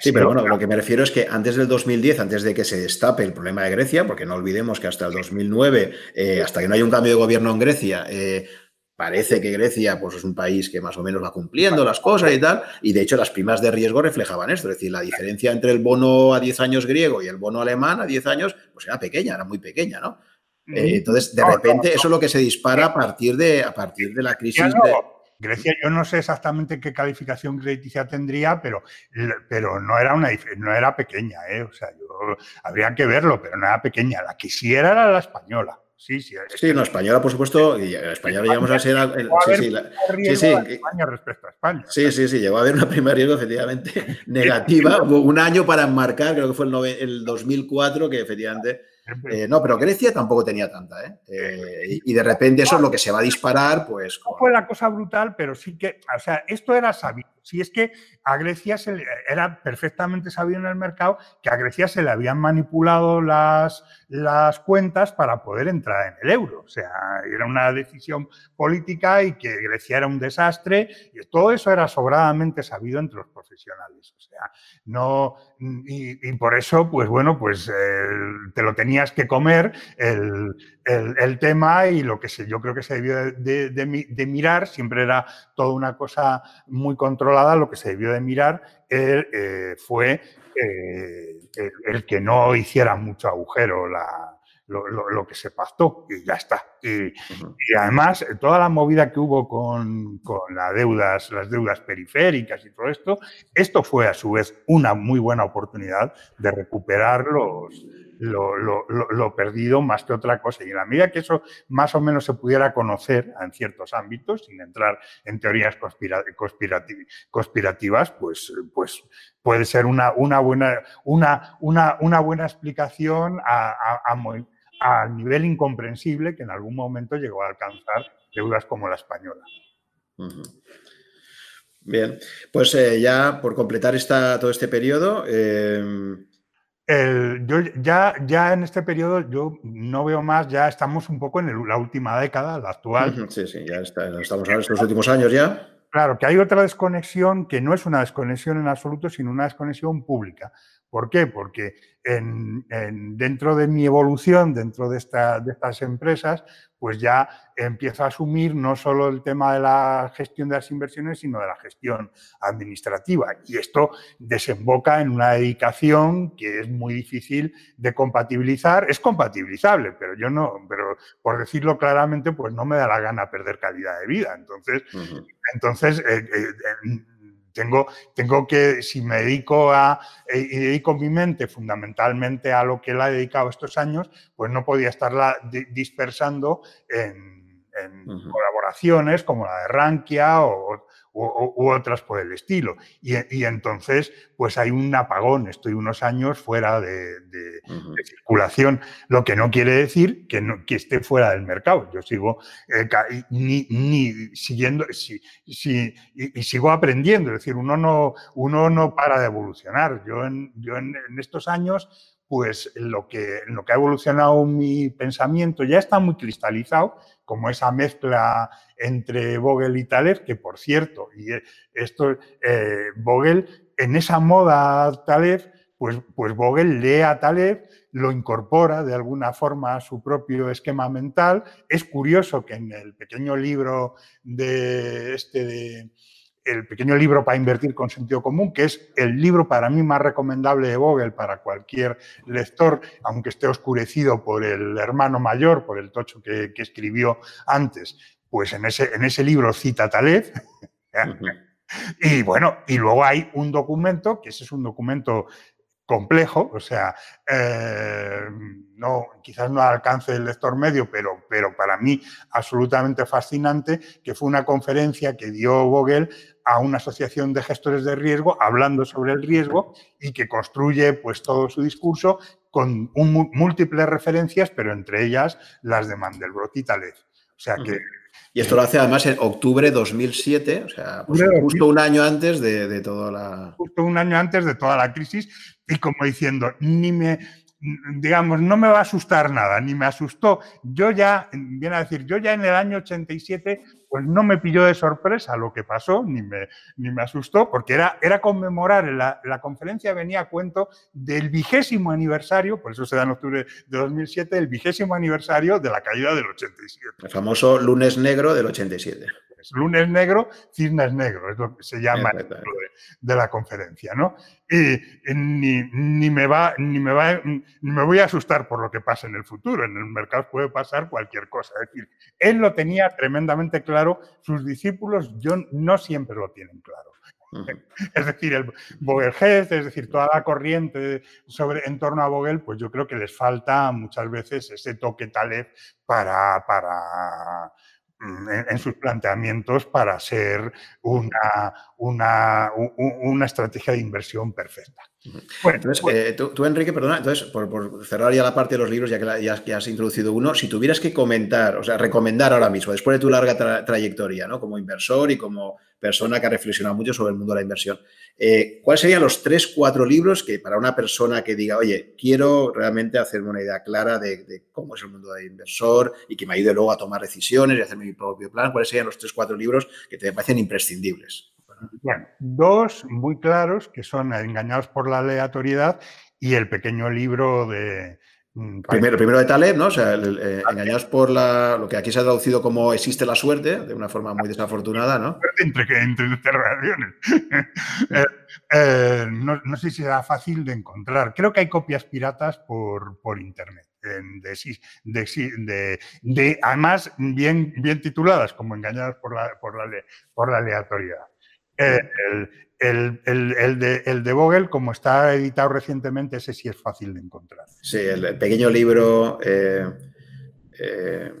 Sí, pero bueno, lo que me refiero es que antes del 2010, antes de que se destape el problema de Grecia, porque no olvidemos que hasta el 2009, eh, hasta que no hay un cambio de gobierno en Grecia, eh, parece que Grecia pues, es un país que más o menos va cumpliendo las cosas y tal, y de hecho las primas de riesgo reflejaban esto, es decir, la diferencia entre el bono a 10 años griego y el bono alemán a 10 años, pues era pequeña, era muy pequeña, ¿no? Eh, entonces, de repente, eso es lo que se dispara a partir de, a partir de la crisis de Grecia, yo no sé exactamente qué calificación crediticia tendría, pero, pero no, era una, no era pequeña, ¿eh? o sea, yo, habría que verlo, pero no era pequeña. La que sí era era la española. Sí, sí. Sí, no, española, por supuesto, y española llegamos a ser... sí, sí, sí, sí, España respecto a España. Sí, sí, sí, llegó a haber una prima riesgo efectivamente negativa. Hubo un año para enmarcar, creo que fue el, el 2004, que efectivamente eh, no, pero Grecia tampoco tenía tanta, ¿eh? eh y, de repente eso es lo que se va a disparar, pues... No fue la cosa brutal, pero sí que, o sea, esto era sabido. Si es que a Grecia se era perfectamente sabido en el mercado que a Grecia se le habían manipulado las, las cuentas para poder entrar en el euro. O sea, era una decisión política y que Grecia era un desastre y todo eso era sobradamente sabido entre los profesionales. O sea, no... Y, por eso, pues bueno, pues te lo tenías que comer el, el, tema y lo que se, yo creo que se debió de, de mirar, siempre era toda una cosa muy controlada lo que se debió de mirar eh, fue eh, el, que no hiciera mucho agujero lo, que se pactó y ya está. Y, además, toda la movida que hubo con, las deudas, las deudas periféricas y todo esto, esto fue a su vez una muy buena oportunidad de recuperar los, lo, perdido más que otra cosa. Y en la medida que eso más o menos se pudiera conocer en ciertos ámbitos, sin entrar en teorías conspirativas, pues, pues puede ser una, una, buena, una, una, buena explicación al nivel incomprensible que en algún momento llegó a alcanzar deudas como la española. Bien, pues eh, ya por completar esta, todo este periodo, eh, yo ya, ya en este periodo yo no veo más, ya estamos un poco en la última década, la actual. Sí, sí, ya estamos en estos últimos años ya. Claro, que hay otra desconexión que no es una desconexión en absoluto, sino una desconexión pública. ¿Por qué? Porque dentro de mi evolución, dentro de, de, estas empresas, pues ya empiezo a asumir no solo el tema de la gestión de las inversiones, sino de la gestión administrativa. Y esto desemboca en una dedicación que es muy difícil de compatibilizar. Es compatibilizable, pero yo no, pero por decirlo claramente, pues no me da la gana perder calidad de vida. Entonces, entonces eh, eh, tengo, tengo que, si me dedico a, eh, y dedico mi mente fundamentalmente a lo que la he dedicado estos años, pues no podía estarla dispersando en, colaboraciones como la de Rankia o, u, otras por el estilo. Y, entonces, pues hay un apagón, estoy unos años fuera de, circulación, lo que no quiere decir que, no, que esté fuera del mercado. Yo sigo eh, ni, ni, siguiendo si, si, y, sigo aprendiendo, es decir, uno no, uno no para de evolucionar. Yo en, yo en, estos años pues lo que, lo que ha evolucionado mi pensamiento ya está muy cristalizado, como esa mezcla entre Vogel y Taleb, que por cierto, y esto, eh, Vogel, en esa moda Taleb, pues, pues Vogel lee a Taleb, lo incorpora de alguna forma a su propio esquema mental. Es curioso que en el pequeño libro de este de el pequeño libro para invertir con sentido común, que es el libro para mí más recomendable de Vogel para cualquier lector, aunque esté oscurecido por el hermano mayor, por el tocho que, escribió antes, pues en ese, en ese libro cita Taleb. Y bueno, y luego hay un documento, que ese es un documento complejo, o sea, eh, no, quizás no alcance el lector medio, pero, pero para mí absolutamente fascinante, que fue una conferencia que dio Vogel a una asociación de gestores de riesgo hablando sobre el riesgo y que construye pues todo su discurso con múltiples referencias, pero entre ellas las de Mandelbrot y Taleb. O sea que y esto lo hace además en octubre de 2007, o sea, pues justo un año antes de, de toda la... Justo un año antes de toda la crisis y como diciendo, ni me, digamos, no me va a asustar nada, ni me asustó. Yo ya, viene a decir, yo ya en el año 87, pues no me pilló de sorpresa lo que pasó, ni me, ni me asustó, porque era, era conmemorar, la, la, conferencia venía a cuento del vigésimo aniversario, por eso se da en octubre de 2007, el vigésimo aniversario de la caída del 87. El famoso lunes negro del 87 lunes negro, cisnes negro, es lo que se llama de, la conferencia, ¿no? Y, ni, me va, ni, me va, me voy a asustar por lo que pase en el futuro, en el mercado puede pasar cualquier cosa. Es decir, él lo tenía tremendamente claro, sus discípulos yo, no siempre lo tienen claro. Es decir, el Vogelgest, es decir, toda la corriente sobre, en torno a Vogel, pues yo creo que les falta muchas veces ese toque Taleb para, para En, sus planteamientos para ser una, una, una, estrategia de inversión perfecta. Bueno, entonces, eh, tú, Enrique, perdona, entonces, por, cerrar ya la parte de los libros, ya que ya, has introducido uno, si tuvieras que comentar, o sea, recomendar ahora mismo, después de tu larga trayectoria, ¿no? Como inversor y como persona que ha reflexionado mucho sobre el mundo de la inversión, eh, ¿cuáles serían los tres, cuatro libros que para una persona que diga, oye, quiero realmente hacerme una idea clara de, cómo es el mundo de inversor y que me ayude luego a tomar decisiones y hacerme mi propio plan, ¿cuáles serían los tres, cuatro libros que te parecen imprescindibles? Bueno, dos muy claros que son Engañados por la aleatoriedad y el pequeño libro de, Mm, primero, primero de Taleb, ¿no? O sea, eh, engañados por la, lo que aquí se ha traducido como existe la suerte, de una forma muy desafortunada, ¿no? Entre, entre eh, eh, no, no, sé si será fácil de encontrar. Creo que hay copias piratas por, por internet. De, de, de, además, bien, bien tituladas como engañadas por la, por la, por la aleatoriedad. El, el, de, el, de, Vogel, como está editado recientemente, ese sí es fácil de encontrar. Sí, el, pequeño libro. Eh, eh,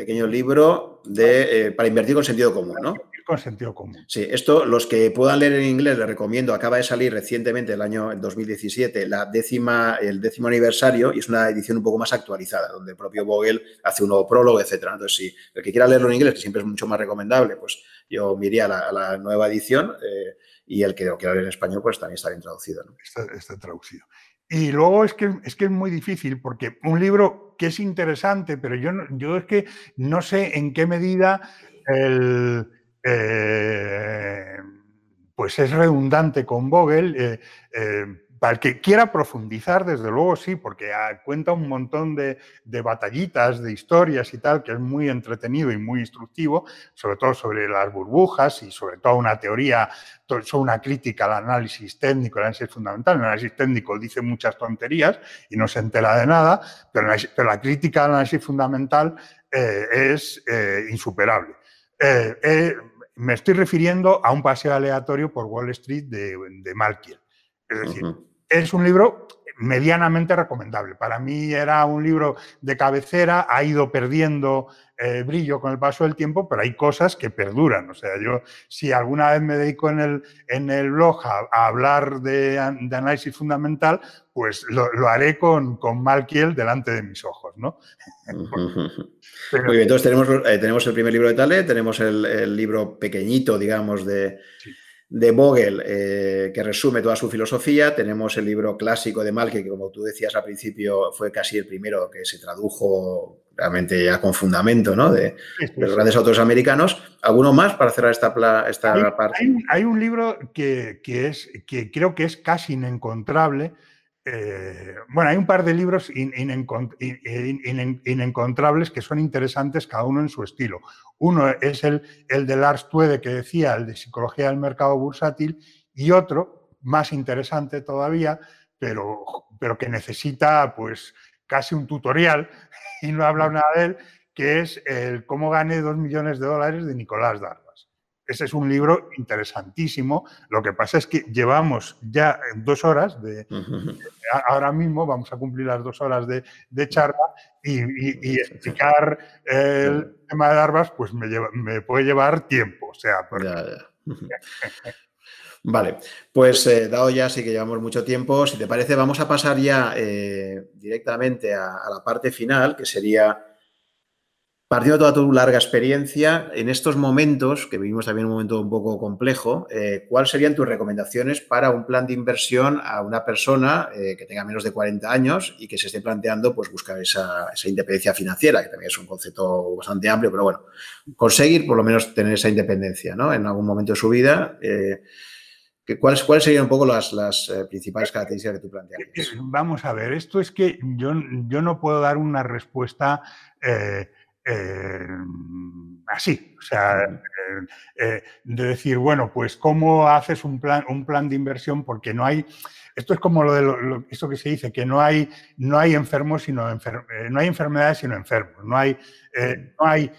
pequeño libro de, eh, para invertir con sentido común, ¿no? Con sentido común. Sí, esto, los que puedan leer en inglés, les recomiendo, acaba de salir recientemente, el año 2017, la décima, el décimo aniversario, y es una edición un poco más actualizada, donde el propio Vogel hace un nuevo prólogo, etcétera. Entonces, si el que quiera leerlo en inglés, que siempre es mucho más recomendable, pues yo me iría a la, nueva edición eh, y el que lo quiera leer en español, pues también está bien traducido. Está, traducido. Y luego es que, es que es muy difícil, porque un libro que es interesante, pero yo, yo es que no sé en qué medida el eh, pues es redundante con Vogel. Para el que quiera profundizar, desde luego sí, porque ah, cuenta un montón de, batallitas, de historias y tal, que es muy entretenido y muy instructivo, sobre todo sobre las burbujas y sobre todo una teoría, son una crítica al análisis técnico, el análisis fundamental. El análisis técnico dice muchas tonterías y no se entera de nada, pero, la crítica al análisis fundamental es insuperable me estoy refiriendo a un paseo aleatorio por Wall Street de, de Malkiel. Es decir, es un libro medianamente recomendable. Para mí era un libro de cabecera, ha ido perdiendo eh, brillo con el paso del tiempo, pero hay cosas que perduran. O sea, yo si alguna vez me dedico en el, en el blog a, hablar de, análisis fundamental, pues lo, haré con, con, Malkiel delante de mis ojos, ¿no? Muy bien, entonces tenemos, eh, tenemos el primer libro de Tale, tenemos el, libro pequeñito, digamos, de de Vogel, eh, que resume toda su filosofía. Tenemos el libro clásico de Malke, que como tú decías al principio, fue casi el primero que se tradujo realmente ya con fundamento ¿no? de, los grandes autores americanos. ¿Alguno más para cerrar esta, esta parte? Hay, un libro que, es, que creo que es casi inencontrable, eh, bueno, hay un par de libros inencontrables que son interesantes cada uno en su estilo. Uno es el, el de Lars Tuede que decía, el de Psicología del Mercado Bursátil, y otro, más interesante todavía, pero, pero que necesita pues casi un tutorial, y no he hablado nada de él, que es el Cómo gané dos millones de dólares de Nicolás Darba. Ese es un libro interesantísimo. Lo que pasa es que llevamos ya dos horas de. Ahora mismo vamos a cumplir las dos horas de, charla y, explicar el tema de Darbas, pues me, puede llevar tiempo. O sea, Vale, pues eh, dado ya sí que llevamos mucho tiempo, si te parece, vamos a pasar ya eh, directamente a, la parte final, que sería Partiendo de toda tu larga experiencia, en estos momentos, que vivimos también un momento un poco complejo, eh, ¿cuáles serían tus recomendaciones para un plan de inversión a una persona eh, que tenga menos de 40 años y que se esté planteando pues, buscar esa, independencia financiera, que también es un concepto bastante amplio, pero bueno, conseguir por lo menos tener esa independencia ¿no? en algún momento de su vida? Eh, ¿Cuáles, ¿Cuáles serían un poco las, las principales características que tú planteas? Vamos a ver, esto es que yo, yo no puedo dar una respuesta eh, así, o sea, eh, eh, de decir, bueno, pues cómo haces un plan, un plan de inversión porque no hay, esto es como lo de lo, esto que se dice, que no hay, no hay enfermos, sino no hay enfermedades, sino enfermos, no hay, no hay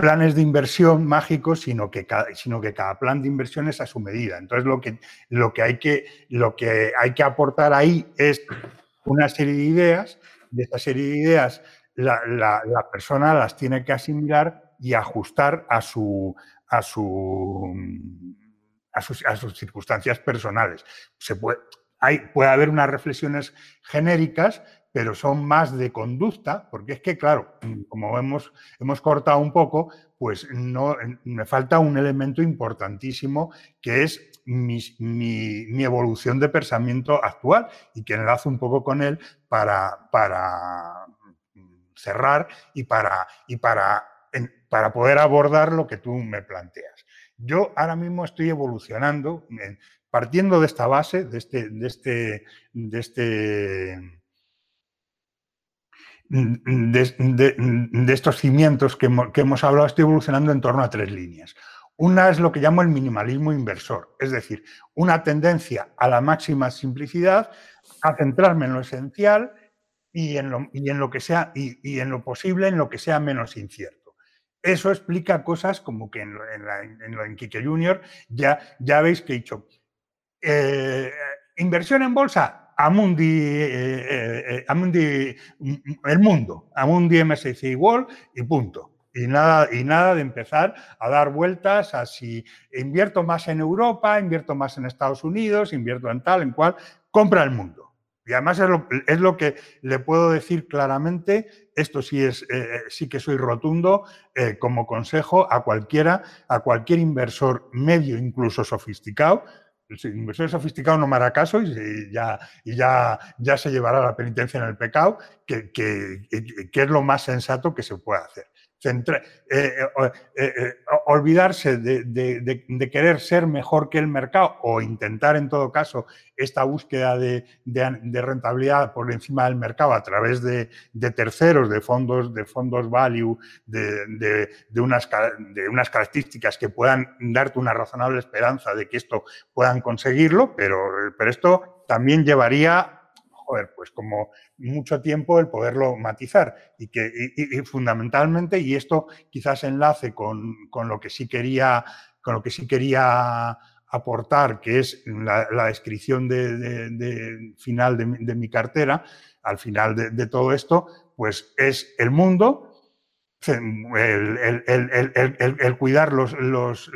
planes de inversión mágicos, sino que, cada, sino que cada plan de inversión es a su medida. Entonces, lo que, lo que, hay, que, lo que hay que aportar ahí es una serie de ideas. De esta serie de ideas, la, persona las tiene que asimilar y ajustar a su, a su sus, a sus, circunstancias personales. Se puede, hay, puede haber unas reflexiones genéricas pero son más de conducta, porque es que, claro, como hemos, hemos cortado un poco, pues no, me falta un elemento importantísimo que es mi, evolución de pensamiento actual y que enlazo un poco con él para, para cerrar y, para, y para, para poder abordar lo que tú me planteas. Yo ahora mismo estoy evolucionando, partiendo de esta base, de este, de este, de este de, estos cimientos que hemos, hablado, estoy evolucionando en torno a tres líneas. Una es lo que llamo el minimalismo inversor, es decir, una tendencia a la máxima simplicidad, a centrarme en lo esencial y en lo, y en lo que sea, y, en lo posible, en lo que sea menos incierto. Eso explica cosas como que en lo, en, lo en Junior ya, ya veis que he dicho, eh, inversión en bolsa, Amundi, eh, eh, Amundi, mm, el mundo, Amundi MSCI World y punto. Y nada, y nada de empezar a dar vueltas a si invierto más en Europa, invierto más en Estados Unidos, invierto en tal, en cual, compra el mundo. Y además es lo, que le puedo decir claramente, esto sí, es, sí que soy rotundo como consejo a cualquiera, a cualquier inversor medio, incluso sofisticado, el inversor sofisticado no me hará caso y, ya, ya, ya se llevará la penitencia en el pecado, que, que, que, es lo más sensato que se puede hacer. Eh, eh, eh, olvidarse de, querer ser mejor que el mercado o intentar en todo caso esta búsqueda de, rentabilidad por encima del mercado a través de, terceros, de fondos, de fondos value, de, unas, de unas características que puedan darte una razonable esperanza de que esto puedan conseguirlo, pero, pero esto también llevaría pues como mucho tiempo el poderlo matizar y que fundamentalmente, y esto quizás enlace con, lo que sí quería, con lo que sí quería aportar, que es la, descripción de, final de, mi cartera, al final de, todo esto, pues es el mundo, el, cuidar los, los,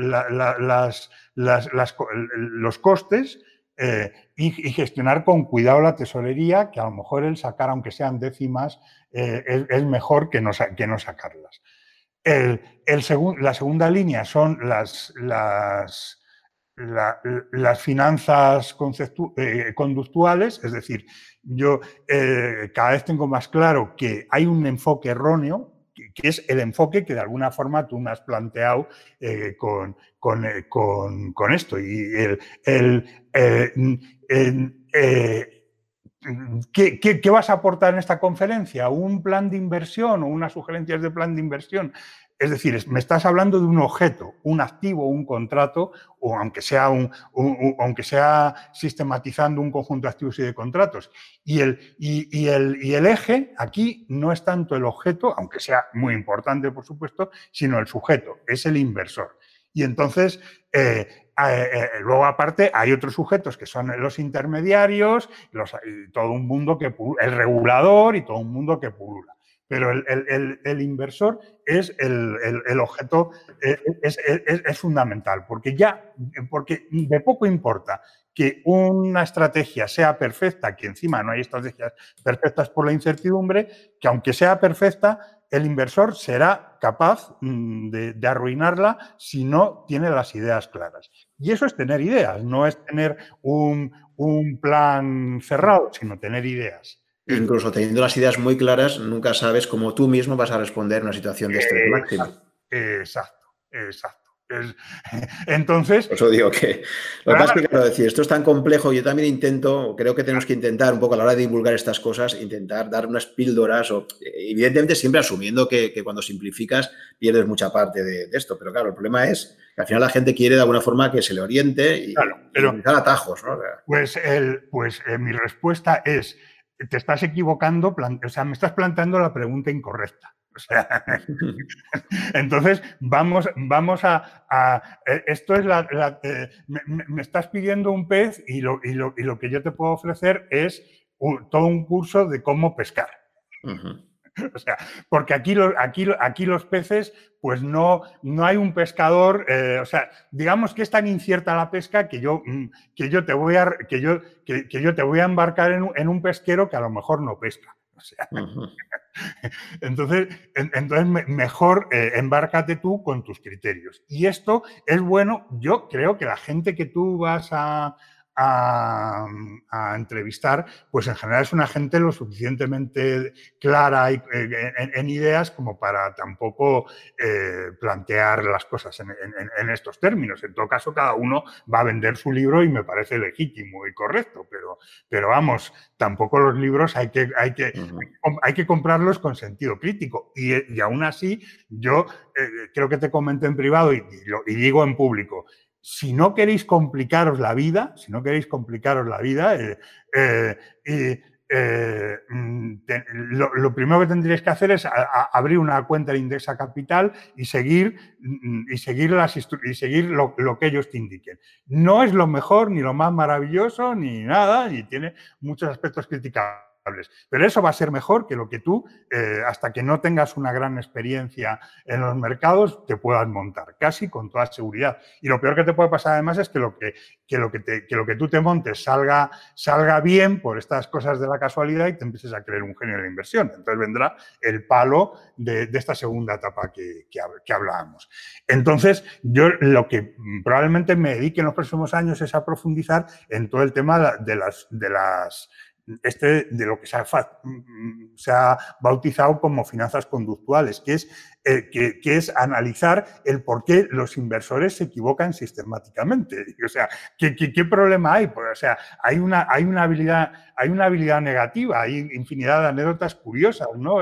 los costes, eh, y, gestionar con cuidado la tesorería, que a lo mejor el sacar, aunque sean décimas, eh, es, mejor que no, que no sacarlas. El, la segunda línea son las, las, las finanzas eh, conductuales, es decir, yo cada vez tengo más claro que hay un enfoque erróneo que es el enfoque que de alguna forma tú me has planteado eh, con, eh, con, con, esto. Y el, el, eh, ¿qué, qué, vas a aportar en esta conferencia? ¿Un plan de inversión o unas sugerencias de plan de inversión? Es decir, me estás hablando de un objeto, un activo, un contrato, o aunque sea, un, aunque sea sistematizando un conjunto de activos y de contratos. Y el, eje aquí no es tanto el objeto, aunque sea muy importante, por supuesto, sino el sujeto, es el inversor. Y entonces, eh, eh, eh, luego aparte hay otros sujetos que son los intermediarios, todo un mundo que el regulador y todo un mundo que pulula pero el, inversor es el, objeto, eh, es, fundamental, porque ya, porque de poco importa que una estrategia sea perfecta, que encima no hay estrategias perfectas por la incertidumbre, que aunque sea perfecta, el inversor será capaz mm, de, arruinarla si no tiene las ideas claras. Y eso es tener ideas, no es tener un, un plan cerrado, sino tener ideas. Incluso teniendo las ideas muy claras, nunca sabes cómo tú mismo vas a responder en una situación de estrés máximo. Exacto, exacto. entonces. Por eso digo que. Lo que pasa es que, claro, decir, esto es tan complejo. Yo también intento, creo que tenemos que intentar un poco a la hora de divulgar estas cosas, intentar dar unas píldoras, o, evidentemente siempre asumiendo que, cuando simplificas pierdes mucha parte de, esto. Pero claro, el problema es que al final la gente quiere de alguna forma que se le oriente y, claro, pero, atajos. ¿no? pues el, pues eh, mi respuesta es te estás equivocando, o sea, me estás planteando la pregunta incorrecta. entonces, vamos, vamos a, eh, Esto es la... Eh, me, estás pidiendo un pez y lo, y lo, y lo que yo te puedo ofrecer es todo un curso de cómo pescar. O sea, porque aquí, aquí, aquí los peces, pues no, no hay un pescador, eh, o sea, digamos que es tan incierta la pesca que yo, mm, que yo, te, voy a, que yo, que, yo te voy a embarcar en, un pesquero que a lo mejor no pesca. O sea, entonces, entonces, mejor eh, embárcate tú con tus criterios. Y esto es bueno, yo creo que la gente que tú vas a, a, entrevistar, pues en general es una gente lo suficientemente clara y, eh, en, ideas como para tampoco eh, plantear las cosas en, estos términos. En todo caso, cada uno va a vender su libro y me parece legítimo y correcto, pero, pero vamos, tampoco los libros hay que, hay que, hay que comprarlos con sentido crítico. Y, aún así, yo eh, creo que te comento en privado y, y digo en público, si no queréis complicaros la vida, si no queréis complicaros la vida, eh, eh, eh, mm, lo, primero que tendréis que hacer es abrir una cuenta de Indexa Capital y seguir, mm, y seguir, las, y seguir lo, lo, que ellos te indiquen. No es lo mejor, ni lo más maravilloso, ni nada, y tiene muchos aspectos criticables pero eso va a ser mejor que lo que tú, eh, hasta que no tengas una gran experiencia en los mercados, te puedas montar, casi con toda seguridad. Y lo peor que te puede pasar además es que lo que, lo que, te, lo que tú te montes salga, salga bien por estas cosas de la casualidad y te empieces a creer un genio de la inversión. Entonces vendrá el palo de, esta segunda etapa que, que, hablábamos. Entonces, yo lo que probablemente me dedique en los próximos años es a profundizar en todo el tema de las, de las este de lo que se ha, bautizado como finanzas conductuales, que es, eh, que, es analizar el por qué los inversores se equivocan sistemáticamente. O sea, ¿qué, qué, problema hay? Pues, o sea, hay una, hay, una habilidad, hay una habilidad negativa, hay infinidad de anécdotas curiosas, ¿no?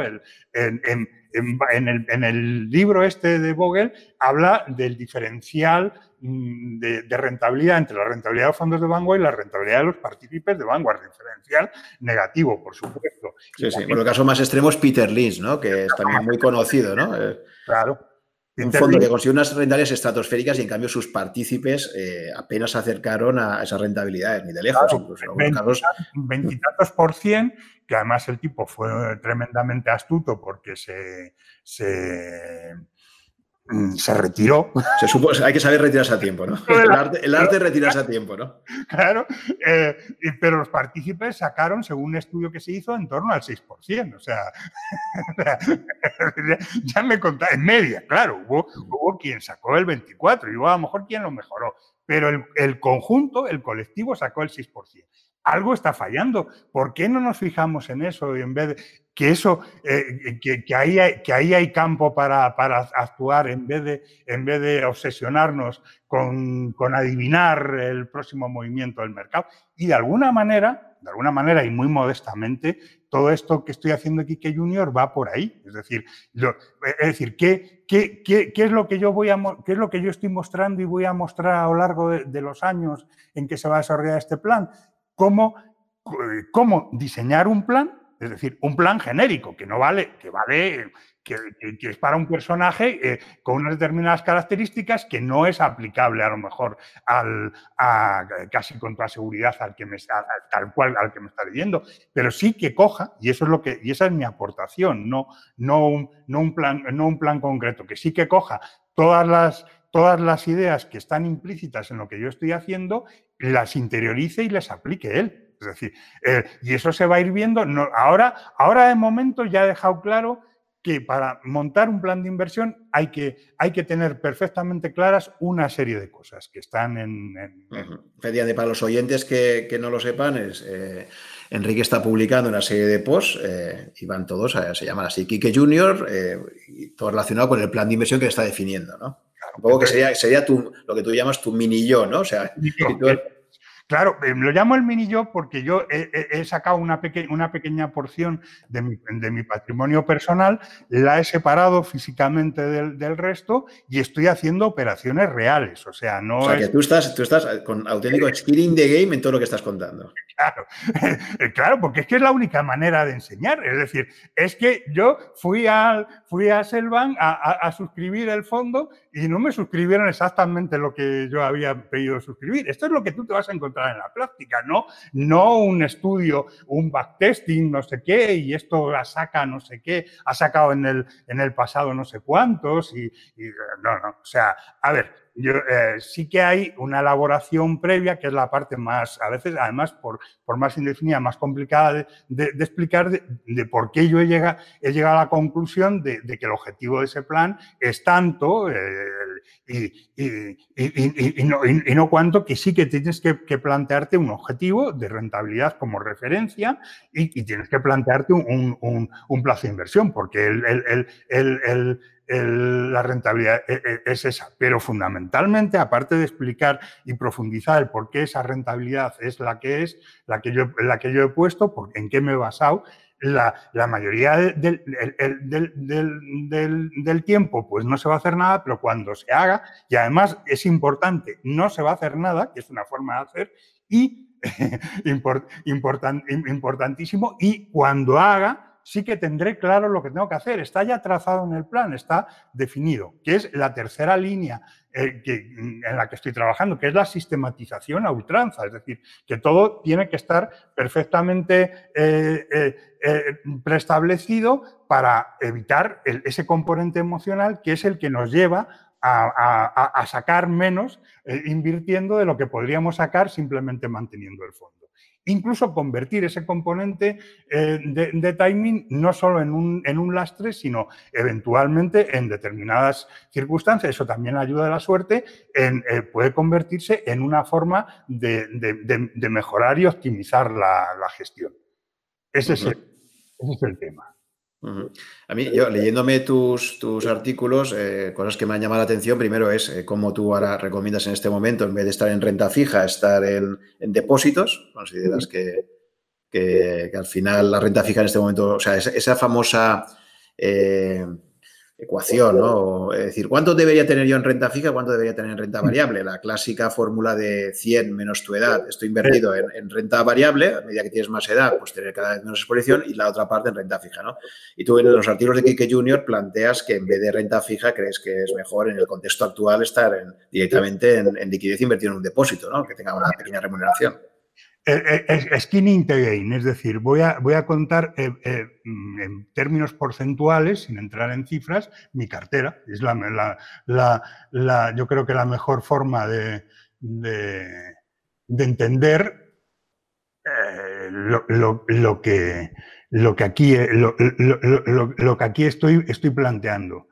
El, libro este de Vogel habla del diferencial mm, de, rentabilidad entre la rentabilidad de los fondos de Vanguard y la rentabilidad de los partícipes de Vanguard, diferencial negativo, por supuesto. Sí, sí. Por el caso más extremo es Peter Lynch, ¿no? que es también muy conocido. ¿no? Eh, claro. Un fondo que consiguió unas rentabilidades estratosféricas y en cambio sus partícipes eh, apenas se acercaron a esas rentabilidades, ni de lejos. incluso, veintitantos por cien que además el tipo fue tremendamente astuto porque se, se, mm, retiró. Se hay que saber retirarse a tiempo, ¿no? El arte, el arte retirarse a tiempo, ¿no? Claro, eh, pero los partícipes sacaron, según un estudio que se hizo, en torno al 6%. O sea, ya me conté, en media, claro, hubo, hubo quien sacó el 24% y hubo a lo mejor quien lo mejoró, pero el, el conjunto, el colectivo, sacó el 6% algo está fallando. ¿Por qué no nos fijamos en eso en vez de que eso, eh, que, ahí hay, que ahí hay campo para, actuar en vez de, en vez de obsesionarnos con, adivinar el próximo movimiento del mercado? Y de alguna manera, de alguna manera y muy modestamente, todo esto que estoy haciendo aquí que Junior va por ahí. Es decir, es decir, ¿qué, qué, qué, es lo que yo voy a, qué es lo que yo estoy mostrando y voy a mostrar a lo largo de, de los años en que se va a desarrollar este plan? cómo, cómo diseñar un plan, es decir, un plan genérico, que no vale, que vale, que, es para un personaje eh, con unas determinadas características que no es aplicable a lo mejor al, casi con toda seguridad al que me cual al que me está leyendo, pero sí que coja, y eso es lo que, y esa es mi aportación, no, no, un, no, un plan, no un plan concreto, que sí que coja todas las todas las ideas que están implícitas en lo que yo estoy haciendo, las interiorice y las aplique él. Es decir, eh, y eso se va a ir viendo. No, ahora, ahora de momento ya he dejado claro que para montar un plan de inversión hay que, hay que tener perfectamente claras una serie de cosas que están en... en... para los oyentes que, no lo sepan, es, eh, Enrique está publicando una serie de posts eh, y van todos, se llaman así, Kike Junior, y todo relacionado con el plan de inversión que está definiendo, ¿no? Un poco que sería, sería tu, lo que tú llamas tu mini yo, ¿no? O sea, Claro, eh, lo llamo el mini yo porque yo he, sacado una, una, pequeña porción de mi, patrimonio personal, la he separado físicamente del, resto y estoy haciendo operaciones reales. O sea, no. O sea, que tú estás, tú estás con auténtico skin the game en todo lo que estás contando. Claro, claro, porque es que es la única manera de enseñar. Es decir, es que yo fui, al, fui a Selvan a, suscribir el fondo y no me suscribieron exactamente lo que yo había pedido suscribir. Esto es lo que tú te vas a encontrar en la práctica, ¿no? No un estudio, un backtesting, no sé qué, y esto la saca no sé qué, ha sacado en el, en el pasado no sé cuántos, y, no, no. O sea, a ver, yo, eh, sí que hay una elaboración previa, que es la parte más, a veces, además, por, por más indefinida, más complicada de, explicar de, por qué yo he llegado, he llegado a la conclusión de, que el objetivo de ese plan es tanto eh, y, no, cuanto que sí que tienes que, plantearte un objetivo de rentabilidad como referencia y, tienes que plantearte un, un, plazo de inversión, porque el, el la rentabilidad e, e, es esa. Pero fundamentalmente, aparte de explicar y profundizar el por qué esa rentabilidad es la que es, la que yo, la que yo he puesto, en qué me he basado, la, mayoría del, del, tiempo pues no se va a hacer nada, pero cuando se haga, y además es importante, no se va a hacer nada, que es una forma de hacer, y importantísimo, y cuando haga, sí que tendré claro lo que tengo que hacer. Está ya trazado en el plan, está definido, que es la tercera línea eh, en la que estoy trabajando, que es la sistematización a ultranza. Es decir, que todo tiene que estar perfectamente eh, eh, preestablecido para evitar ese componente emocional que es el que nos lleva a sacar menos invirtiendo de lo que podríamos sacar simplemente manteniendo el fondo incluso convertir ese componente eh, de, timing no solo en un, en un, lastre, sino eventualmente en determinadas circunstancias, eso también ayuda a la suerte, en, eh, puede convertirse en una forma de, mejorar y optimizar la, gestión. Ese, es ese es el tema. A mí, yo leyéndome tus, tus artículos, eh, cosas que me han llamado la atención, primero es eh, cómo tú ahora recomiendas en este momento, en vez de estar en renta fija, estar en, depósitos. Consideras que, que, al final la renta fija en este momento, o sea, esa, famosa eh, ecuación, ¿no? Es decir, ¿cuánto debería tener yo en renta fija, cuánto debería tener en renta variable? La clásica fórmula de 100 menos tu edad. Estoy invertido en, renta variable, a medida que tienes más edad, pues tener cada vez menos exposición y la otra parte en renta fija, ¿no? Y tú en los artículos de Kike Junior planteas que en vez de renta fija crees que es mejor en el contexto actual estar directamente en, en liquidez invertido en un depósito, ¿no? Que tenga una pequeña remuneración. Eh, eh, skin in es decir, voy a, voy a contar eh, en términos porcentuales, sin entrar en cifras, mi cartera. Es la, la, yo creo que la mejor forma de, de, entender lo, que, lo, que aquí, lo, que aquí estoy, estoy planteando.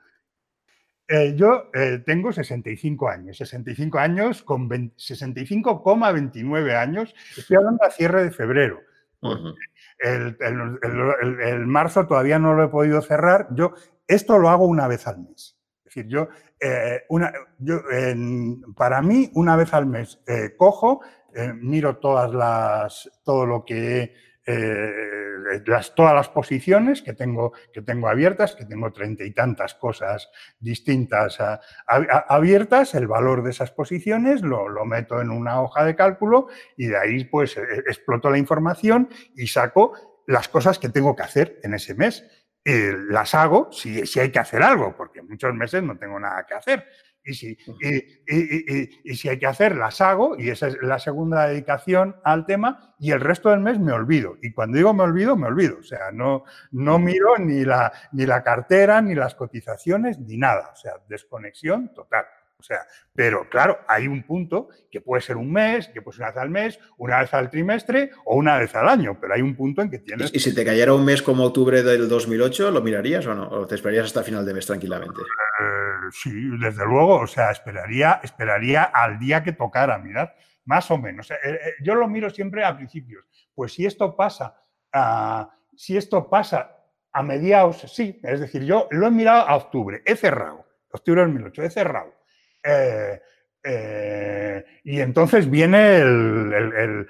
Eh, yo eh, tengo 65 años, 65 años con 65,29 años. Estoy hablando a cierre de febrero. el, marzo todavía no lo he podido cerrar. Yo esto lo hago una vez al mes. Es decir, yo, eh, una, yo para mí, una vez al mes cojo, miro todas las, todo lo que eh, todas las posiciones que tengo, que tengo abiertas, que tengo treinta y tantas cosas distintas abiertas, el valor de esas posiciones lo, meto en una hoja de cálculo y de ahí pues e, exploto la información y saco las cosas que tengo que hacer en ese mes. las hago si, si hay que hacer algo, porque muchos meses no tengo nada que hacer y si, y, si hay que hacer, las hago, y esa es la segunda dedicación al tema, y el resto del mes me olvido. Y cuando digo me olvido, me olvido. O sea, no, no miro ni la, ni la cartera, ni las cotizaciones, ni nada. O sea, desconexión total. O sea, pero claro, hay un punto que puede ser un mes, que puede ser una vez al mes, una vez al trimestre o una vez al año, pero hay un punto en que tienes... ¿Y si te cayera un mes como octubre del 2008, lo mirarías o no? ¿O te esperarías hasta final de mes tranquilamente? Eh, sí, desde luego, o sea, esperaría, esperaría al día que tocara, mirad, más o menos. Eh, eh, yo lo miro siempre a principios. Pues si esto pasa, si esto pasa a mediados, sí, es decir, yo lo he mirado a octubre, he cerrado, octubre del 2008, he cerrado eh, Eh, y entonces viene el,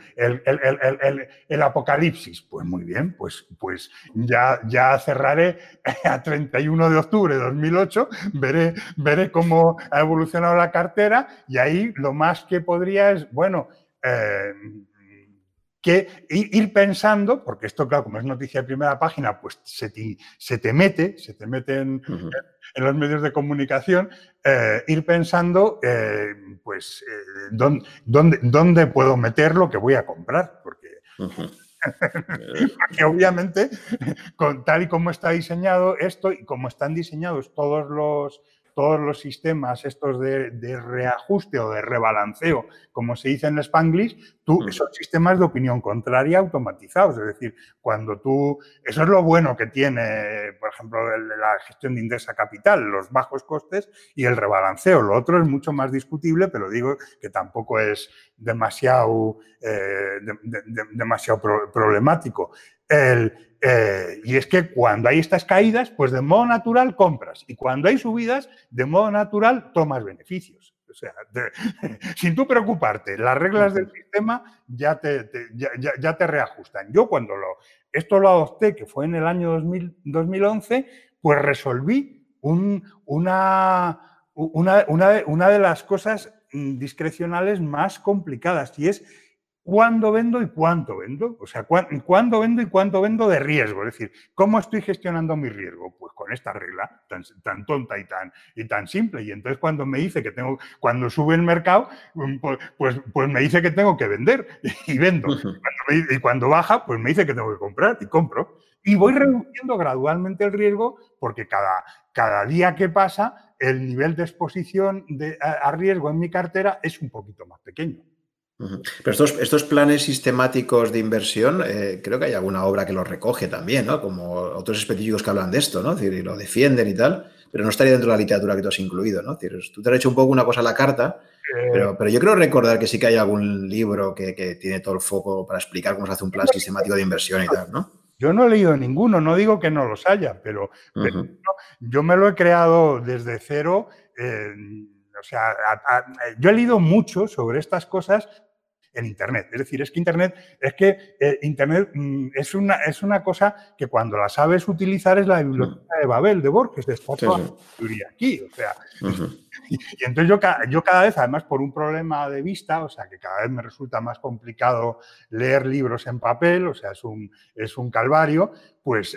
el, apocalipsis. Pues muy bien, pues, pues ya, ya cerraré a 31 de octubre de 2008, veré, veré cómo ha evolucionado la cartera y ahí lo más que podría es, bueno, eh, que ir pensando, porque esto, claro, como es noticia de primera página, pues se te, se te mete, se te mete en, los medios de comunicación, eh, ir pensando, eh, pues, eh, dónde, dónde, puedo meter lo que voy a comprar, porque... porque obviamente, con, tal y como está diseñado esto y como están diseñados todos los, todos los sistemas estos de, reajuste o de rebalanceo, como se dice en Spanglish, tú, mm. esos sistemas de opinión contraria automatizados. Es decir, cuando tú, eso es lo bueno que tiene, por ejemplo, la gestión de Indesa Capital, los bajos costes y el rebalanceo. Lo otro es mucho más discutible, pero digo que tampoco es demasiado, eh, demasiado problemático. El, eh, y es que cuando hay estas caídas, pues de modo natural compras. Y cuando hay subidas, de modo natural tomas beneficios. O sea, sin tú preocuparte, las reglas del sistema ya te, ya, te reajustan. Yo cuando lo, esto lo adopté, que fue en el año 2011, pues resolví un, una, una, una, una de las cosas discrecionales más complicadas y es cuándo vendo y cuánto vendo. O sea, cuándo vendo y cuánto vendo de riesgo. Es decir, ¿cómo estoy gestionando mi riesgo? Pues con esta regla tan, tan tonta y tan, y tan simple. Y entonces cuando me dice que tengo, cuando sube el mercado, mm, pues, pues, pues me dice que tengo que vender y vendo. y cuando baja, pues me dice que tengo que comprar y compro. Y voy reduciendo gradualmente el riesgo porque cada, cada día que pasa, el nivel de exposición de, a riesgo en mi cartera es un poquito más pequeño. Pero estos, estos planes sistemáticos de inversión, eh, creo que hay alguna obra que los recoge también, ¿no? Como otros específicos que hablan de esto, ¿no? y lo defienden y tal, pero no estaría dentro de la literatura que tú has incluido, ¿no? tú te has hecho un poco una cosa a la carta, eh. pero, pero, yo creo recordar que sí que hay algún libro que, tiene todo el foco para explicar cómo se hace un plan sistemático de inversión y tal, ¿no? Yo no he leído ninguno, no digo que no los haya, pero, yo me lo he creado desde cero. Eh, o sea, yo he leído mucho sobre estas cosas en Internet. Es decir, es que Internet, es que eh, Internet mm, es, una, es una cosa que cuando la sabes utilizar es la biblioteca de Babel, de Borges, de foto aquí. O sea, y, entonces yo, yo cada vez, además por un problema de vista, o sea, que cada vez me resulta más complicado leer libros en papel, o sea, es un, es un calvario, pues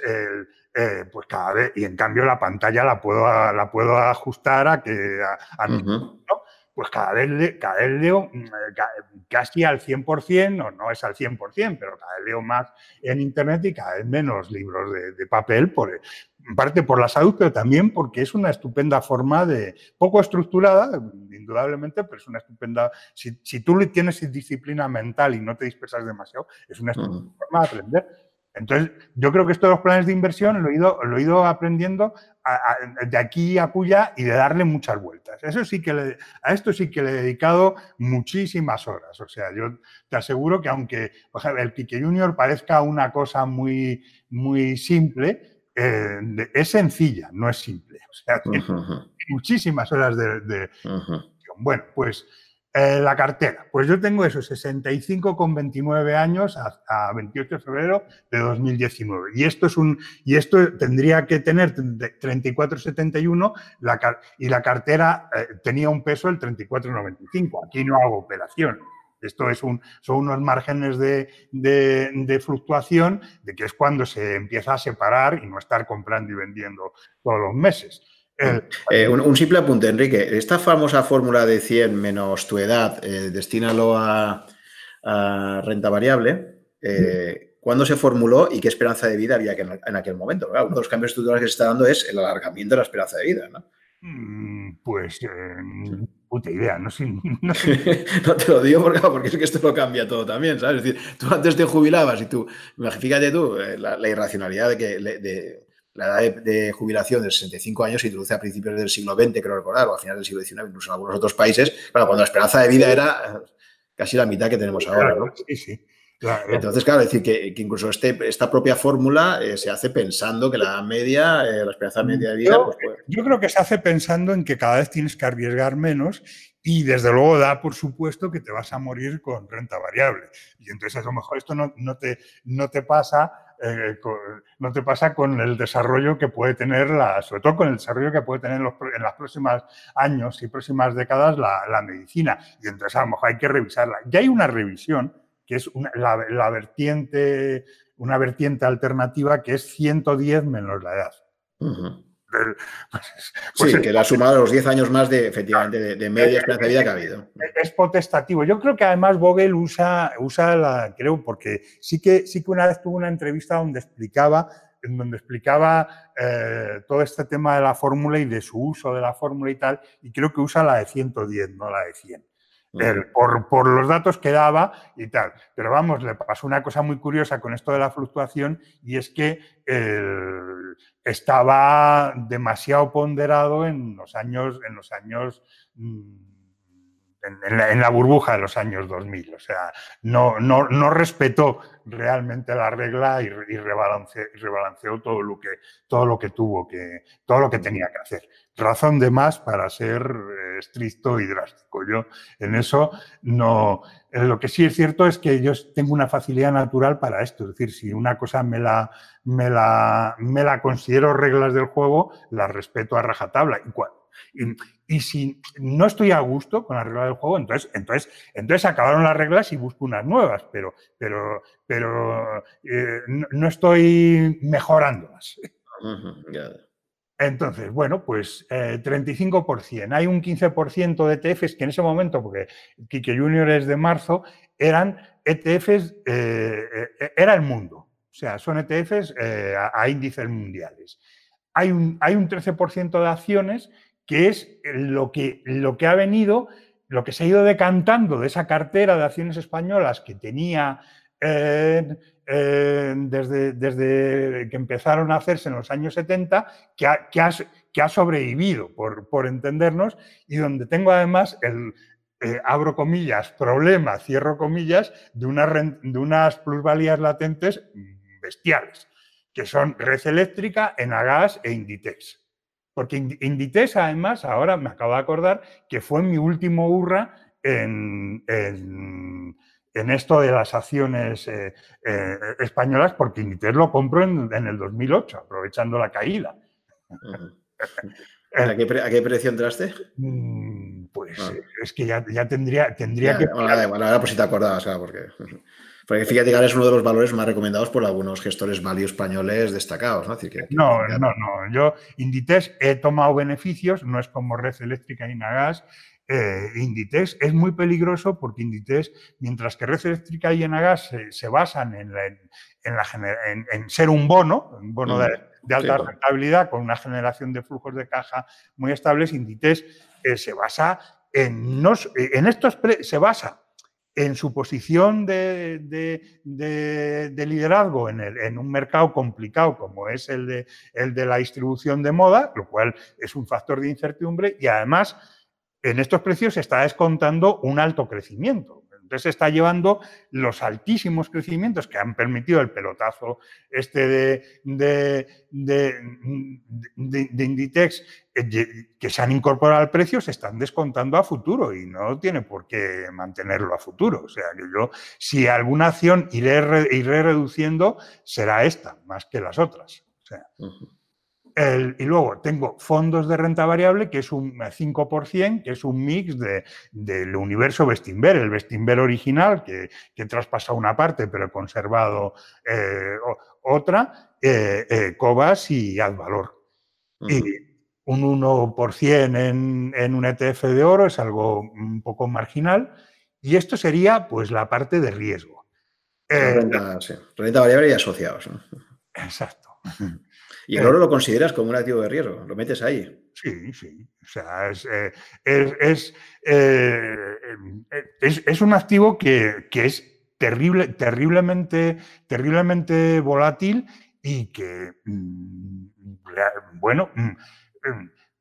eh, pues cada vez, y en cambio la pantalla la puedo, la puedo ajustar a que a, pues cada vez, cada vez leo mm, casi al 100%, o no es al 100%, pero cada vez leo más en Internet y cada vez menos libros de, papel, por, en parte por la salud, pero también porque es una estupenda forma de, poco estructurada, indudablemente, pero es una estupenda, si, si tú tienes disciplina mental y no te dispersas demasiado, es una estupenda forma de aprender. Entonces, yo creo que esto de los planes de inversión lo he ido, lo he ido aprendiendo de aquí a cuya y de darle muchas vueltas. Eso sí que a esto sí que le he dedicado muchísimas horas. O sea, yo te aseguro que aunque el Quique Junior parezca una cosa muy, muy simple, eh, es sencilla, no es simple. O sea, tiene muchísimas horas de... Bueno, pues eh, la cartera. Pues yo tengo eso, 65,29 años a, 28 de febrero de 2019. Y esto, es un, y esto tendría que tener 34,71 la, y la cartera eh, tenía un peso del 34,95. Aquí no hago operación. Esto es un, son unos márgenes de, de, fluctuación de que es cuando se empieza a separar y no estar comprando y vendiendo todos los meses. Eh, un, simple apunte, Enrique. Esta famosa fórmula de 100 menos tu edad, eh, destínalo a, renta variable. Eh, ¿Cuándo se formuló y qué esperanza de vida había en aquel momento? uno de los cambios estructurales que se está dando es el alargamiento de la esperanza de vida. ¿no? Mm, pues, puta idea, no sé. No, te lo digo porque, es que esto lo cambia todo también, ¿sabes? Es decir, tú antes te jubilabas y tú, fíjate tú, la, irracionalidad de que de, la edad de, jubilación de 65 años se introduce a principios del siglo XX, creo recordar, o a finales del siglo XIX, incluso en algunos otros países, cuando la esperanza de vida era casi la mitad que tenemos ahora. ¿no? Sí, sí. Entonces, claro, decir que, incluso este, esta propia fórmula eh, se hace pensando que la media, la esperanza media de vida... Pues, yo creo que se hace pensando en que cada vez tienes que arriesgar menos y desde luego da por supuesto que te vas a morir con renta variable. Y entonces a lo mejor esto no, no, te, no te pasa eh, no te pasa con el desarrollo que puede tener, la, sobre todo con el desarrollo que puede tener en los, en los próximos años y próximas décadas la, medicina. Y entonces a lo mejor hay que revisarla. Ya hay una revisión que es la, vertiente, una vertiente alternativa que es 110 menos la edad. pues sí, que le ha sumado los 10 años más de, efectivamente, de, media esperanza de vida que ha habido. Es potestativo. Yo creo que además Vogel usa, usa la, creo, porque sí que, sí que una vez tuvo una entrevista donde explicaba, en donde explicaba eh, todo este tema de la fórmula y de su uso de la fórmula y tal, y creo que usa la de 110, no la de 100. por, por, los datos que daba y tal. Pero vamos, le pasó una cosa muy curiosa con esto de la fluctuación y es que el, estaba demasiado ponderado en los años, en los años mm, en, la, burbuja de los años 2000. O sea, no, no, no respetó realmente la regla y, rebalanceó, todo lo que, todo lo que tuvo que, todo lo que tenía que hacer. Razón de más para ser eh, estricto y drástico. Yo en eso no. Lo que sí es cierto es que yo tengo una facilidad natural para esto. Es decir, si una cosa me la, me la, me la considero reglas del juego, la respeto a rajatabla. Y, y, si no estoy a gusto con la regla del juego, entonces, entonces, entonces acabaron las reglas y busco unas nuevas, pero, pero, pero eh, no, estoy mejorándolas. Entonces, bueno, pues 35%. Eh, Hay un 15% de ETFs que en ese momento, porque Kike Junior es de marzo, eran ETFs, eh, era el mundo. O sea, son ETFs a, índices mundiales. Hay un, hay un 13% de acciones que es lo que, lo que ha venido, lo que se ha ido decantando de esa cartera de acciones españolas que tenía eh, eh, desde, desde, que empezaron a hacerse en los años 70, que ha, que ha, sobrevivido, por, por, entendernos, y donde tengo además el, eh, abro comillas, problema, cierro comillas, de, una, de unas plusvalías latentes bestiales, que son Red Eléctrica, Enagas e Inditex. Porque Inditex, además, ahora me acabo de acordar que fue mi último hurra en, en, esto de las acciones eh, eh, españolas, porque Inditex lo compro en, el 2008, aprovechando la caída. ¿A qué, ¿A qué, precio entraste? Mm, pues ah. es que ya, tendría, tendría que. Bueno, ahora pues si te acordabas, porque. Porque fíjate que es uno de los valores más recomendados por algunos gestores value españoles destacados. ¿no? no, no, no. Yo, Inditex, he tomado beneficios, no es como Red Eléctrica y Nagas. Eh, Inditex es muy peligroso porque Inditex, mientras que Red Eléctrica y Enagas se, basan en, en, ser un bono, un bono de, mm, alta rentabilidad con una generación de flujos de caja muy estables, Inditex eh, se basa en, en estos, se basa en su posición de, liderazgo en, un mercado complicado como es el de, el de la distribución de moda, lo cual es un factor de incertidumbre y además en estos precios se está descontando un alto crecimiento. Entonces está llevando los altísimos crecimientos que han permitido el pelotazo este de, de, Inditex eh, que se han incorporado al precio se están descontando a futuro y no tiene por qué mantenerlo a futuro. O sea, que yo, si alguna acción iré, iré reduciendo, será esta, más que las otras. O sea, y luego tengo fondos de renta variable, que es un 5%, que es un mix del universo Bestinver, el Bestinver original, que, que traspasado una parte, pero he conservado eh, otra, eh, eh, Cobas y Advalor. Y un 1% en, en un ETF de oro es algo un poco marginal. Y esto sería pues la parte de riesgo. Renta, renta variable y asociados. Exacto. ¿Y el oro lo consideras como un activo de riesgo? ¿Lo metes ahí? Sí, sí. O sea, es, eh, es, eh, es, un activo que, es terrible, terriblemente, terriblemente volátil y que, mm, bueno, mm,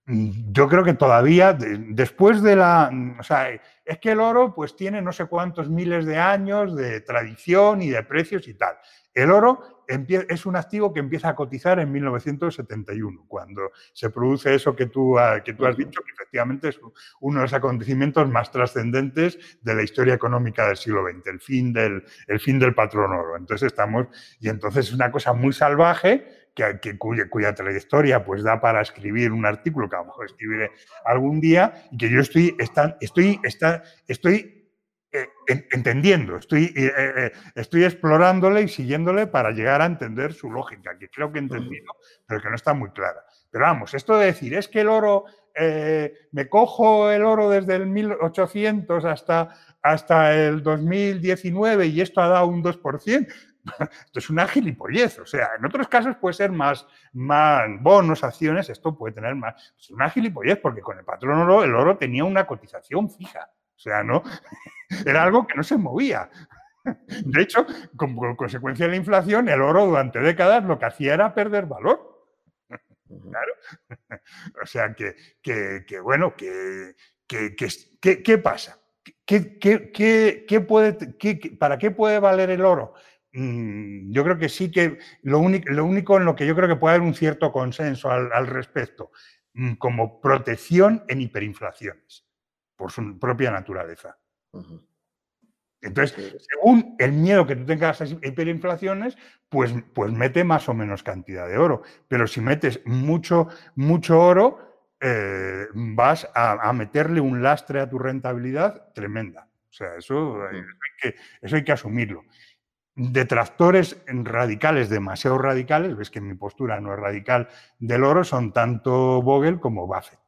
Mm, yo creo que todavía, después de la... O sea, es que el oro pues tiene no sé cuántos miles de años de tradición y de precios y tal. El oro es un activo que empieza a cotizar en 1971, cuando se produce eso que tú, que tú has dicho, que efectivamente es uno de los acontecimientos más trascendentes de la historia económica del siglo XX, el fin del, el fin del patrón oro. Entonces estamos, y entonces es una cosa muy salvaje que, cuya, trayectoria pues da para escribir un artículo que a lo mejor escribiré algún día y que yo estoy, está, estoy, está, estoy eh, entendiendo, estoy, eh, eh, estoy explorándole y siguiéndole para llegar a entender su lógica, que creo que he entendido, pero que no está muy clara. Pero vamos, esto de decir, es que el oro, me cojo el oro desde el 1800 hasta, hasta el 2019 y esto ha dado un 2%, esto es una gilipollez. O sea, en otros casos puede ser más, más bonos, acciones, esto puede tener más. Es una gilipollez porque con el patrón oro, el oro tenía una cotización fija. O sea, ¿no? Era algo que no se movía. De hecho, como consecuencia de la inflación, el oro durante décadas lo que hacía era perder valor. Claro. O sea, que, que, bueno, que, ¿qué pasa? ¿Qué, qué, puede, ¿Para qué puede valer el oro? Mm, yo creo que sí que lo único, lo único en lo que yo creo que puede haber un cierto consenso al, respecto, mm, como protección en hiperinflaciones, por su propia naturaleza. Entonces, según el miedo que tú tengas a hiperinflaciones, pues, pues mete más o menos cantidad de oro. Pero si metes mucho, mucho oro, eh, vas a, meterle un lastre a tu rentabilidad tremenda. O sea, eso, que, eso hay que asumirlo detractores radicales, demasiado radicales, ves que mi postura no es radical del oro, son tanto Vogel como Buffett.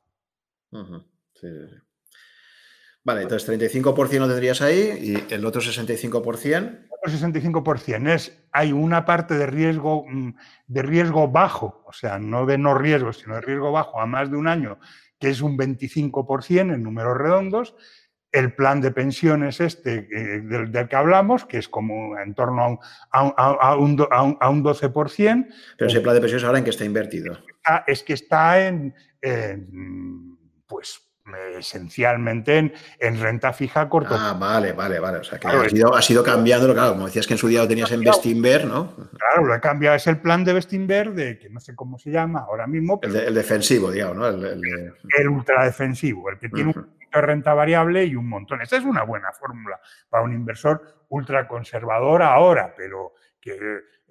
Vale, entonces 35% lo tendrías ahí y el otro 65%. El otro 65% es, hay una parte de riesgo, mm, de riesgo bajo, o sea, no de no riesgo, sino de riesgo bajo a más de un año, que es un 25% en números redondos, el plan de pensiones este eh, del, que hablamos, que es como en torno a un, a, un, a un, 12%. Pero ese plan de pensiones ahora en que está invertido. es que está en, pues esencialmente en, renta fija corto. Ah, vale, vale, vale. O sea, que ha, sido, ha sido cambiándolo, claro, como decías que en su día lo tenías en Bestinver, ¿no? Claro, lo he cambiado. Es el plan de Bestinver de, que no sé cómo se llama ahora mismo. el, defensivo, digamos, ¿no? El, el, ultradefensivo, el que tiene un renta variable y un montón. Esa es una buena fórmula para un inversor ultraconservador ahora, pero que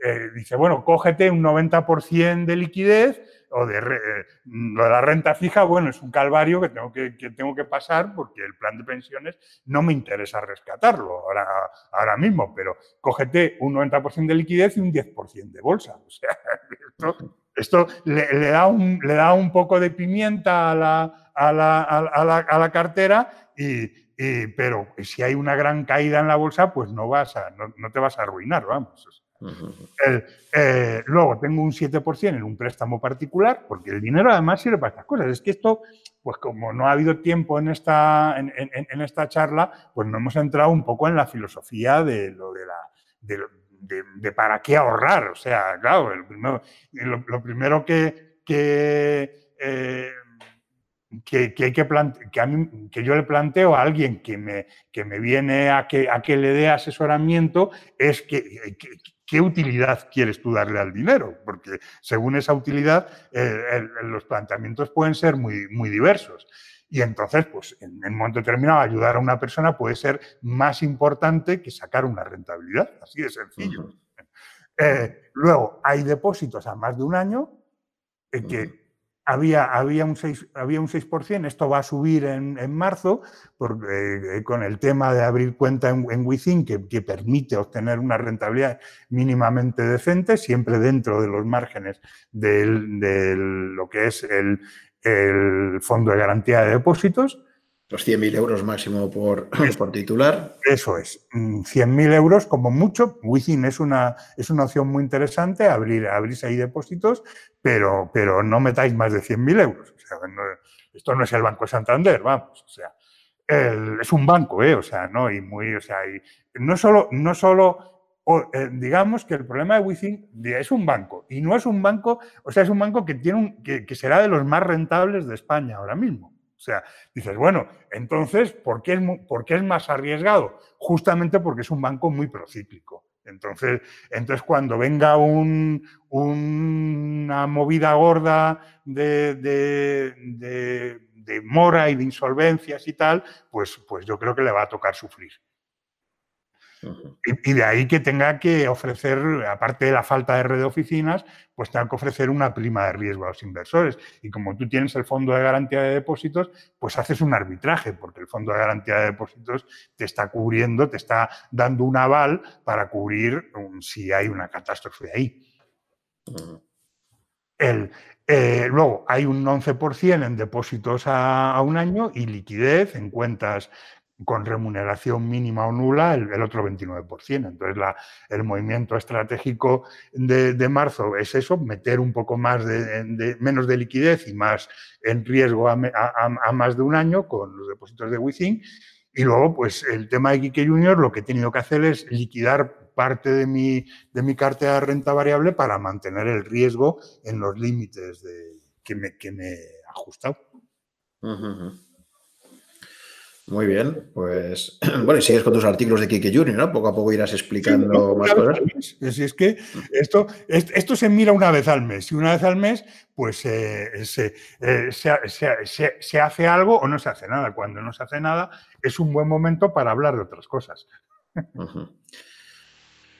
eh, dice, bueno, cógete un 90% de liquidez o de eh, de la renta fija, bueno, es un calvario que tengo que, tengo que pasar porque el plan de pensiones no me interesa rescatarlo ahora, ahora mismo, pero cógete un 90% de liquidez y un 10% de bolsa. O sea, esto, le, da un, le da un poco de pimienta a la, a la, cartera, y, pero si hay una gran caída en la bolsa, pues no, vas a, no, te vas a arruinar, vamos. Eh, luego tengo un 7% en un préstamo particular, porque el dinero además sirve para estas cosas. Es que esto, pues como no ha habido tiempo en esta, en, esta charla, pues no hemos entrado un poco en la filosofía de lo de la... De, para qué ahorrar. O sea, claro, lo primero, que, que eh, que, hay que, que, yo le planteo a alguien que me, que me viene a que, a que le dé asesoramiento es que, qué utilidad quieres tú darle al dinero, porque según esa utilidad eh, los planteamientos pueden ser muy, muy diversos. Y entonces, pues en un momento determinado, ayudar a una persona puede ser más importante que sacar una rentabilidad, así de sencillo. Eh, luego, hay depósitos a más de un año en que había, había, un 6, había un 6%, esto va a subir en, en marzo eh, con el tema de abrir cuenta en, en Within que, que, permite obtener una rentabilidad mínimamente decente, siempre dentro de los márgenes de lo que es el, el Fondo de Garantía de Depósitos. Los 100.000 euros máximo por, por titular. Eso es, 100.000 mm, euros como mucho. Within es una, es una opción muy interesante, abrir, abrirse ahí depósitos, pero, pero no metáis más de 100.000 euros. esto no es el Banco Santander, vamos. O sea, es un banco, ¿eh? O sea, ¿no? Y muy, o sea, y no solo, no solo eh, digamos que el problema de Within es un banco y no es un banco, o sea, es un banco que, tiene un, que, será de los más rentables de España ahora mismo. Sea, dices, bueno, entonces, ¿por qué, es, ¿por qué es más arriesgado? Justamente porque es un banco muy procíclico. Entonces, entonces cuando venga una movida gorda de, de, mora y de insolvencias y tal, pues, pues yo creo que le va a tocar sufrir. Y, de ahí que tenga que ofrecer, aparte de la falta de red de oficinas, pues tenga que ofrecer una prima de riesgo a los inversores. Y como tú tienes el fondo de garantía de depósitos, pues haces un arbitraje, porque el fondo de garantía de depósitos te está cubriendo, te está dando un aval para cubrir si hay una catástrofe ahí. el, eh, luego, hay un 11% en depósitos a, un año y liquidez en cuentas con remuneración mínima o nula el, otro 29%. Entonces, la, el movimiento estratégico de, marzo es eso, meter un poco más de, menos de liquidez y más en riesgo a, más de un año con los depósitos de Within. Y luego, pues el tema de Quique Junior, lo que he tenido que hacer es liquidar parte de mi, de mi cartera de renta variable para mantener el riesgo en los límites de, que, me, que me he ajustado. Muy bien, pues bueno, y sigues con tus artículos de Kike Junior, ¿no? Poco a poco irás explicando más cosas. Si es que esto, esto se mira una vez al mes y una vez al mes, pues eh, eh, se, se, hace algo o no se hace nada. Cuando no se hace nada, es un buen momento para hablar de otras cosas.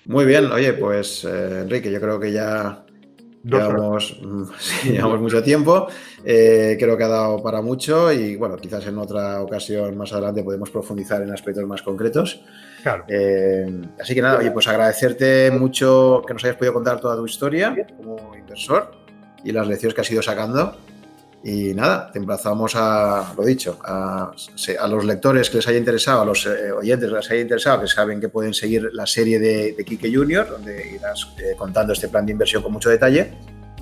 Muy bien, oye, pues eh, Enrique, yo creo que ya Llevamos, llevamos, mucho tiempo, eh, creo que ha dado para mucho y bueno, quizás en otra ocasión más adelante podemos profundizar en aspectos más concretos. Claro. Eh, así que nada, oye, pues agradecerte mucho que nos hayas podido contar toda tu historia como inversor y las lecciones que has ido sacando. Y nada, te emplazamos a, lo dicho, a, los lectores que les haya interesado, a los eh, oyentes que les haya interesado, que saben que pueden seguir la serie de, de Kike Junior, donde irás eh, contando este plan de inversión con mucho detalle.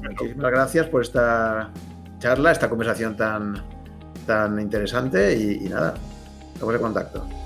Muchísimas gracias por esta charla, esta conversación tan, tan interesante y, y nada, estamos en contacto.